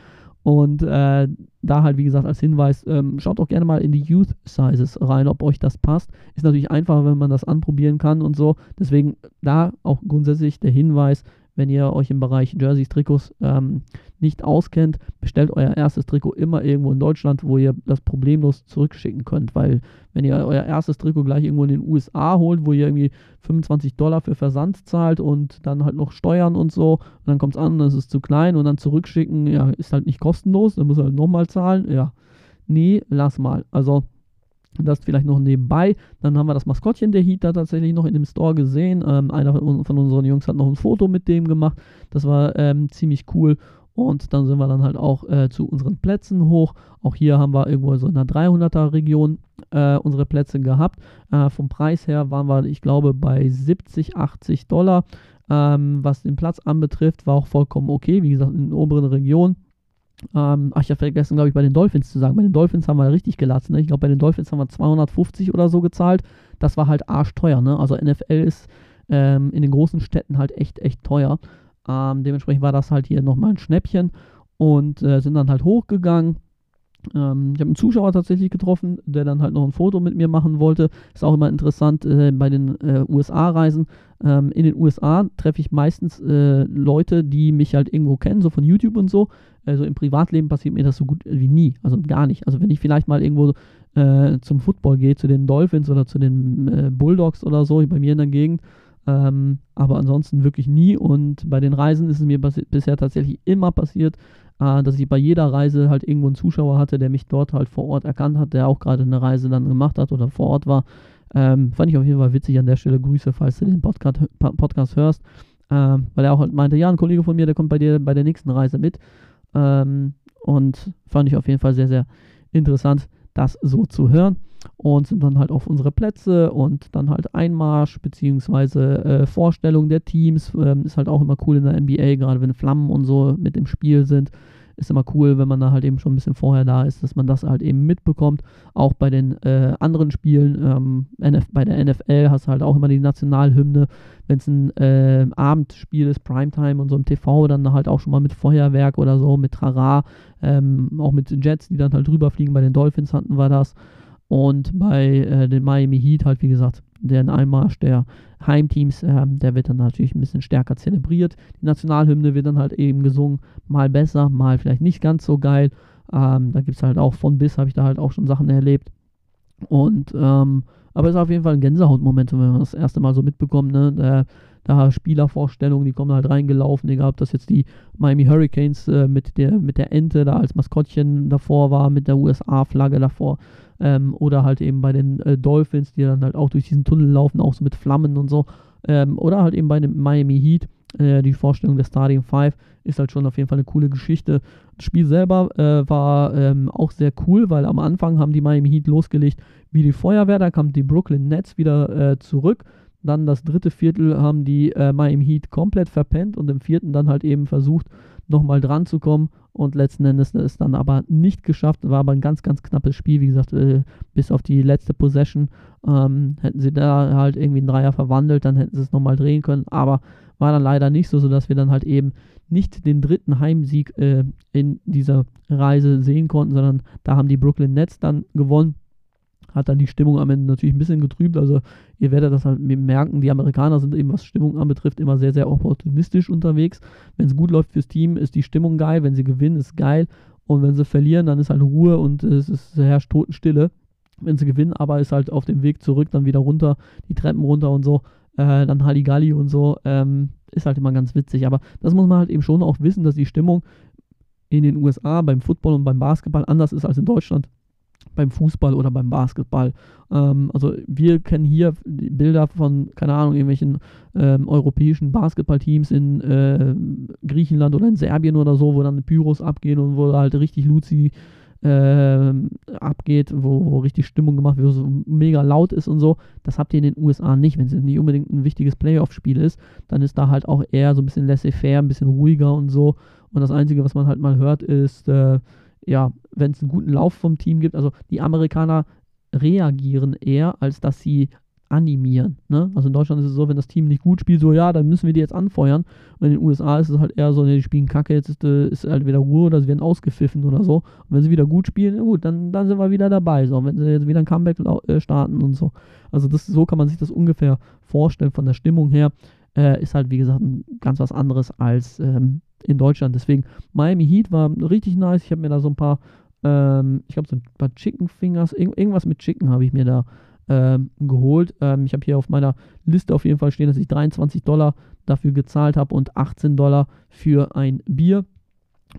Und äh, da halt, wie gesagt, als Hinweis, ähm, schaut auch gerne mal in die Youth Sizes rein, ob euch das passt. Ist natürlich einfacher, wenn man das anprobieren kann und so. Deswegen da auch grundsätzlich der Hinweis, wenn ihr euch im Bereich Jerseys, Trikots ähm, nicht auskennt, bestellt euer erstes Trikot immer irgendwo in Deutschland, wo ihr das problemlos zurückschicken könnt. Weil wenn ihr euer erstes Trikot gleich irgendwo in den USA holt, wo ihr irgendwie 25 Dollar für Versand zahlt und dann halt noch Steuern und so, und dann kommt es an, das ist zu klein und dann zurückschicken, ja, ist halt nicht kostenlos, dann muss ihr halt nochmal zahlen. Ja, nee, lass mal. Also das vielleicht noch nebenbei. Dann haben wir das Maskottchen der Heat da tatsächlich noch in dem Store gesehen. Ähm, einer von unseren Jungs hat noch ein Foto mit dem gemacht. Das war ähm, ziemlich cool. Und dann sind wir dann halt auch äh, zu unseren Plätzen hoch. Auch hier haben wir irgendwo so in der 300er Region äh, unsere Plätze gehabt. Äh, vom Preis her waren wir, ich glaube, bei 70, 80 Dollar. Ähm, was den Platz anbetrifft, war auch vollkommen okay. Wie gesagt, in den oberen Regionen. Ähm, ach, ich habe vergessen, glaube ich, bei den Dolphins zu sagen. Bei den Dolphins haben wir richtig gelassen. Ne? Ich glaube, bei den Dolphins haben wir 250 oder so gezahlt. Das war halt arschteuer. Ne? Also NFL ist ähm, in den großen Städten halt echt, echt teuer. Ähm, dementsprechend war das halt hier nochmal ein Schnäppchen und äh, sind dann halt hochgegangen. Ähm, ich habe einen Zuschauer tatsächlich getroffen, der dann halt noch ein Foto mit mir machen wollte. Ist auch immer interessant äh, bei den äh, USA-Reisen. Ähm, in den USA treffe ich meistens äh, Leute, die mich halt irgendwo kennen, so von YouTube und so. Also im Privatleben passiert mir das so gut wie nie. Also gar nicht. Also wenn ich vielleicht mal irgendwo äh, zum Football gehe, zu den Dolphins oder zu den äh, Bulldogs oder so, bei mir in der Gegend. Ähm, aber ansonsten wirklich nie. Und bei den Reisen ist es mir bisher tatsächlich immer passiert, äh, dass ich bei jeder Reise halt irgendwo einen Zuschauer hatte, der mich dort halt vor Ort erkannt hat, der auch gerade eine Reise dann gemacht hat oder vor Ort war. Ähm, fand ich auf jeden Fall witzig an der Stelle. Grüße, falls du den Podcast, Podcast hörst. Ähm, weil er auch halt meinte, ja, ein Kollege von mir, der kommt bei dir bei der nächsten Reise mit. Ähm, und fand ich auf jeden Fall sehr, sehr interessant, das so zu hören. Und sind dann halt auf unsere Plätze und dann halt Einmarsch beziehungsweise äh, Vorstellung der Teams. Ähm, ist halt auch immer cool in der NBA, gerade wenn Flammen und so mit im Spiel sind ist immer cool, wenn man da halt eben schon ein bisschen vorher da ist, dass man das halt eben mitbekommt. Auch bei den äh, anderen Spielen, ähm, bei der NFL hast du halt auch immer die Nationalhymne. Wenn es ein äh, Abendspiel ist, Primetime und so im TV, dann halt auch schon mal mit Feuerwerk oder so, mit Trara, ähm, auch mit Jets, die dann halt rüberfliegen. Bei den Dolphins hatten wir das. Und bei äh, den Miami Heat halt, wie gesagt, der Einmarsch der Heimteams, äh, der wird dann natürlich ein bisschen stärker zelebriert. Die Nationalhymne wird dann halt eben gesungen, mal besser, mal vielleicht nicht ganz so geil. Ähm, da gibt es halt auch von bis, habe ich da halt auch schon Sachen erlebt. Und, ähm, aber es ist auf jeden Fall ein Gänsehautmoment, wenn man das erste Mal so mitbekommt, ne? Da, da Spielervorstellungen, die kommen halt reingelaufen, egal ob das jetzt die Miami Hurricanes äh, mit, der, mit der Ente da als Maskottchen davor war, mit der USA-Flagge davor ähm, oder halt eben bei den äh, Dolphins, die dann halt auch durch diesen Tunnel laufen, auch so mit Flammen und so. Ähm, oder halt eben bei dem Miami Heat, äh, die Vorstellung der Starting Five ist halt schon auf jeden Fall eine coole Geschichte. Das Spiel selber äh, war ähm, auch sehr cool, weil am Anfang haben die Miami Heat losgelegt wie die Feuerwehr, da kamen die Brooklyn Nets wieder äh, zurück. Dann das dritte Viertel haben die äh, Miami Heat komplett verpennt und im vierten dann halt eben versucht, nochmal dran zu kommen und letzten Endes ist dann aber nicht geschafft. War aber ein ganz, ganz knappes Spiel, wie gesagt, äh, bis auf die letzte Possession. Ähm, hätten sie da halt irgendwie einen Dreier verwandelt, dann hätten sie es nochmal drehen können, aber war dann leider nicht so, sodass wir dann halt eben nicht den dritten Heimsieg äh, in dieser Reise sehen konnten, sondern da haben die Brooklyn Nets dann gewonnen hat dann die Stimmung am Ende natürlich ein bisschen getrübt. Also ihr werdet das halt merken, die Amerikaner sind eben, was Stimmung anbetrifft, immer sehr, sehr opportunistisch unterwegs. Wenn es gut läuft fürs Team, ist die Stimmung geil. Wenn sie gewinnen, ist geil. Und wenn sie verlieren, dann ist halt Ruhe und es ist, herrscht Totenstille. Wenn sie gewinnen, aber ist halt auf dem Weg zurück, dann wieder runter, die Treppen runter und so, äh, dann Halligalli und so, ähm, ist halt immer ganz witzig. Aber das muss man halt eben schon auch wissen, dass die Stimmung in den USA beim Football und beim Basketball anders ist als in Deutschland beim Fußball oder beim Basketball. Ähm, also wir kennen hier Bilder von, keine Ahnung, irgendwelchen ähm, europäischen Basketballteams in äh, Griechenland oder in Serbien oder so, wo dann Pyros abgehen und wo halt richtig Luzi äh, abgeht, wo, wo, richtig Stimmung gemacht wird, wo so mega laut ist und so. Das habt ihr in den USA nicht. Wenn es nicht unbedingt ein wichtiges Playoff-Spiel ist, dann ist da halt auch eher so ein bisschen laissez-faire, ein bisschen ruhiger und so. Und das Einzige, was man halt mal hört, ist äh, ja, wenn es einen guten Lauf vom Team gibt, also die Amerikaner reagieren eher, als dass sie animieren. Ne? Also in Deutschland ist es so, wenn das Team nicht gut spielt, so ja, dann müssen wir die jetzt anfeuern. Und in den USA ist es halt eher so, ne, die spielen Kacke, jetzt ist, äh, ist halt wieder Ruhe oder sie werden ausgepfiffen oder so. Und wenn sie wieder gut spielen, gut, dann, dann sind wir wieder dabei. So, und wenn sie jetzt wieder ein Comeback äh, starten und so. Also das, so kann man sich das ungefähr vorstellen von der Stimmung her. Äh, ist halt, wie gesagt, ganz was anderes als ähm, in Deutschland. Deswegen, Miami Heat war richtig nice. Ich habe mir da so ein paar, ähm, ich glaube, so ein paar Chicken Fingers, irg irgendwas mit Chicken habe ich mir da ähm, geholt. Ähm, ich habe hier auf meiner Liste auf jeden Fall stehen, dass ich 23 Dollar dafür gezahlt habe und 18 Dollar für ein Bier.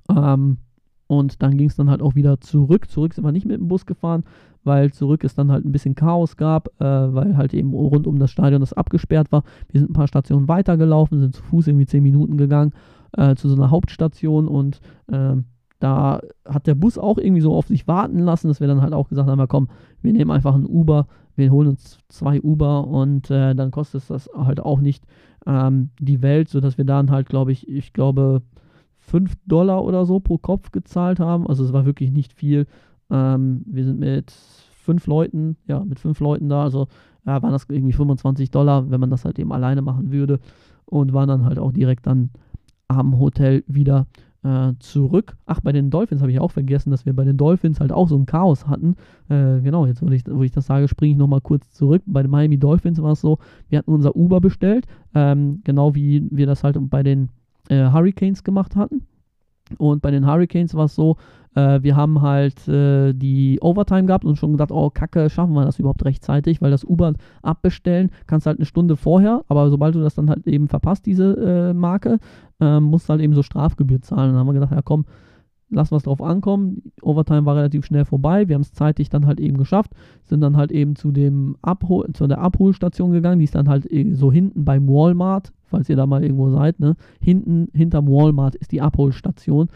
Ähm, und dann ging es dann halt auch wieder zurück. Zurück sind wir nicht mit dem Bus gefahren, weil zurück es dann halt ein bisschen Chaos gab, äh, weil halt eben rund um das Stadion das abgesperrt war. Wir sind ein paar Stationen weitergelaufen, sind zu Fuß irgendwie 10 Minuten gegangen äh, zu so einer Hauptstation und äh, da hat der Bus auch irgendwie so auf sich warten lassen, dass wir dann halt auch gesagt haben, komm, wir nehmen einfach ein Uber, wir holen uns zwei Uber und äh, dann kostet es das halt auch nicht ähm, die Welt, sodass wir dann halt, glaube ich, ich glaube 5 Dollar oder so pro Kopf gezahlt haben. Also es war wirklich nicht viel. Ähm, wir sind mit fünf Leuten, ja, mit fünf Leuten da, also ja, waren das irgendwie 25 Dollar, wenn man das halt eben alleine machen würde und waren dann halt auch direkt dann am Hotel wieder äh, zurück. Ach, bei den Dolphins habe ich auch vergessen, dass wir bei den Dolphins halt auch so ein Chaos hatten. Äh, genau, jetzt, wo ich, wo ich das sage, springe ich nochmal kurz zurück. Bei den Miami Dolphins war es so, wir hatten unser Uber bestellt, ähm, genau wie wir das halt bei den äh, Hurricanes gemacht hatten. Und bei den Hurricanes war es so, äh, wir haben halt äh, die Overtime gehabt und schon gedacht, oh Kacke, schaffen wir das überhaupt rechtzeitig, weil das Uber abbestellen kannst halt eine Stunde vorher, aber sobald du das dann halt eben verpasst, diese äh, Marke, ähm, musst du halt eben so Strafgebühr zahlen. Und dann haben wir gedacht, ja komm, lass was drauf ankommen. Overtime war relativ schnell vorbei. Wir haben es zeitig dann halt eben geschafft, sind dann halt eben zu dem Abhol zu der Abholstation gegangen. Die ist dann halt so hinten beim Walmart, falls ihr da mal irgendwo seid, ne? Hinten hinterm Walmart ist die Abholstation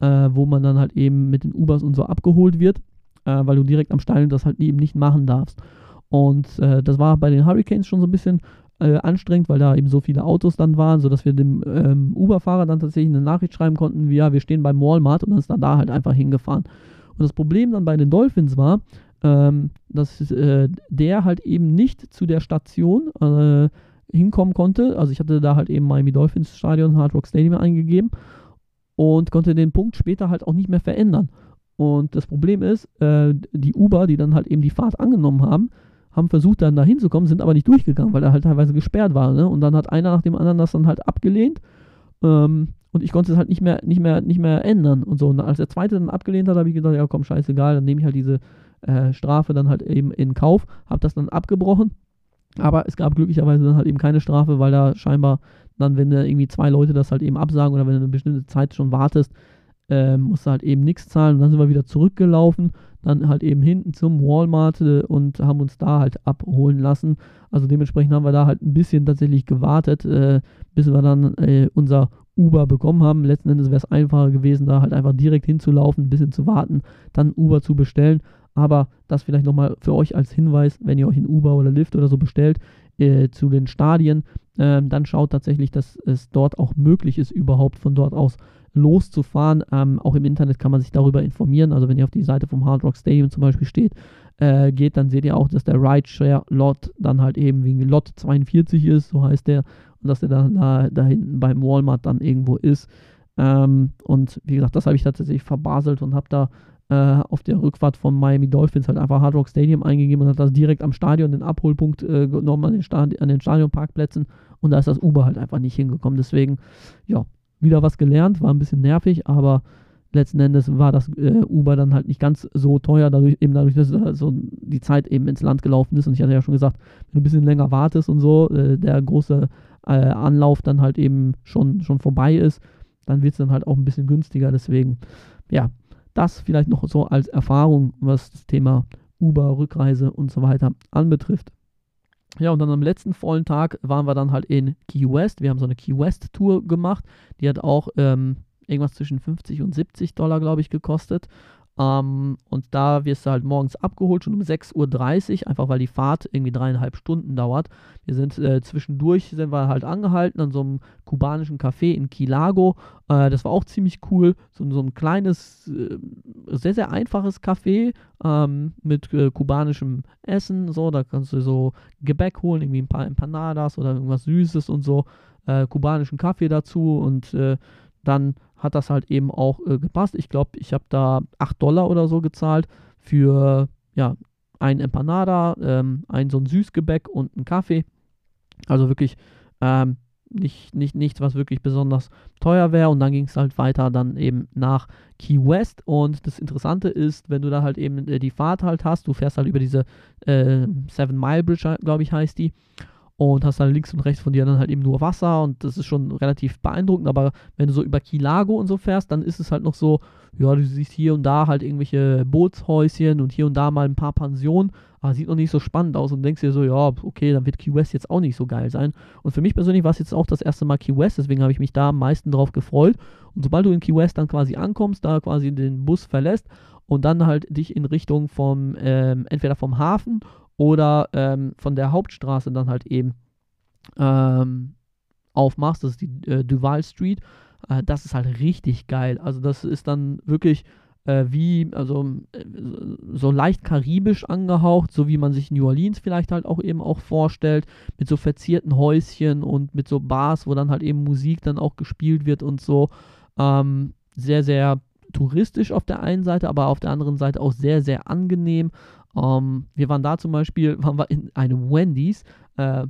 äh, wo man dann halt eben mit den Ubers und so abgeholt wird, äh, weil du direkt am Stadion das halt eben nicht machen darfst. Und äh, das war bei den Hurricanes schon so ein bisschen äh, anstrengend, weil da eben so viele Autos dann waren, sodass wir dem ähm, Uber-Fahrer dann tatsächlich eine Nachricht schreiben konnten, wie ja, wir stehen beim Walmart und dann ist dann da halt einfach hingefahren. Und das Problem dann bei den Dolphins war, ähm, dass äh, der halt eben nicht zu der Station äh, hinkommen konnte. Also ich hatte da halt eben Miami Dolphins Stadion, Hard Rock Stadium eingegeben und konnte den Punkt später halt auch nicht mehr verändern. Und das Problem ist, äh, die Uber, die dann halt eben die Fahrt angenommen haben, haben versucht dann da hinzukommen, sind aber nicht durchgegangen, weil er halt teilweise gesperrt war. Ne? Und dann hat einer nach dem anderen das dann halt abgelehnt. Ähm, und ich konnte es halt nicht mehr, nicht mehr, nicht mehr ändern und so. Und als der zweite dann abgelehnt hat, habe ich gedacht, ja komm, scheißegal, dann nehme ich halt diese äh, Strafe dann halt eben in Kauf, habe das dann abgebrochen. Aber es gab glücklicherweise dann halt eben keine Strafe, weil da scheinbar dann, wenn da irgendwie zwei Leute das halt eben absagen oder wenn du eine bestimmte Zeit schon wartest, äh, musst du halt eben nichts zahlen. Und dann sind wir wieder zurückgelaufen, dann halt eben hinten zum Walmart äh, und haben uns da halt abholen lassen. Also dementsprechend haben wir da halt ein bisschen tatsächlich gewartet, äh, bis wir dann äh, unser Uber bekommen haben. Letzten Endes wäre es einfacher gewesen, da halt einfach direkt hinzulaufen, ein bisschen zu warten, dann Uber zu bestellen. Aber das vielleicht nochmal für euch als Hinweis, wenn ihr euch in Uber oder Lyft oder so bestellt, äh, zu den Stadien, äh, dann schaut tatsächlich, dass es dort auch möglich ist, überhaupt von dort aus loszufahren. Ähm, auch im Internet kann man sich darüber informieren. Also wenn ihr auf die Seite vom Hard Rock Stadium zum Beispiel steht, äh, geht, dann seht ihr auch, dass der Rideshare-Lot dann halt eben wie Lot 42 ist, so heißt der, und dass der dann da, da hinten beim Walmart dann irgendwo ist. Ähm, und wie gesagt, das habe ich tatsächlich verbaselt und habe da äh, auf der Rückfahrt von Miami Dolphins halt einfach Hard Rock Stadium eingegeben und hat das direkt am Stadion den Abholpunkt äh, genommen an den, Stadi an den Stadionparkplätzen und da ist das Uber halt einfach nicht hingekommen. Deswegen, ja, wieder was gelernt, war ein bisschen nervig, aber letzten Endes war das äh, Uber dann halt nicht ganz so teuer, dadurch, eben dadurch, dass äh, so die Zeit eben ins Land gelaufen ist. Und ich hatte ja schon gesagt, wenn du ein bisschen länger wartest und so, äh, der große äh, Anlauf dann halt eben schon, schon vorbei ist, dann wird es dann halt auch ein bisschen günstiger. Deswegen, ja, das vielleicht noch so als Erfahrung, was das Thema Uber, Rückreise und so weiter anbetrifft. Ja, und dann am letzten vollen Tag waren wir dann halt in Key West. Wir haben so eine Key West Tour gemacht. Die hat auch ähm, irgendwas zwischen 50 und 70 Dollar, glaube ich, gekostet. Ähm, und da wirst du halt morgens abgeholt, schon um 6.30 Uhr, einfach weil die Fahrt irgendwie dreieinhalb Stunden dauert. Wir sind äh, zwischendurch, sind wir halt angehalten an so einem kubanischen Café in Kilago. Äh, das war auch ziemlich cool. So, so ein kleines, äh, sehr, sehr einfaches Café ähm, mit äh, kubanischem Essen. So, da kannst du so Gebäck holen, irgendwie ein paar Empanadas oder irgendwas Süßes und so. Äh, kubanischen Kaffee dazu und äh, dann hat das halt eben auch äh, gepasst. Ich glaube, ich habe da 8 Dollar oder so gezahlt für ja, ein Empanada, ähm, ein so ein Süßgebäck und einen Kaffee. Also wirklich ähm, nicht, nicht, nichts, was wirklich besonders teuer wäre. Und dann ging es halt weiter dann eben nach Key West. Und das Interessante ist, wenn du da halt eben äh, die Fahrt halt hast, du fährst halt über diese äh, Seven Mile Bridge, glaube ich, heißt die und hast dann links und rechts von dir dann halt eben nur Wasser und das ist schon relativ beeindruckend, aber wenn du so über Kilago und so fährst, dann ist es halt noch so, ja, du siehst hier und da halt irgendwelche Bootshäuschen und hier und da mal ein paar Pensionen, aber sieht noch nicht so spannend aus und denkst dir so, ja, okay, dann wird Key West jetzt auch nicht so geil sein. Und für mich persönlich war es jetzt auch das erste Mal Key West, deswegen habe ich mich da am meisten drauf gefreut. Und sobald du in Key West dann quasi ankommst, da quasi den Bus verlässt und dann halt dich in Richtung vom, ähm, entweder vom Hafen oder ähm, von der Hauptstraße dann halt eben ähm, aufmachst, das ist die äh, Duval Street, äh, das ist halt richtig geil. Also das ist dann wirklich äh, wie, also äh, so leicht karibisch angehaucht, so wie man sich New Orleans vielleicht halt auch eben auch vorstellt, mit so verzierten Häuschen und mit so Bars, wo dann halt eben Musik dann auch gespielt wird und so. Ähm, sehr, sehr touristisch auf der einen Seite, aber auf der anderen Seite auch sehr, sehr angenehm. Um, ähm, wir waren da zum Beispiel, waren wir in einem Wendy's. Äh,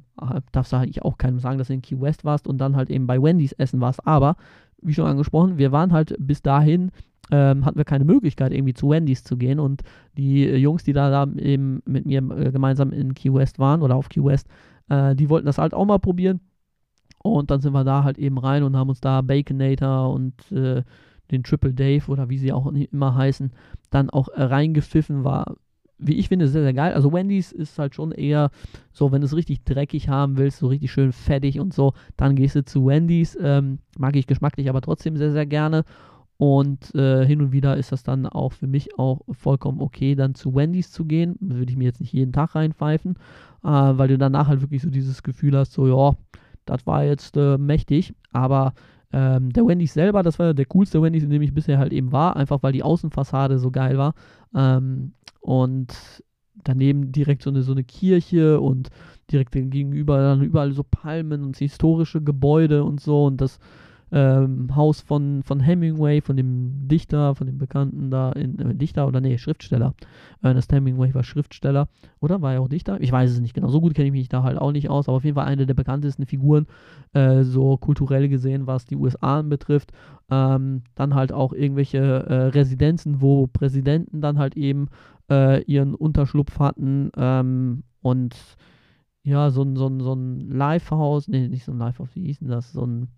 darfst du eigentlich auch keinem sagen, dass du in Key West warst und dann halt eben bei Wendy's essen warst. Aber, wie schon angesprochen, wir waren halt bis dahin, ähm, hatten wir keine Möglichkeit, irgendwie zu Wendy's zu gehen. Und die äh, Jungs, die da, da eben mit mir äh, gemeinsam in Key West waren oder auf Key West, äh, die wollten das halt auch mal probieren. Und dann sind wir da halt eben rein und haben uns da Baconator und äh, den Triple Dave oder wie sie auch immer heißen, dann auch äh, reingepfiffen. War wie ich finde, sehr, sehr geil. Also Wendy's ist halt schon eher so, wenn du es richtig dreckig haben willst, so richtig schön fettig und so, dann gehst du zu Wendy's. Ähm, mag ich geschmacklich aber trotzdem sehr, sehr gerne. Und äh, hin und wieder ist das dann auch für mich auch vollkommen okay, dann zu Wendy's zu gehen. Würde ich mir jetzt nicht jeden Tag reinpfeifen, äh, weil du danach halt wirklich so dieses Gefühl hast, so, ja, das war jetzt äh, mächtig. Aber ähm, der Wendy's selber, das war der coolste Wendy's, in dem ich bisher halt eben war, einfach weil die Außenfassade so geil war. Ähm, und daneben direkt so eine, so eine Kirche und direkt gegenüber dann überall so Palmen und historische Gebäude und so und das ähm, Haus von, von Hemingway, von dem Dichter, von dem Bekannten da, in, äh, Dichter oder nee, Schriftsteller. Ernest Hemingway war Schriftsteller, oder? War er auch Dichter? Ich weiß es nicht genau. So gut kenne ich mich da halt auch nicht aus, aber auf jeden Fall eine der bekanntesten Figuren, äh, so kulturell gesehen, was die USA betrifft. Ähm, dann halt auch irgendwelche äh, Residenzen, wo Präsidenten dann halt eben äh, ihren Unterschlupf hatten ähm, und ja, so ein, so ein, so ein Livehouse, nee, nicht so ein Livehouse, wie hieß denn das? So ein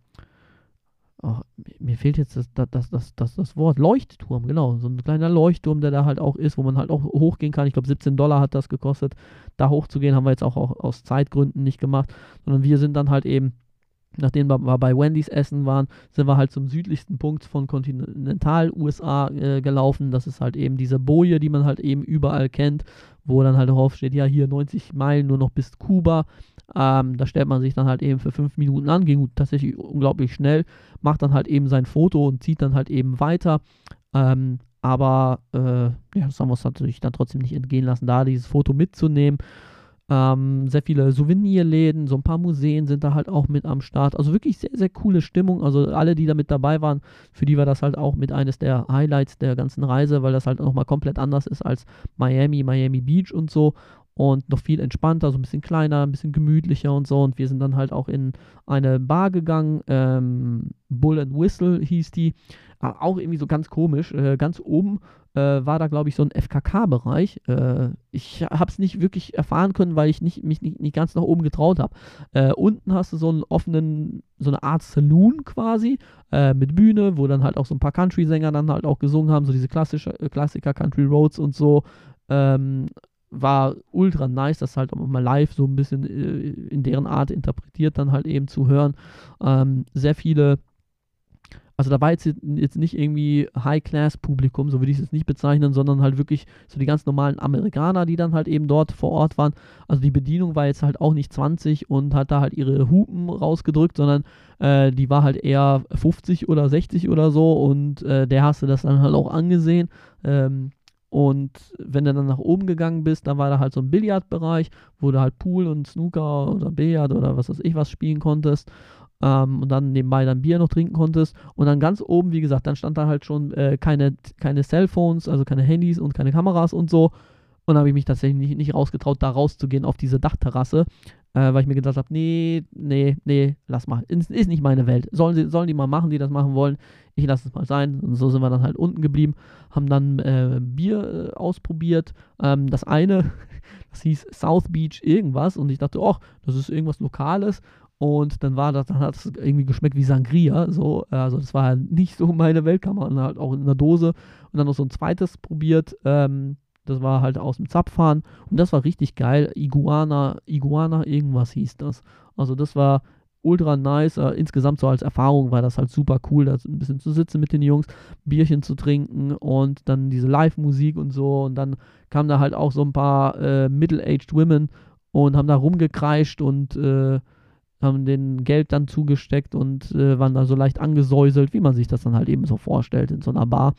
oh, mir fehlt jetzt das, das, das, das, das Wort Leuchtturm, genau. So ein kleiner Leuchtturm, der da halt auch ist, wo man halt auch hochgehen kann. Ich glaube, 17 Dollar hat das gekostet. Da hochzugehen haben wir jetzt auch, auch aus Zeitgründen nicht gemacht, sondern wir sind dann halt eben nachdem wir bei Wendy's essen waren, sind wir halt zum südlichsten Punkt von Kontinental-USA äh, gelaufen. Das ist halt eben diese Boje, die man halt eben überall kennt, wo dann halt drauf steht, ja, hier 90 Meilen nur noch bis Kuba. Ähm, da stellt man sich dann halt eben für fünf Minuten an, ging tatsächlich unglaublich schnell, macht dann halt eben sein Foto und zieht dann halt eben weiter. Ähm, aber äh, ja, das haben wir uns natürlich dann trotzdem nicht entgehen lassen, da dieses Foto mitzunehmen. Ähm, sehr viele Souvenirläden, so ein paar Museen sind da halt auch mit am Start. Also wirklich sehr, sehr coole Stimmung. Also alle, die da mit dabei waren, für die war das halt auch mit eines der Highlights der ganzen Reise, weil das halt nochmal komplett anders ist als Miami, Miami Beach und so. Und noch viel entspannter, so ein bisschen kleiner, ein bisschen gemütlicher und so. Und wir sind dann halt auch in eine Bar gegangen. Ähm, Bull and Whistle hieß die. Aber auch irgendwie so ganz komisch. Äh, ganz oben äh, war da, glaube ich, so ein FKK-Bereich. Äh, ich habe es nicht wirklich erfahren können, weil ich nicht, mich nicht, nicht ganz nach oben getraut habe. Äh, unten hast du so einen offenen, so eine Art Saloon quasi äh, mit Bühne, wo dann halt auch so ein paar Country-Sänger dann halt auch gesungen haben, so diese klassische, äh, Klassiker Country Roads und so. Ähm, war ultra nice, das halt auch mal live so ein bisschen äh, in deren Art interpretiert dann halt eben zu hören. Ähm, sehr viele also da war jetzt, jetzt nicht irgendwie High-Class-Publikum, so würde ich es jetzt nicht bezeichnen, sondern halt wirklich so die ganz normalen Amerikaner, die dann halt eben dort vor Ort waren. Also die Bedienung war jetzt halt auch nicht 20 und hat da halt ihre Hupen rausgedrückt, sondern äh, die war halt eher 50 oder 60 oder so und äh, der hast du das dann halt auch angesehen. Ähm, und wenn du dann nach oben gegangen bist, dann war da halt so ein Billardbereich, wo du halt Pool und Snooker oder Billard oder was weiß ich was spielen konntest ähm, und dann nebenbei dann Bier noch trinken konntest. Und dann ganz oben, wie gesagt, dann stand da halt schon äh, keine, keine Cellphones, also keine Handys und keine Kameras und so. Und habe ich mich tatsächlich nicht, nicht rausgetraut, da rauszugehen auf diese Dachterrasse, äh, weil ich mir gedacht habe, nee, nee, nee, lass mal. Ist, ist nicht meine Welt. Sollen, sie, sollen die mal machen, die das machen wollen. Ich lasse es mal sein. Und so sind wir dann halt unten geblieben, haben dann äh, Bier äh, ausprobiert. Ähm, das eine, (laughs) das hieß South Beach irgendwas. Und ich dachte, oh, das ist irgendwas Lokales. Und dann war das, dann hat es irgendwie geschmeckt wie Sangria. So, also das war halt nicht so meine Welt, kann man halt auch in einer Dose. Und dann noch so ein zweites probiert. Ähm, das war halt aus dem Zapfhahn. Und das war richtig geil. Iguana, Iguana, irgendwas hieß das. Also das war ultra nice. Äh, insgesamt so als Erfahrung war das halt super cool, da ein bisschen zu sitzen mit den Jungs, Bierchen zu trinken und dann diese Live-Musik und so. Und dann kamen da halt auch so ein paar äh, Middle-aged Women und haben da rumgekreischt und äh, haben den Geld dann zugesteckt und äh, waren da so leicht angesäuselt, wie man sich das dann halt eben so vorstellt in so einer Bar.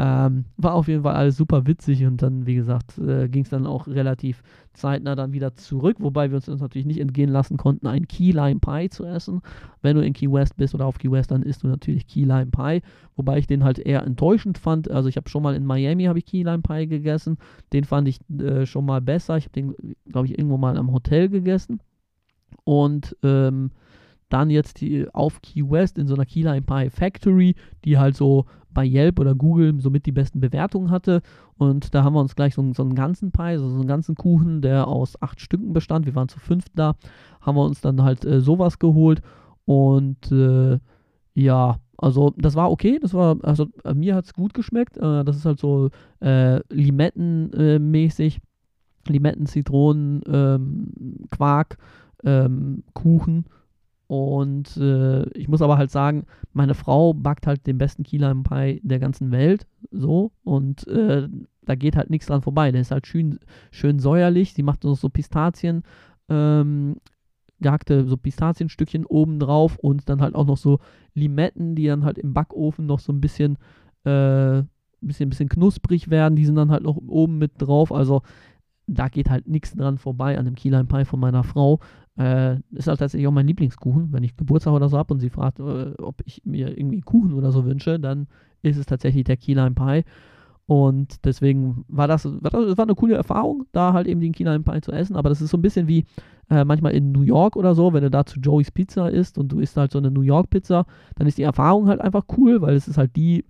Ähm, war auf jeden Fall alles super witzig und dann, wie gesagt, äh, ging es dann auch relativ zeitnah dann wieder zurück, wobei wir uns das natürlich nicht entgehen lassen konnten, ein Key Lime Pie zu essen. Wenn du in Key West bist oder auf Key West, dann isst du natürlich Key Lime Pie, wobei ich den halt eher enttäuschend fand. Also ich habe schon mal in Miami habe ich Key Lime Pie gegessen, den fand ich äh, schon mal besser. Ich habe den, glaube ich, irgendwo mal am Hotel gegessen. Und ähm, dann jetzt die, auf Key West in so einer Key Lime Pie Factory, die halt so bei Yelp oder Google somit die besten Bewertungen hatte. Und da haben wir uns gleich so, so einen ganzen Pie, also so einen ganzen Kuchen, der aus acht Stücken bestand. Wir waren zu fünft da, haben wir uns dann halt äh, sowas geholt. Und äh, ja, also das war okay, das war, also äh, mir hat es gut geschmeckt. Äh, das ist halt so äh, Limettenmäßig. Limetten, Zitronen, ähm, Quark ähm, Kuchen. Und äh, ich muss aber halt sagen, meine Frau backt halt den besten Key Lime Pie der ganzen Welt. So. Und äh, da geht halt nichts dran vorbei. Der ist halt schön, schön säuerlich. Sie macht noch so Pistazien, ähm, gehackte so Pistazienstückchen oben drauf und dann halt auch noch so Limetten, die dann halt im Backofen noch so ein bisschen, äh, bisschen, bisschen knusprig werden. Die sind dann halt noch oben mit drauf. Also da geht halt nichts dran vorbei an dem Key Lime Pie von meiner Frau. Äh, ist halt tatsächlich auch mein Lieblingskuchen. Wenn ich Geburtstag oder so habe und sie fragt, äh, ob ich mir irgendwie Kuchen oder so wünsche, dann ist es tatsächlich der Key Lime Pie. Und deswegen war das, war das war eine coole Erfahrung, da halt eben den Key Lime Pie zu essen. Aber das ist so ein bisschen wie äh, manchmal in New York oder so, wenn du da zu Joey's Pizza isst und du isst halt so eine New York Pizza, dann ist die Erfahrung halt einfach cool, weil es ist halt die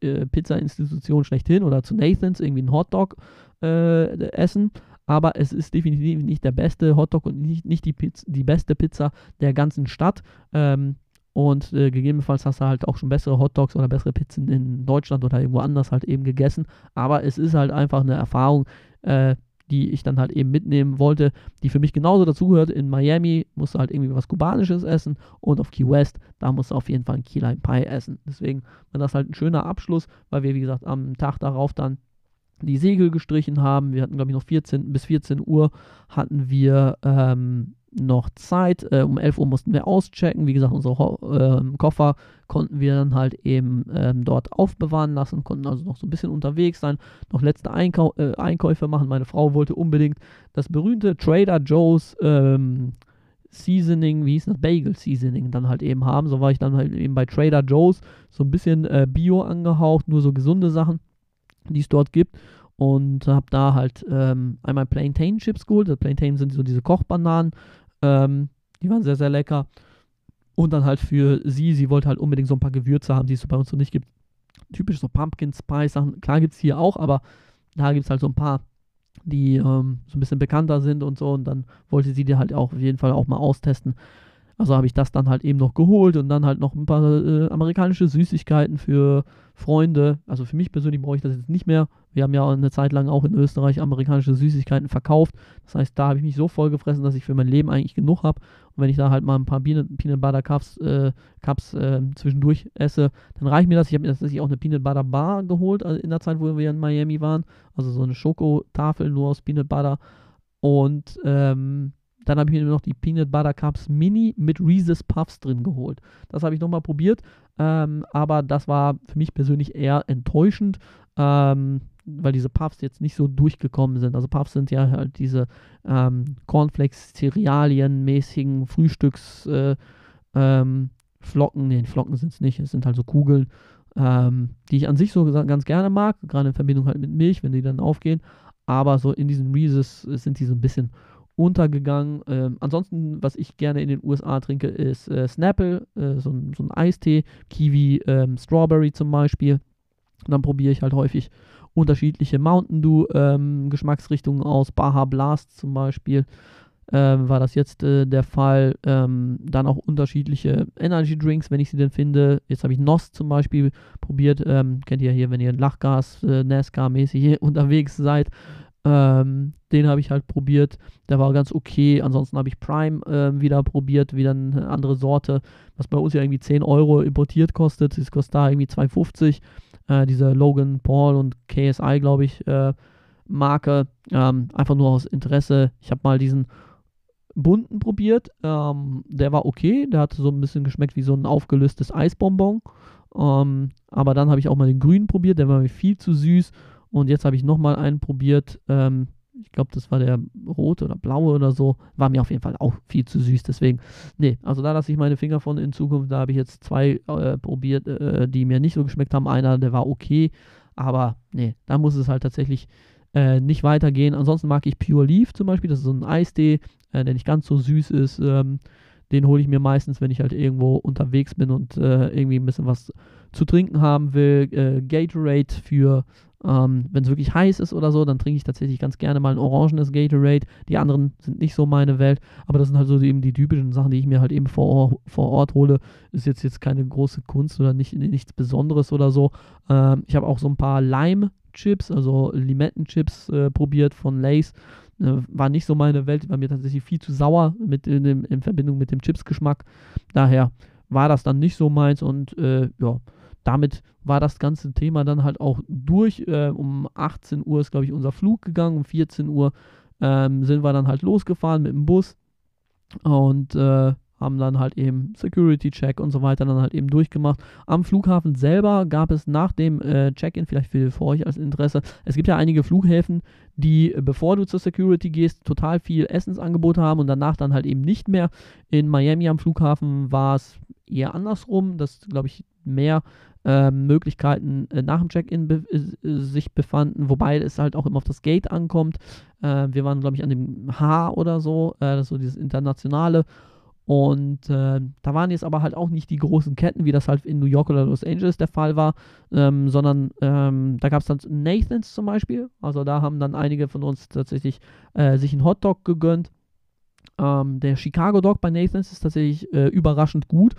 äh, Pizza-Institution schlechthin oder zu Nathan's irgendwie ein Hotdog äh, essen aber es ist definitiv nicht der beste Hotdog und nicht, nicht die, Pizza, die beste Pizza der ganzen Stadt. Ähm, und äh, gegebenenfalls hast du halt auch schon bessere Hotdogs oder bessere Pizzen in Deutschland oder irgendwo anders halt eben gegessen. Aber es ist halt einfach eine Erfahrung, äh, die ich dann halt eben mitnehmen wollte, die für mich genauso dazugehört. In Miami musst du halt irgendwie was Kubanisches essen und auf Key West, da musst du auf jeden Fall ein Key Lime Pie essen. Deswegen war das halt ein schöner Abschluss, weil wir, wie gesagt, am Tag darauf dann die Segel gestrichen haben. Wir hatten, glaube ich, noch 14 bis 14 Uhr hatten wir ähm, noch Zeit. Äh, um 11 Uhr mussten wir auschecken. Wie gesagt, unsere Ho äh, Koffer konnten wir dann halt eben ähm, dort aufbewahren lassen, konnten also noch so ein bisschen unterwegs sein, noch letzte Einkau äh, Einkäufe machen. Meine Frau wollte unbedingt das berühmte Trader Joe's ähm, Seasoning, wie hieß das? Bagel Seasoning dann halt eben haben. So war ich dann halt eben bei Trader Joe's, so ein bisschen äh, Bio angehaucht, nur so gesunde Sachen, die es dort gibt und habe da halt ähm, einmal Plantain Chips geholt. Das Plantain sind so diese Kochbananen, ähm, die waren sehr, sehr lecker. Und dann halt für sie, sie wollte halt unbedingt so ein paar Gewürze haben, die es so bei uns so nicht gibt. Typisch so Pumpkin Spice Sachen. Klar gibt es hier auch, aber da gibt es halt so ein paar, die ähm, so ein bisschen bekannter sind und so. Und dann wollte sie die halt auch auf jeden Fall auch mal austesten. Also habe ich das dann halt eben noch geholt und dann halt noch ein paar äh, amerikanische Süßigkeiten für Freunde. Also für mich persönlich brauche ich das jetzt nicht mehr. Wir haben ja eine Zeit lang auch in Österreich amerikanische Süßigkeiten verkauft. Das heißt, da habe ich mich so voll gefressen, dass ich für mein Leben eigentlich genug habe. Und wenn ich da halt mal ein paar Peanut, Peanut Butter Cups, äh, Cups äh, zwischendurch esse, dann reicht mir das. Ich habe mir tatsächlich auch eine Peanut Butter Bar geholt also in der Zeit, wo wir in Miami waren. Also so eine Schokotafel nur aus Peanut Butter. Und ähm, dann habe ich mir noch die Peanut Butter Cups Mini mit Reese's Puffs drin geholt. Das habe ich nochmal probiert, ähm, aber das war für mich persönlich eher enttäuschend, ähm, weil diese Puffs jetzt nicht so durchgekommen sind. Also Puffs sind ja halt diese ähm, Cornflakes-Cerealien-mäßigen Frühstücks äh, ähm, Flocken, nee, Flocken sind es nicht, es sind halt so Kugeln, ähm, die ich an sich so ganz gerne mag, gerade in Verbindung halt mit Milch, wenn die dann aufgehen. Aber so in diesen Reese's sind die so ein bisschen untergegangen. Ähm, ansonsten, was ich gerne in den USA trinke, ist äh, Snapple, äh, so, ein, so ein Eistee, Kiwi, ähm, Strawberry zum Beispiel. Und dann probiere ich halt häufig unterschiedliche Mountain Dew ähm, Geschmacksrichtungen aus. Baja Blast zum Beispiel ähm, war das jetzt äh, der Fall. Ähm, dann auch unterschiedliche Energy Drinks, wenn ich sie denn finde. Jetzt habe ich NOS zum Beispiel probiert. Ähm, kennt ihr hier, wenn ihr Lachgas, äh, NASCAR-mäßig (laughs) unterwegs seid. Ähm, den habe ich halt probiert. Der war ganz okay. Ansonsten habe ich Prime äh, wieder probiert, wieder eine andere Sorte, was bei uns ja irgendwie 10 Euro importiert kostet. Das kostet da irgendwie 2,50. Äh, diese Logan Paul und KSI, glaube ich, äh, Marke. Ähm, einfach nur aus Interesse. Ich habe mal diesen bunten probiert. Ähm, der war okay. Der hatte so ein bisschen geschmeckt wie so ein aufgelöstes Eisbonbon. Ähm, aber dann habe ich auch mal den grünen probiert. Der war mir viel zu süß. Und jetzt habe ich nochmal einen probiert. Ähm, ich glaube, das war der rote oder blaue oder so. War mir auf jeden Fall auch viel zu süß. Deswegen, nee, also da lasse ich meine Finger von in Zukunft. Da habe ich jetzt zwei äh, probiert, äh, die mir nicht so geschmeckt haben. Einer, der war okay. Aber nee, da muss es halt tatsächlich äh, nicht weitergehen. Ansonsten mag ich Pure Leaf zum Beispiel. Das ist so ein Eistee, äh, der nicht ganz so süß ist. Ähm, den hole ich mir meistens, wenn ich halt irgendwo unterwegs bin und äh, irgendwie ein bisschen was zu trinken haben will. Äh, Gatorade für ähm, Wenn es wirklich heiß ist oder so, dann trinke ich tatsächlich ganz gerne mal ein orangenes Gatorade. Die anderen sind nicht so meine Welt, aber das sind halt so eben die typischen Sachen, die ich mir halt eben vor, vor Ort hole. Ist jetzt, jetzt keine große Kunst oder nicht, nichts Besonderes oder so. Ähm, ich habe auch so ein paar Lime-Chips, also Limettenchips äh, probiert von Lace. Äh, war nicht so meine Welt, war mir tatsächlich viel zu sauer mit in, in Verbindung mit dem Chips-Geschmack. Daher war das dann nicht so meins und äh, ja damit war das ganze Thema dann halt auch durch. Äh, um 18 Uhr ist, glaube ich, unser Flug gegangen. Um 14 Uhr ähm, sind wir dann halt losgefahren mit dem Bus und äh, haben dann halt eben Security-Check und so weiter dann halt eben durchgemacht. Am Flughafen selber gab es nach dem äh, Check-in, vielleicht für, für euch als Interesse, es gibt ja einige Flughäfen, die, bevor du zur Security gehst, total viel Essensangebot haben und danach dann halt eben nicht mehr. In Miami am Flughafen war es eher andersrum, dass, glaube ich, mehr äh, Möglichkeiten äh, nach dem Check-in be äh, sich befanden, wobei es halt auch immer auf das Gate ankommt. Äh, wir waren, glaube ich, an dem H oder so, äh, das ist so dieses internationale. Und äh, da waren jetzt aber halt auch nicht die großen Ketten, wie das halt in New York oder Los Angeles der Fall war, ähm, sondern ähm, da gab es dann Nathans zum Beispiel. Also da haben dann einige von uns tatsächlich sich einen Hotdog gegönnt. Ähm, der Chicago Dog bei Nathans ist tatsächlich überraschend gut.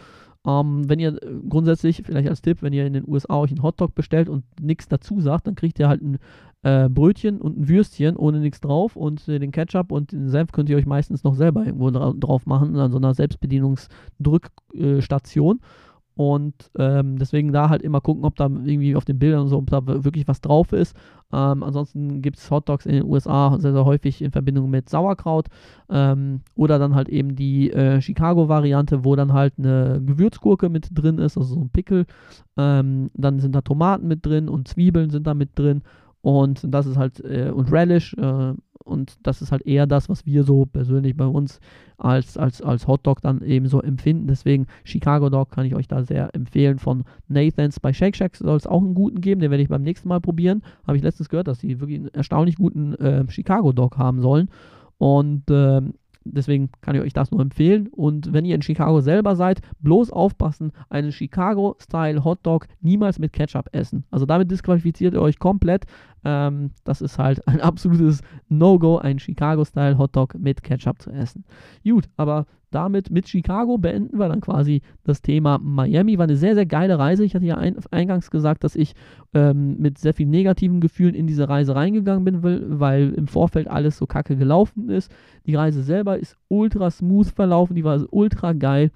Ähm, wenn ihr äh, grundsätzlich, vielleicht als Tipp, wenn ihr in den USA euch einen Hotdog bestellt und nichts dazu sagt, dann kriegt ihr halt ein äh, Brötchen und ein Würstchen ohne nichts drauf und äh, den Ketchup und den Senf könnt ihr euch meistens noch selber irgendwo dra drauf machen, an so einer Selbstbedienungsdrückstation. Äh, und ähm, deswegen da halt immer gucken, ob da irgendwie auf den Bildern und so, ob da wirklich was drauf ist. Ähm, ansonsten gibt es Hotdogs in den USA sehr, sehr häufig in Verbindung mit Sauerkraut. Ähm, oder dann halt eben die äh, Chicago-Variante, wo dann halt eine Gewürzgurke mit drin ist, also so ein Pickel. Ähm, dann sind da Tomaten mit drin und Zwiebeln sind da mit drin. Und das ist halt, äh, und Relish, äh, und das ist halt eher das, was wir so persönlich bei uns als, als, als Hotdog dann eben so empfinden. Deswegen Chicago Dog kann ich euch da sehr empfehlen von Nathans. Bei Shake Shack soll es auch einen guten geben, den werde ich beim nächsten Mal probieren. Habe ich letztens gehört, dass sie wirklich einen erstaunlich guten äh, Chicago Dog haben sollen. Und ähm, Deswegen kann ich euch das nur empfehlen. Und wenn ihr in Chicago selber seid, bloß aufpassen, einen Chicago-Style Hotdog niemals mit Ketchup essen. Also damit disqualifiziert ihr euch komplett. Ähm, das ist halt ein (laughs) absolutes No-Go, einen Chicago-Style Hotdog mit Ketchup zu essen. Gut, aber damit mit Chicago beenden wir dann quasi das Thema Miami. War eine sehr, sehr geile Reise. Ich hatte ja ein, eingangs gesagt, dass ich ähm, mit sehr vielen negativen Gefühlen in diese Reise reingegangen bin, weil im Vorfeld alles so kacke gelaufen ist. Die Reise selber ist ultra smooth verlaufen, die war ultra geil.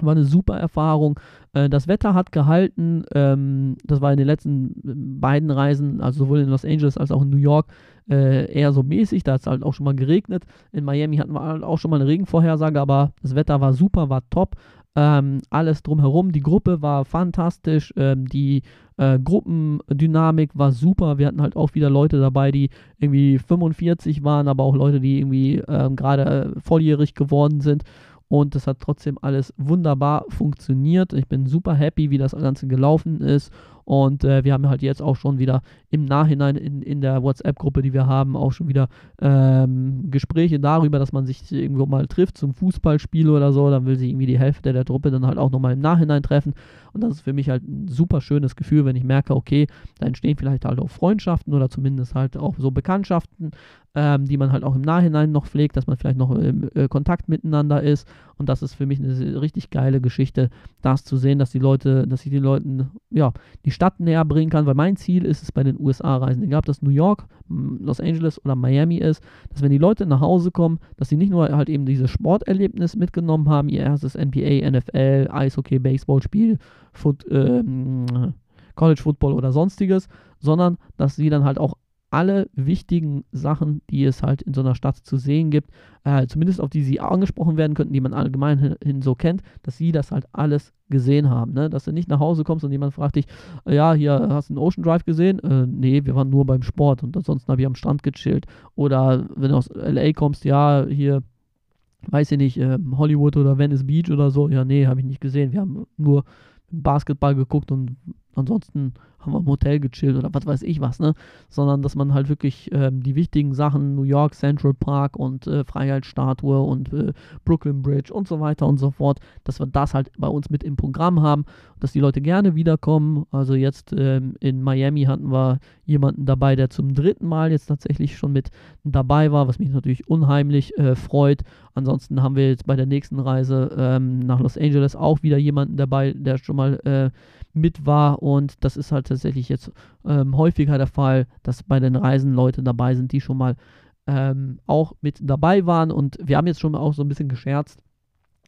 War eine super Erfahrung. Äh, das Wetter hat gehalten. Ähm, das war in den letzten beiden Reisen, also sowohl in Los Angeles als auch in New York, äh, eher so mäßig. Da hat es halt auch schon mal geregnet. In Miami hatten wir halt auch schon mal eine Regenvorhersage, aber das Wetter war super, war top. Ähm, alles drumherum. Die Gruppe war fantastisch. Ähm, die äh, Gruppendynamik war super. Wir hatten halt auch wieder Leute dabei, die irgendwie 45 waren, aber auch Leute, die irgendwie gerade äh, volljährig geworden sind und das hat trotzdem alles wunderbar funktioniert. Ich bin super happy, wie das Ganze gelaufen ist und äh, wir haben halt jetzt auch schon wieder im Nachhinein in, in der WhatsApp-Gruppe, die wir haben, auch schon wieder ähm, Gespräche darüber, dass man sich irgendwo mal trifft zum Fußballspiel oder so. Dann will sich irgendwie die Hälfte der Truppe dann halt auch nochmal im Nachhinein treffen. Und das ist für mich halt ein super schönes Gefühl, wenn ich merke, okay, da entstehen vielleicht halt auch Freundschaften oder zumindest halt auch so Bekanntschaften, ähm, die man halt auch im Nachhinein noch pflegt, dass man vielleicht noch im äh, Kontakt miteinander ist. Und das ist für mich eine richtig geile Geschichte, das zu sehen, dass die Leute, dass ich den Leuten, ja, die Stadt näher bringen kann, weil mein Ziel ist es bei den USA-Reisen, egal ob das New York, Los Angeles oder Miami ist, dass wenn die Leute nach Hause kommen, dass sie nicht nur halt eben dieses Sporterlebnis mitgenommen haben, ihr erstes NBA, NFL, Eishockey, Baseballspiel, Foot, äh, College Football oder sonstiges, sondern dass sie dann halt auch alle wichtigen Sachen, die es halt in so einer Stadt zu sehen gibt, äh, zumindest auf die sie angesprochen werden könnten, die man allgemein hin so kennt, dass sie das halt alles gesehen haben. Ne? Dass du nicht nach Hause kommst und jemand fragt dich, äh, ja, hier hast du einen Ocean Drive gesehen? Äh, nee, wir waren nur beim Sport und ansonsten habe ich am Strand gechillt. Oder wenn du aus LA kommst, ja, hier, weiß ich nicht, äh, Hollywood oder Venice Beach oder so, ja, nee, habe ich nicht gesehen. Wir haben nur Basketball geguckt und ansonsten haben wir im Hotel gechillt oder was weiß ich was, ne? Sondern dass man halt wirklich ähm, die wichtigen Sachen, New York Central Park und äh, Freiheitsstatue und äh, Brooklyn Bridge und so weiter und so fort, dass wir das halt bei uns mit im Programm haben, dass die Leute gerne wiederkommen. Also jetzt ähm, in Miami hatten wir jemanden dabei, der zum dritten Mal jetzt tatsächlich schon mit dabei war, was mich natürlich unheimlich äh, freut. Ansonsten haben wir jetzt bei der nächsten Reise ähm, nach Los Angeles auch wieder jemanden dabei, der schon mal äh, mit war und das ist halt tatsächlich jetzt ähm, häufiger der Fall, dass bei den Reisen Leute dabei sind, die schon mal ähm, auch mit dabei waren und wir haben jetzt schon auch so ein bisschen gescherzt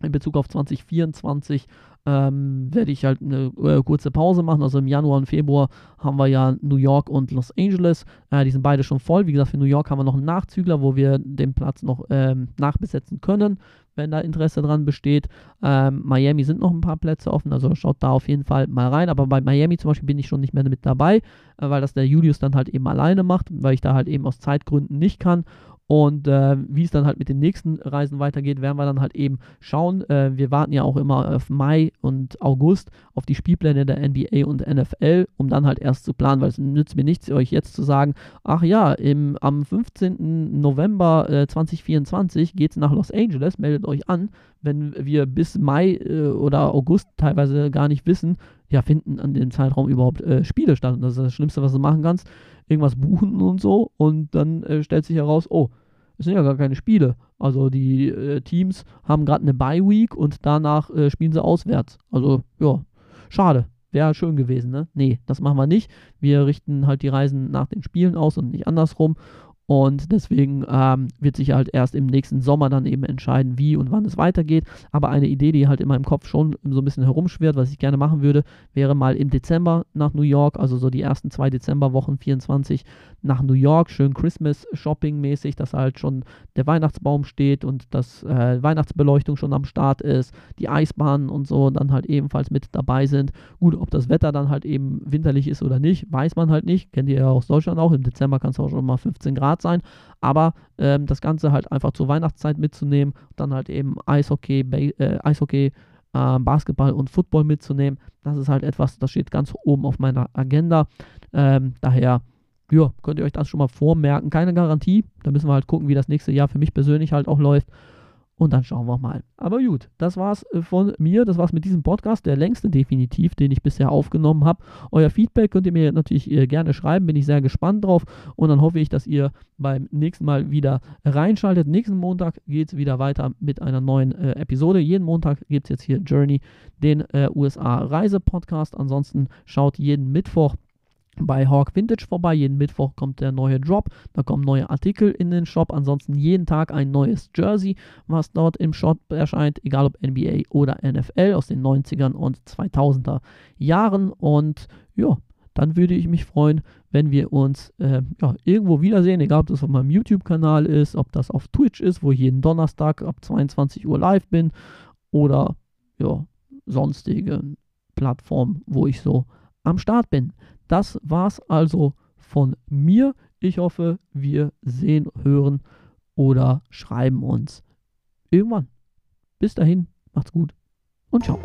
in Bezug auf 2024 ähm, werde ich halt eine äh, kurze Pause machen. Also im Januar und Februar haben wir ja New York und Los Angeles. Äh, die sind beide schon voll. Wie gesagt, für New York haben wir noch einen Nachzügler, wo wir den Platz noch ähm, nachbesetzen können, wenn da Interesse dran besteht. Ähm, Miami sind noch ein paar Plätze offen, also schaut da auf jeden Fall mal rein. Aber bei Miami zum Beispiel bin ich schon nicht mehr mit dabei, äh, weil das der Julius dann halt eben alleine macht, weil ich da halt eben aus Zeitgründen nicht kann. Und äh, wie es dann halt mit den nächsten Reisen weitergeht, werden wir dann halt eben schauen. Äh, wir warten ja auch immer auf Mai und August auf die Spielpläne der NBA und NFL, um dann halt erst zu planen, weil es nützt mir nichts, euch jetzt zu sagen, ach ja, im, am 15. November äh, 2024 geht es nach Los Angeles, meldet euch an, wenn wir bis Mai äh, oder August teilweise gar nicht wissen, ja, finden an dem Zeitraum überhaupt äh, Spiele statt. Und das ist das Schlimmste, was du machen kannst irgendwas buchen und so und dann äh, stellt sich heraus, oh, es sind ja gar keine Spiele. Also die äh, Teams haben gerade eine Bye-Week und danach äh, spielen sie auswärts. Also ja, schade. Wäre schön gewesen, ne? Nee, das machen wir nicht. Wir richten halt die Reisen nach den Spielen aus und nicht andersrum. Und deswegen ähm, wird sich halt erst im nächsten Sommer dann eben entscheiden, wie und wann es weitergeht. Aber eine Idee, die halt in meinem Kopf schon so ein bisschen herumschwirrt, was ich gerne machen würde, wäre mal im Dezember nach New York, also so die ersten zwei Dezemberwochen 24 nach New York, schön Christmas-Shopping-mäßig, dass halt schon der Weihnachtsbaum steht und dass äh, Weihnachtsbeleuchtung schon am Start ist, die Eisbahnen und so dann halt ebenfalls mit dabei sind. Gut, ob das Wetter dann halt eben winterlich ist oder nicht, weiß man halt nicht. Kennt ihr ja aus Deutschland auch. Im Dezember kann es auch schon mal 15 Grad sein. Aber ähm, das Ganze halt einfach zur Weihnachtszeit mitzunehmen, dann halt eben Eishockey, äh, Eishockey, äh, Basketball und Football mitzunehmen, das ist halt etwas, das steht ganz oben auf meiner Agenda. Ähm, daher ja, könnt ihr euch das schon mal vormerken. Keine Garantie. Da müssen wir halt gucken, wie das nächste Jahr für mich persönlich halt auch läuft. Und dann schauen wir mal. Aber gut, das war's äh, von mir. Das war's mit diesem Podcast. Der längste definitiv, den ich bisher aufgenommen habe. Euer Feedback könnt ihr mir natürlich äh, gerne schreiben. Bin ich sehr gespannt drauf. Und dann hoffe ich, dass ihr beim nächsten Mal wieder reinschaltet. Nächsten Montag geht es wieder weiter mit einer neuen äh, Episode. Jeden Montag gibt es jetzt hier Journey, den äh, USA-Reise-Podcast. Ansonsten schaut jeden Mittwoch bei Hawk Vintage vorbei. Jeden Mittwoch kommt der neue Drop. Da kommen neue Artikel in den Shop. Ansonsten jeden Tag ein neues Jersey, was dort im Shop erscheint, egal ob NBA oder NFL aus den 90ern und 2000er Jahren. Und ja, dann würde ich mich freuen, wenn wir uns äh, ja, irgendwo wiedersehen, egal ob das auf meinem YouTube-Kanal ist, ob das auf Twitch ist, wo ich jeden Donnerstag ab 22 Uhr live bin oder ja, sonstige Plattformen, wo ich so am Start bin. Das war's also von mir. Ich hoffe, wir sehen, hören oder schreiben uns irgendwann. Bis dahin, macht's gut und ciao.